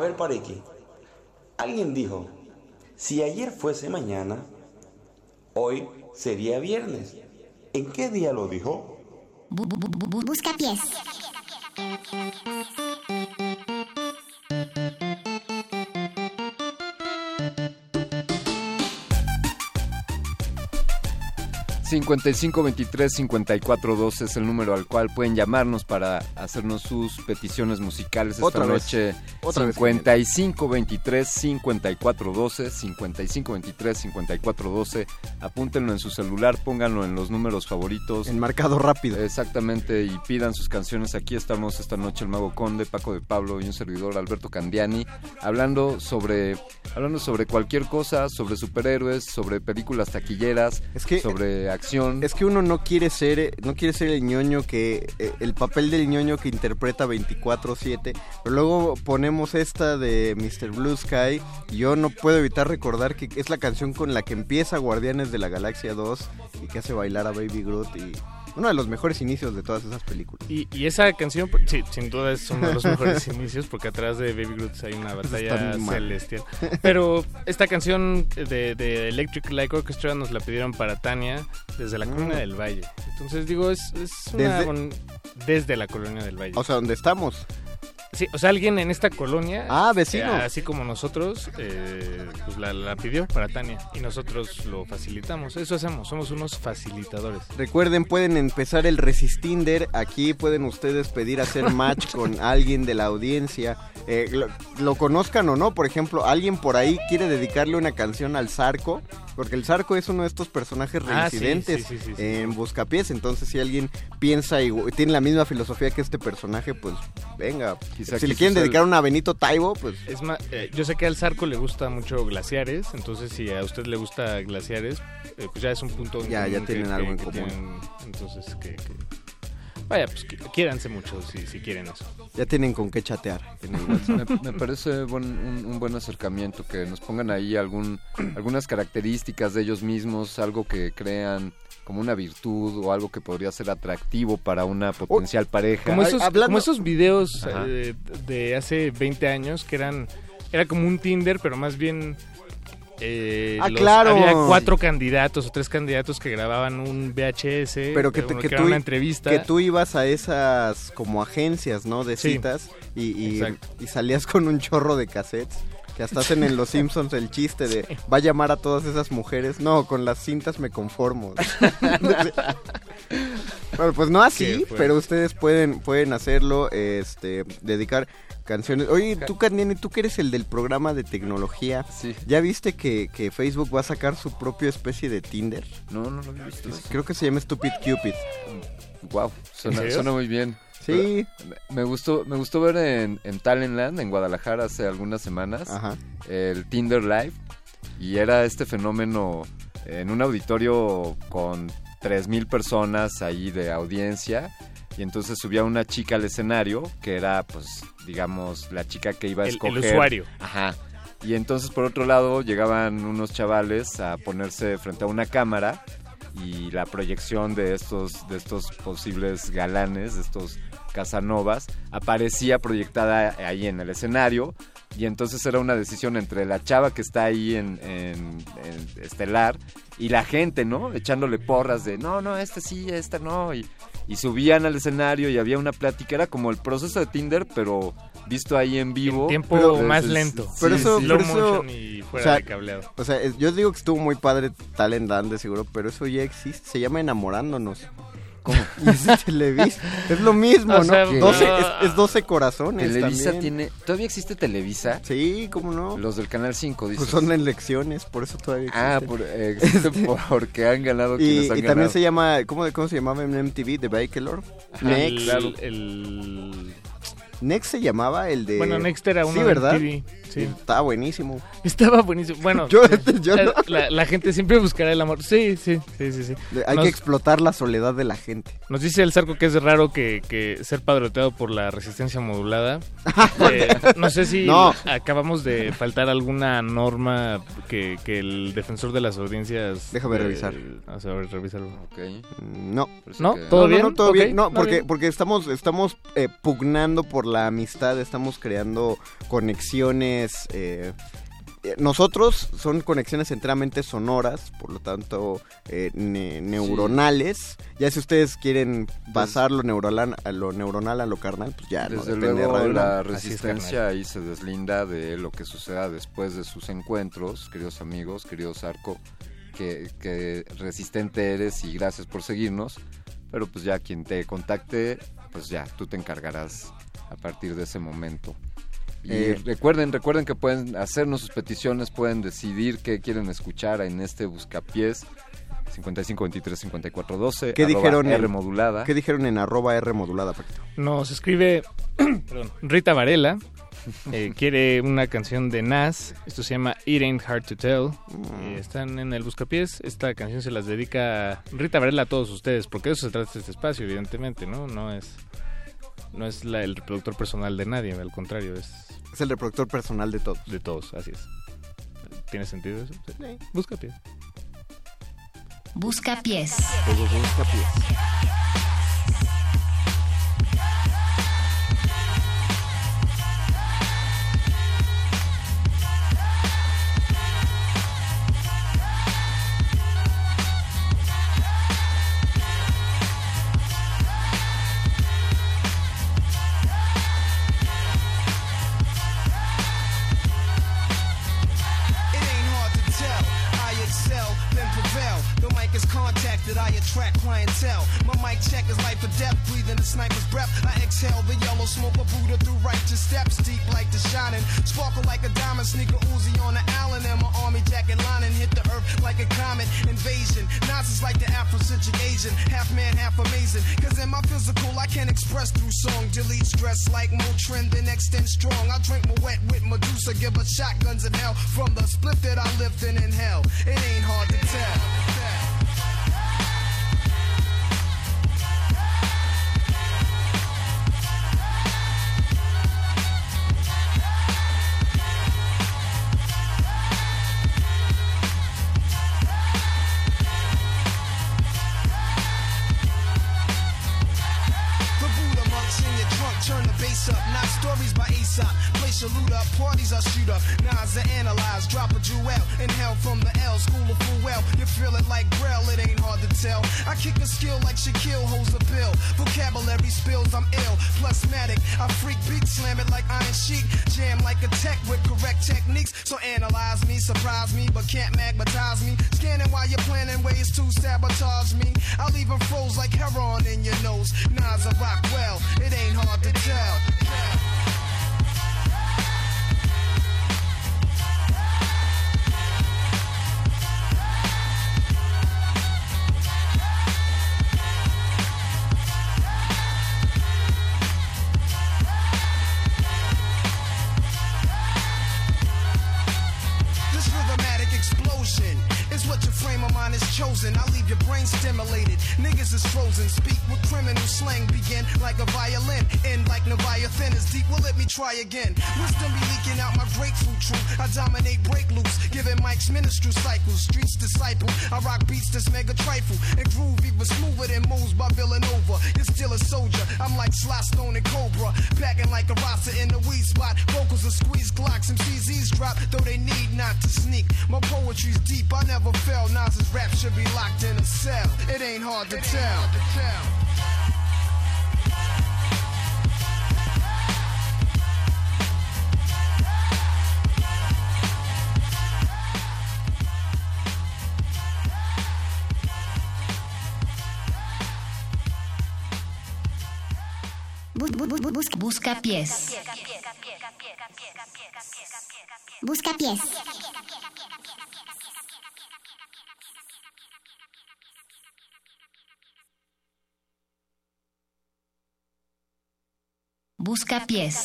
ver, Parequi. Alguien dijo, si ayer fuese mañana, hoy sería viernes. ¿En qué día lo dijo? Bu- bu- bu- bu- busca pies. $5523-5412 es el número al cual pueden llamarnos para hacernos sus peticiones musicales esta Otra vez. noche. Otra vez. 5523-5412, 5523-5412. Apúntenlo en su celular, pónganlo en los números favoritos. Enmarcado rápido. Exactamente, y pidan sus canciones. Aquí estamos esta noche el Mago Conde, Paco de Pablo y un servidor Alberto Candiani, hablando sobre, hablando sobre cualquier cosa, sobre superhéroes, sobre películas taquilleras, Es que- sobre acción. Es que uno no quiere ser, eh, no quiere ser el ñoño que, eh, el papel del ñoño que interpreta 24-7, pero luego ponemos esta de Mr. Blue Sky yo no puedo evitar recordar que es la canción con la que empieza Guardianes de la Galaxia 2 y que hace bailar a Baby Groot y uno de los mejores inicios de todas esas películas. Y, y esa canción, sí, sin duda es uno de los mejores *laughs* inicios porque atrás de Baby Groot hay una batalla celestial. *laughs* Pero esta canción de, de Electric Light Orchestra nos la pidieron para Tania desde la Colonia del Valle. Entonces digo, es, es una Desde- bon- desde la Colonia del Valle. O sea, ¿dónde estamos? Sí, o sea, alguien en esta colonia, Ah, vecino. eh, así como nosotros, eh, pues la, la pidió para Tania y nosotros lo facilitamos. Eso hacemos, somos unos facilitadores. Recuerden, pueden empezar el Resistinder. Aquí pueden ustedes pedir hacer match *laughs* con alguien de la audiencia. Eh, lo, lo conozcan o no. Por ejemplo, alguien por ahí quiere dedicarle una canción al Zarco. Porque el Zarco es uno de estos personajes Ah, reincidentes sí, sí, sí, sí. en Buscapiés. Entonces, si alguien piensa y tiene la misma filosofía que este personaje, pues venga. Quizá si le quieren dedicar una a Benito Taibo, pues Es más, eh, yo sé que al Zarco le gusta mucho glaciares, entonces si a usted le gusta glaciares, eh, pues ya es un punto en Ya, ya que- tienen que- algo en común. tienen, entonces, que- Vaya, pues qui- quiéranse mucho si, si quieren eso. ya tienen con qué chatear en el WhatsApp. Me, me parece buen- un, un buen acercamiento que nos pongan ahí algún, algunas características de ellos mismos, algo que crean como una virtud o algo que podría ser atractivo para una potencial pareja. Como esos, hablando- como esos videos eh, de hace 20 años que eran... Era como un Tinder, pero más bien... eh, Ah, claro. Había cuatro candidatos o tres candidatos que grababan un VHS. pero que, eh, te- que tú, una entrevista. que tú ibas a esas como agencias, ¿no? De Sí. citas y, y salías con un chorro de cassettes. Que hasta hacen en Los Simpsons el chiste de va a llamar a todas esas mujeres. No, con las cintas me conformo. *laughs* bueno, pues no así, pero ustedes pueden, pueden hacerlo, este, dedicar canciones. Oye, tú, Candiani, tú que eres el del programa de tecnología, Sí. ¿ya viste que, que Facebook va a sacar su propia especie de Tinder? No, no lo he visto. Creo que se llama Stupid Cupid. Wow, suena, suena muy bien. Sí. Me- gustó, me gustó ver en, en Talentland, en Guadalajara, hace algunas semanas, Ajá. el Tinder Live. Y era este fenómeno en un auditorio con 3.000 personas ahí de audiencia. Y entonces subía una chica al escenario, que era, pues, digamos, la chica que iba a El- el escoger. usuario. Ajá. Y entonces, por otro lado, llegaban unos chavales a ponerse frente a una cámara y la proyección de estos, de estos posibles galanes, de estos Casanovas, aparecía proyectada ahí en el escenario y entonces era una decisión entre la chava que está ahí en, en- en Estelar y la gente, ¿no? Echándole porras de, no, no, este sí, esta no, y, y subían al escenario y había una plática, era como el proceso de Tinder, pero visto ahí en vivo. tiempo más lento. Pero sí, eso, sí. Slow pero eso- motion y o fuera sea, de cableado. O sea, yo digo que estuvo muy padre Talent Land de seguro, pero eso ya existe. Se llama Enamorándonos. ¿Cómo? *laughs* Y es de Televisa. Es lo mismo, O ¿no? sea, 12 no. es, es 12 corazones. Televisa también. tiene. ¿Todavía existe Televisa? Sí, ¿cómo no? Los del Canal 5, dices. Pues son elecciones, por eso todavía Ah, existen. por, eh, *laughs* existen *laughs* porque han ganado y, quienes han y también ganado. se llama, ¿cómo, ¿cómo se llamaba en MTV? The Bachelor. Ajá, Next. el- el- Next se llamaba el de... Bueno, Next era uno Sí, de ¿verdad? Sí. Estaba buenísimo. Estaba buenísimo. Bueno, *laughs* Yo- *laughs* yo no. la, la gente siempre buscará el amor. Sí, sí, sí, sí. sí. Hay Nos- que explotar la soledad de la gente. Nos dice el Zarco que es raro que, que ser padroteado por la resistencia modulada. *laughs* Eh, no sé si No. acabamos de faltar alguna norma que, que el defensor de las audiencias... Déjame eh, revisar. A ver, revísalo. Ok. Mm, No. Parece ¿No? que- ¿Todo no, bien? No, no, todo bien. No, porque, bien. porque estamos, estamos eh, pugnando por la amistad, estamos creando conexiones eh, eh, nosotros son conexiones enteramente sonoras, por lo tanto eh, ne- neuronales. Ya si ustedes quieren pasar lo neuronal, a lo neuronal a lo carnal, pues ya no Desde de luego Radio la resistencia ahí se deslinda de lo que suceda después de sus encuentros, queridos amigos, queridos Arco, que, que resistente eres y gracias por seguirnos, pero pues ya quien te contacte, pues ya tú te encargarás a partir de ese momento. Y Eh, recuerden, recuerden que pueden hacernos sus peticiones, pueden decidir qué quieren escuchar en este buscapiés 55 23 54 12 ¿Qué dijeron, R en, modulada. ¿Qué dijeron en arroba R modulada, Paquito? Nos escribe *clears throat* perdón, Rita Varela. eh, *laughs* quiere una canción de Nas. Esto se llama It Ain't Hard to Tell. Eh, están en el Buscapiés. Esta canción se las dedica Rita Varela a todos ustedes. Porque de eso se trata este espacio, evidentemente, ¿no? No es, no es la- el reproductor personal de nadie. Al contrario, es. Es el reproductor personal de todos. De todos, así es. ¿Tiene sentido eso? Sí. Buscapiés. Busca pies. Todo buscapiés. Attract clientele. My mic check is life or death, breathing the sniper's breath. I exhale the yellow smoke of Buddha through righteous steps, deep like the shining. Sparkle like a diamond, sneaker Uzi on the Allen, and my army jacket lining hit the earth like a comet invasion. Nas is like the Afrocentric Asian, half man, half amazing. Cause in my physical, I can't express through song. Delete stress like Motrin, then extend strong. I drink my wet with Medusa, give us shotguns in hell from the split that I lift in hell. It ain't hard to tell. Loot up, parties I shoot up. Nas I analyze, drop a jewel. Inhale from the L, school of full well. You feel it like Braille, it ain't hard to tell. I kick a skill like Shaquille holds a bill. Vocabulary spills, I'm ill. Plusmatic, I freak beat, slam it like Iron sheet. Jam like a tech with correct techniques. So analyze me, surprise me, but can't magnetize me. Scanning while you're planning ways to sabotage me. I'll even froze like heroin in your nose. Nas I rock well, it ain't hard to tell. and speak slang. Begin like a violin. End like Leviathan is deep. Well, let me try again. Wisdom be leaking out my grapefruit truth. I dominate break loose. Giving Mike's ministry cycles. Streets disciple. I rock beats that's mega trifle. And groove even smoother than moves by Villanova. You're still a soldier. I'm like Sly Stone and Cobra. Packing like a Rasta in the weed spot. Vocals are squeeze Glocks and CZs drop. Though they need not to sneak. My poetry's deep. I never fell. Nas's rap should be locked in a cell. It ain't hard to tell. Bu- bu- bu- bus- busca pies. Busca pies. Busca pies.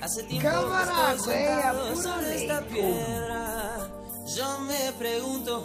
Hace tiempo Cámara, que estoy esta piedra. Yo me pregunto,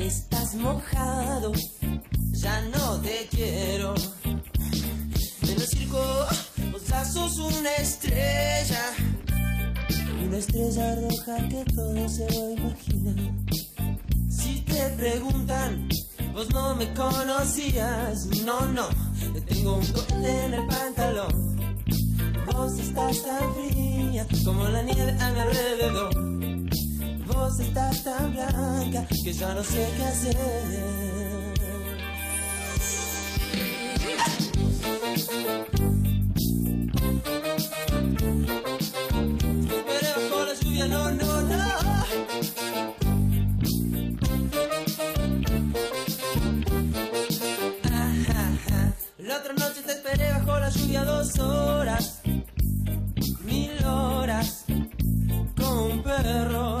Estás mojado, ya no te quiero. En el circo, vos ya sos una estrella. Una estrella roja que todo se va a. Si te preguntan, vos no me conocías. No, no, te tengo un corte en el pantalón. Vos estás tan fría como la nieve a mi alrededor. Vos estás tan blanca que ya no sé qué hacer. Pero bajo la lluvia, no, no, no. La otra noche te esperé bajo la lluvia dos horas, mil horas, como un perro.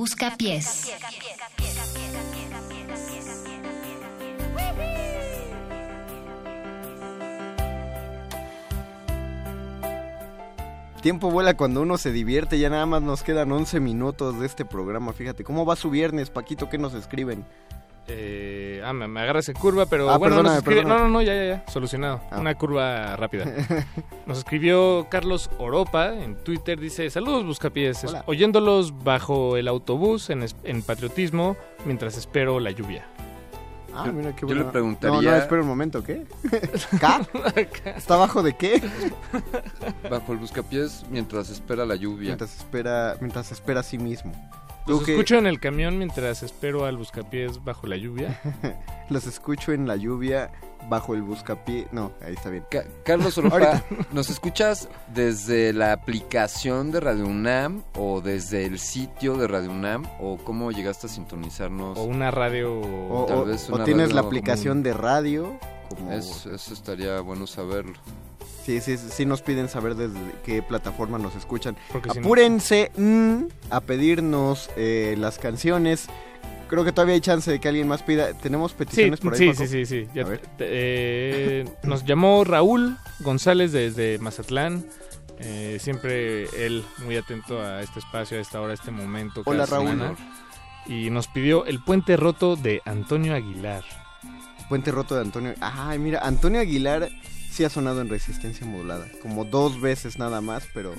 Busca pies. Tiempo vuela cuando uno se divierte, ya nada más nos quedan 11 minutos de este programa, fíjate. ¿Cómo va su viernes, Paquito? ¿Qué nos escriben? Eh, ah, me, me agarras en curva, pero Ah, bueno, perdóname, nos escribe- perdóname. no, no, no, ya, ya, ya, solucionado. Ah. Una curva rápida. *laughs* Nos escribió Carlos Oropa en Twitter, dice, saludos buscapiés, Hola. oyéndolos bajo el autobús en, en patriotismo mientras espero la lluvia. Ah, mira qué yo le bueno. preguntaría- No, no, espera un momento, ¿qué? *laughs* ¿K? *laughs* ¿Está abajo de qué? Bajo el buscapiés mientras espera la lluvia. Mientras espera, mientras espera a sí mismo. Los que- escucho en el camión mientras espero al buscapiés bajo la lluvia. *laughs* Los escucho en la lluvia bajo el buscapié. No, ahí está bien. Ca- Carlos Oropa, Ahorita. *laughs* ¿nos escuchas desde la aplicación de Radio UNAM o desde el sitio de Radio UNAM o cómo llegaste a sintonizarnos? O una radio... O, Tal o- vez o una tienes radio la aplicación común. de radio. Como... Es- eso estaría bueno saberlo. Sí, sí, sí nos piden saber desde qué plataforma nos escuchan. Porque si no- Apúrense mm, a pedirnos eh, las canciones. Creo que todavía hay chance de que alguien más pida. ¿Tenemos Sí, peticiones por ahí? sí, Paco? sí, sí, sí. Ya eh, nos llamó Raúl González desde Mazatlán. Eh, siempre él muy atento a este espacio, a esta hora, a este momento. Hola, Raúl. semana. Y nos pidió El Puente Roto de Antonio Aguilar. Puente roto de Antonio. Ay, mira, Antonio Aguilar sí ha sonado en resistencia modulada. Como dos veces nada más, pero.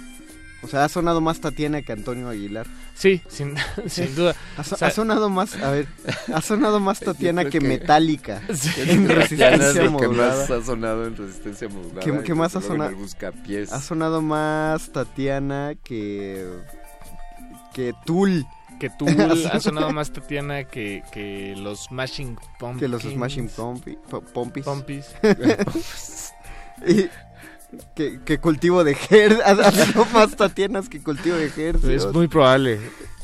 O sea, ha sonado más Tatiana que Antonio Aguilar. Sí, sin, *laughs* sin duda. Ha, so- O sea, ha sonado más, a ver, ha sonado más *laughs* Tatiana que, que- Metallica. *laughs* Sí. En resistencia modulada. más ha sonado en resistencia modulada. ¿Qué- qué más ha sonado? Ha sonado más Tatiana que. que Tool. que tú ha sonado más Tatiana que, que los Smashing Pumpkins. Que los Smashing Po- Pompis. Pompis. Y que, que cultivo de Her. *laughs* Ha más Tatianas que cultivo de Her. Es muy probable.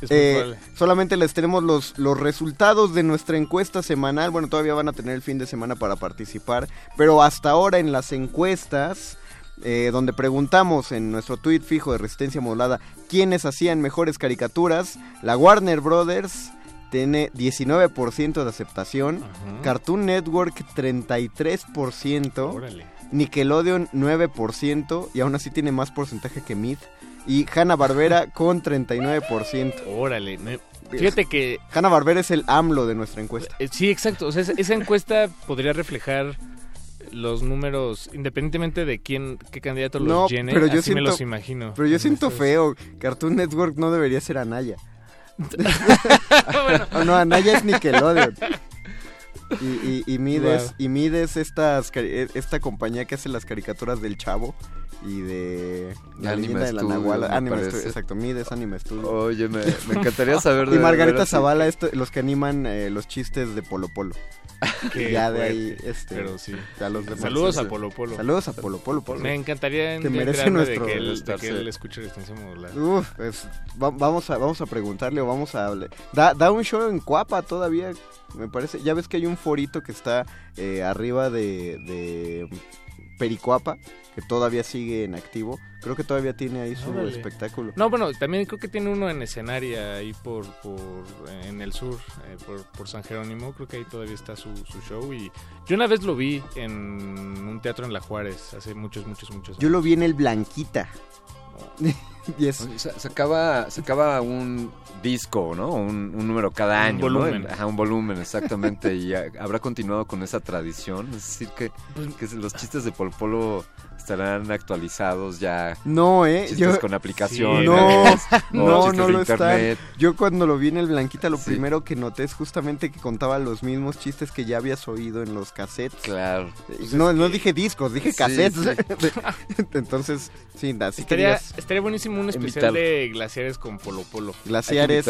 Es muy Eh, probable. solamente les tenemos los, los resultados de nuestra encuesta semanal. Bueno, todavía van a tener el fin de semana para participar. Pero hasta ahora en las encuestas, eh, donde preguntamos en nuestro tweet fijo de Resistencia Modulada quiénes hacían mejores caricaturas, la Warner Brothers tiene 19% de aceptación, Cartoon Network 33%, Órale. Nickelodeon 9% y aún así tiene más porcentaje que Mid. Y Hanna Barbera *laughs* con 39%. Órale. me- Fíjate que Hanna Barbera es el AMLO de nuestra encuesta. Eh, Sí, exacto. O sea, esa, encuesta podría reflejar los números independientemente de quién, qué candidato los No, llene. pero yo así me siento, los imagino. Pero yo En siento feo. Cartoon Network no debería ser Anaya. *laughs* *laughs* Oh, no, Anaya es Nickelodeon. Y, y, y Mides, Wow. y Mides estas, eh, esta compañía que hace las caricaturas del Chavo y de la Anime leyenda de la Studio, Nahuala. me Anime. Studio, exacto, Mides Anime Studio. Oye, me, me encantaría saber *laughs* de Y Margarita Zavala, esto- los que animan eh, los chistes de Polo Polo. *laughs* Qué ya de ahí, este, pero sí. ya los demás. Saludos Sí, a sí. Polo Polo. Saludos a Polo Polo. por Me encantaría Que merece nuestro... de que él, de que él escuche extensión modular. Uf, pues, va- vamos, a, vamos a preguntarle o vamos a hablar. Da, da un show en Cuapa todavía, me parece. Ya ves que hay un forito que está eh, arriba de, de Pericuapa, que todavía sigue en activo. Creo que todavía tiene ahí su Órale. espectáculo. No, bueno, también creo que tiene uno en escenaria ahí por, por en el sur, eh, por, por San Jerónimo. Creo que ahí todavía está su, su show. Y yo una vez lo vi en un teatro en La Juárez, hace muchos, muchos, muchos años. Yo lo vi en el Blanquita. *laughs* Sacaba, sacaba un disco, ¿no? Un, un número cada Un año. ¿no? volumen. En- Ajá, un volumen, exactamente. *laughs* y ha- habrá continuado con esa tradición. Es decir, que, que los chistes de Polo Polo estarán actualizados ya. No, eh. Chistes Yo... con aplicación. *laughs* No, o no, no de lo internet. están. Yo cuando lo vi en el Blanquita, lo Sí. primero que noté es justamente que contaba los mismos chistes que ya habías oído en los cassettes. Claro. no, no dije discos, dije Sí, cassettes. *laughs* Entonces, sí, así que Estaría, estaría buenísimo un especial Invitar. de glaciares con Polo Polo. glaciares,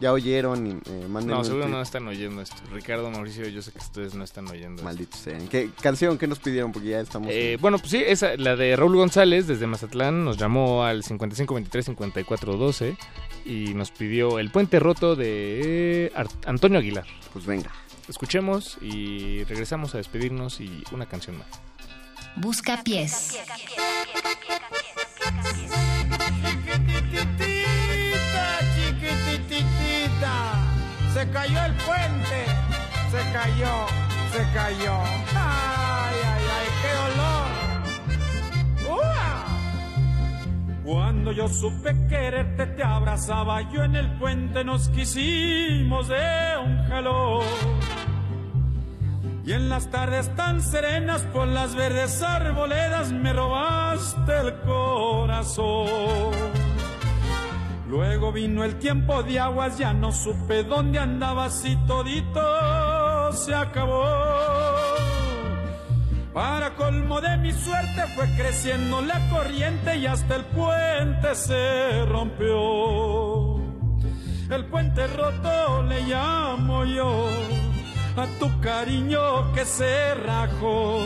ya oyeron, y, eh, No, seguro no están oyendo esto. Ricardo, Mauricio, yo sé que ustedes no están oyendo esto. Malditos sean. ¿Qué canción que nos pidieron? Porque ya estamos... Eh, en- bueno, pues sí, esa, la de Raúl González desde Mazatlán nos llamó al 5523-5412 y nos pidió El Puente Roto de Ar- Antonio Aguilar. Pues venga. Escuchemos y regresamos a despedirnos y una canción más. Busca pies. Chiquititita, chiquititita, se cayó el puente, se cayó, se cayó. Ay, Cuando yo supe quererte, te abrazaba yo en el puente, nos quisimos de un jalón. Y en las tardes tan serenas por las verdes arboledas me robaste el corazón. Luego vino el tiempo de aguas, ya no supe dónde andabas y todito se acabó. Para colmo de mi suerte fue creciendo la corriente y hasta el puente se rompió. El puente roto le llamo yo a tu cariño que se rajó.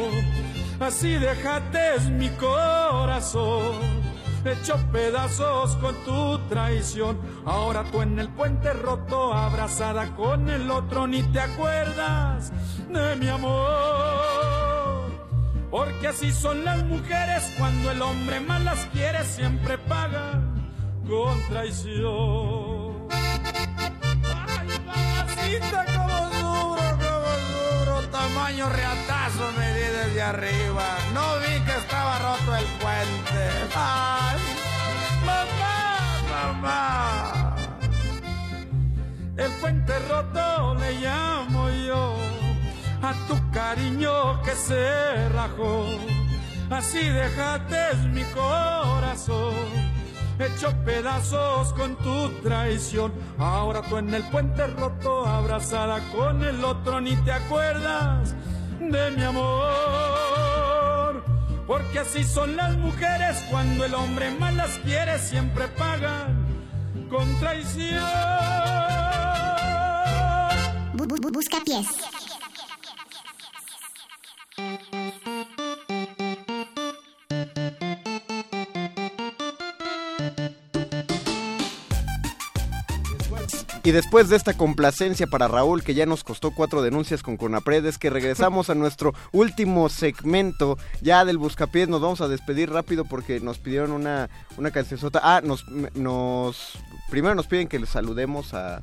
Así déjate es mi corazón, hecho pedazos con tu traición. Ahora tú en el puente roto, abrazada con el otro, ni te acuerdas de mi amor. Porque así son las mujeres, cuando el hombre más las quiere, siempre paga con traición. Ay, mamacita, como duro, como duro, tamaño reatazo me di desde arriba. No vi que estaba roto el puente. Ay, mamá, mamá. El puente roto le llamo yo a tu cariño que se rajó. Así déjate es mi corazón hecho pedazos con tu traición. Ahora tú en el puente roto, abrazada con el otro, ni te acuerdas de mi amor. Porque así son las mujeres, cuando el hombre más las quiere, siempre pagan con traición. Bu- bu- busca pies. Y después de esta complacencia para Raúl, que ya nos costó cuatro denuncias con Conapred, es que regresamos a nuestro último segmento ya del Buscapiés. Nos vamos a despedir rápido porque nos pidieron una, una cancionzota. Ah, nos, nos primero nos piden que les saludemos a,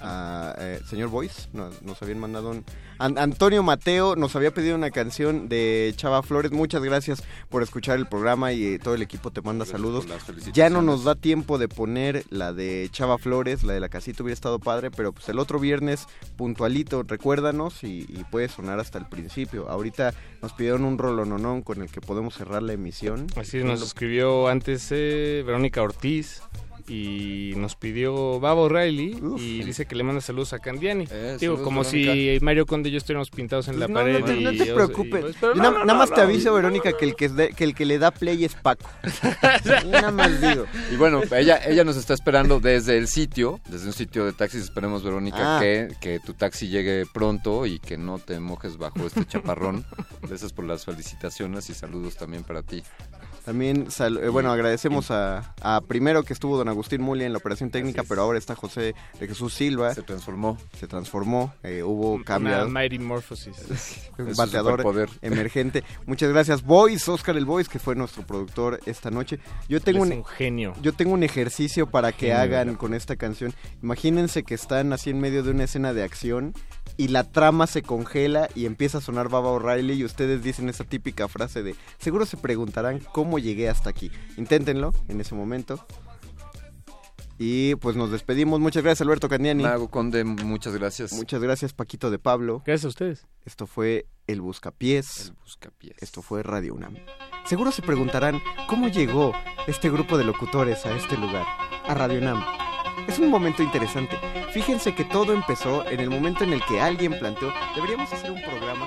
a, eh, señor Boyce. Nos, nos habían mandado un... An- Antonio Mateo nos había pedido una canción de Chava Flores. Muchas gracias por escuchar el programa y eh, todo el equipo te manda saludos. Ya no nos da tiempo de poner la de Chava Flores, la de la casita hubiera estado padre, pero pues el otro viernes puntualito, recuérdanos y, y puede sonar hasta el principio. Ahorita nos pidieron un rolononón con el que podemos cerrar la emisión. Así nos escribió antes eh, Verónica Ortiz. Y nos pidió Baba O'Reilly y dice que le manda saludos a Candiani. Digo, Eh, saludos, como Verónica. si Mario Conde y yo estuviéramos pintados en la No, pared. no te, no y- te o- preocupes. y- na- no, nada no, más te no. aviso, Verónica, que el que, de- que el que le da play es Paco. *laughs* nada más digo. Y bueno, ella, ella nos está esperando desde el sitio, desde un sitio de taxis. Esperemos, Verónica, Ah. que, que tu taxi llegue pronto y que no te mojes bajo este chaparrón. Gracias por las felicitaciones y saludos también para ti. También, sal- eh, bueno, agradecemos a, a primero que estuvo don Agustín Mulia en la operación técnica, pero ahora está José de Jesús Silva. Se transformó. Se transformó, eh, hubo Una cambio. Mighty Morphosis. *laughs* un bateador superpoder. emergente. Muchas gracias, Boys, Oscar el Boys, que fue nuestro productor esta noche. Yo tengo Es un, un genio. Yo tengo un ejercicio para que Genio, hagan ¿verdad? con esta canción. Imagínense que están así en medio de una escena de acción y la trama se congela y empieza a sonar Baba O'Reilly y ustedes dicen esa típica frase de seguro se preguntarán cómo llegué hasta aquí. Inténtenlo en ese momento. Y pues nos despedimos. Muchas gracias Alberto Candiani. Mago Conde, muchas gracias. Muchas gracias Paquito de Pablo. Gracias a ustedes. Esto fue El Buscapiés. El Buscapiés. Esto fue Radio UNAM. Seguro se preguntarán cómo llegó este grupo de locutores a este lugar, a Radio UNAM. Es un momento interesante. Fíjense que todo empezó en el momento en el que alguien planteó, deberíamos hacer un programa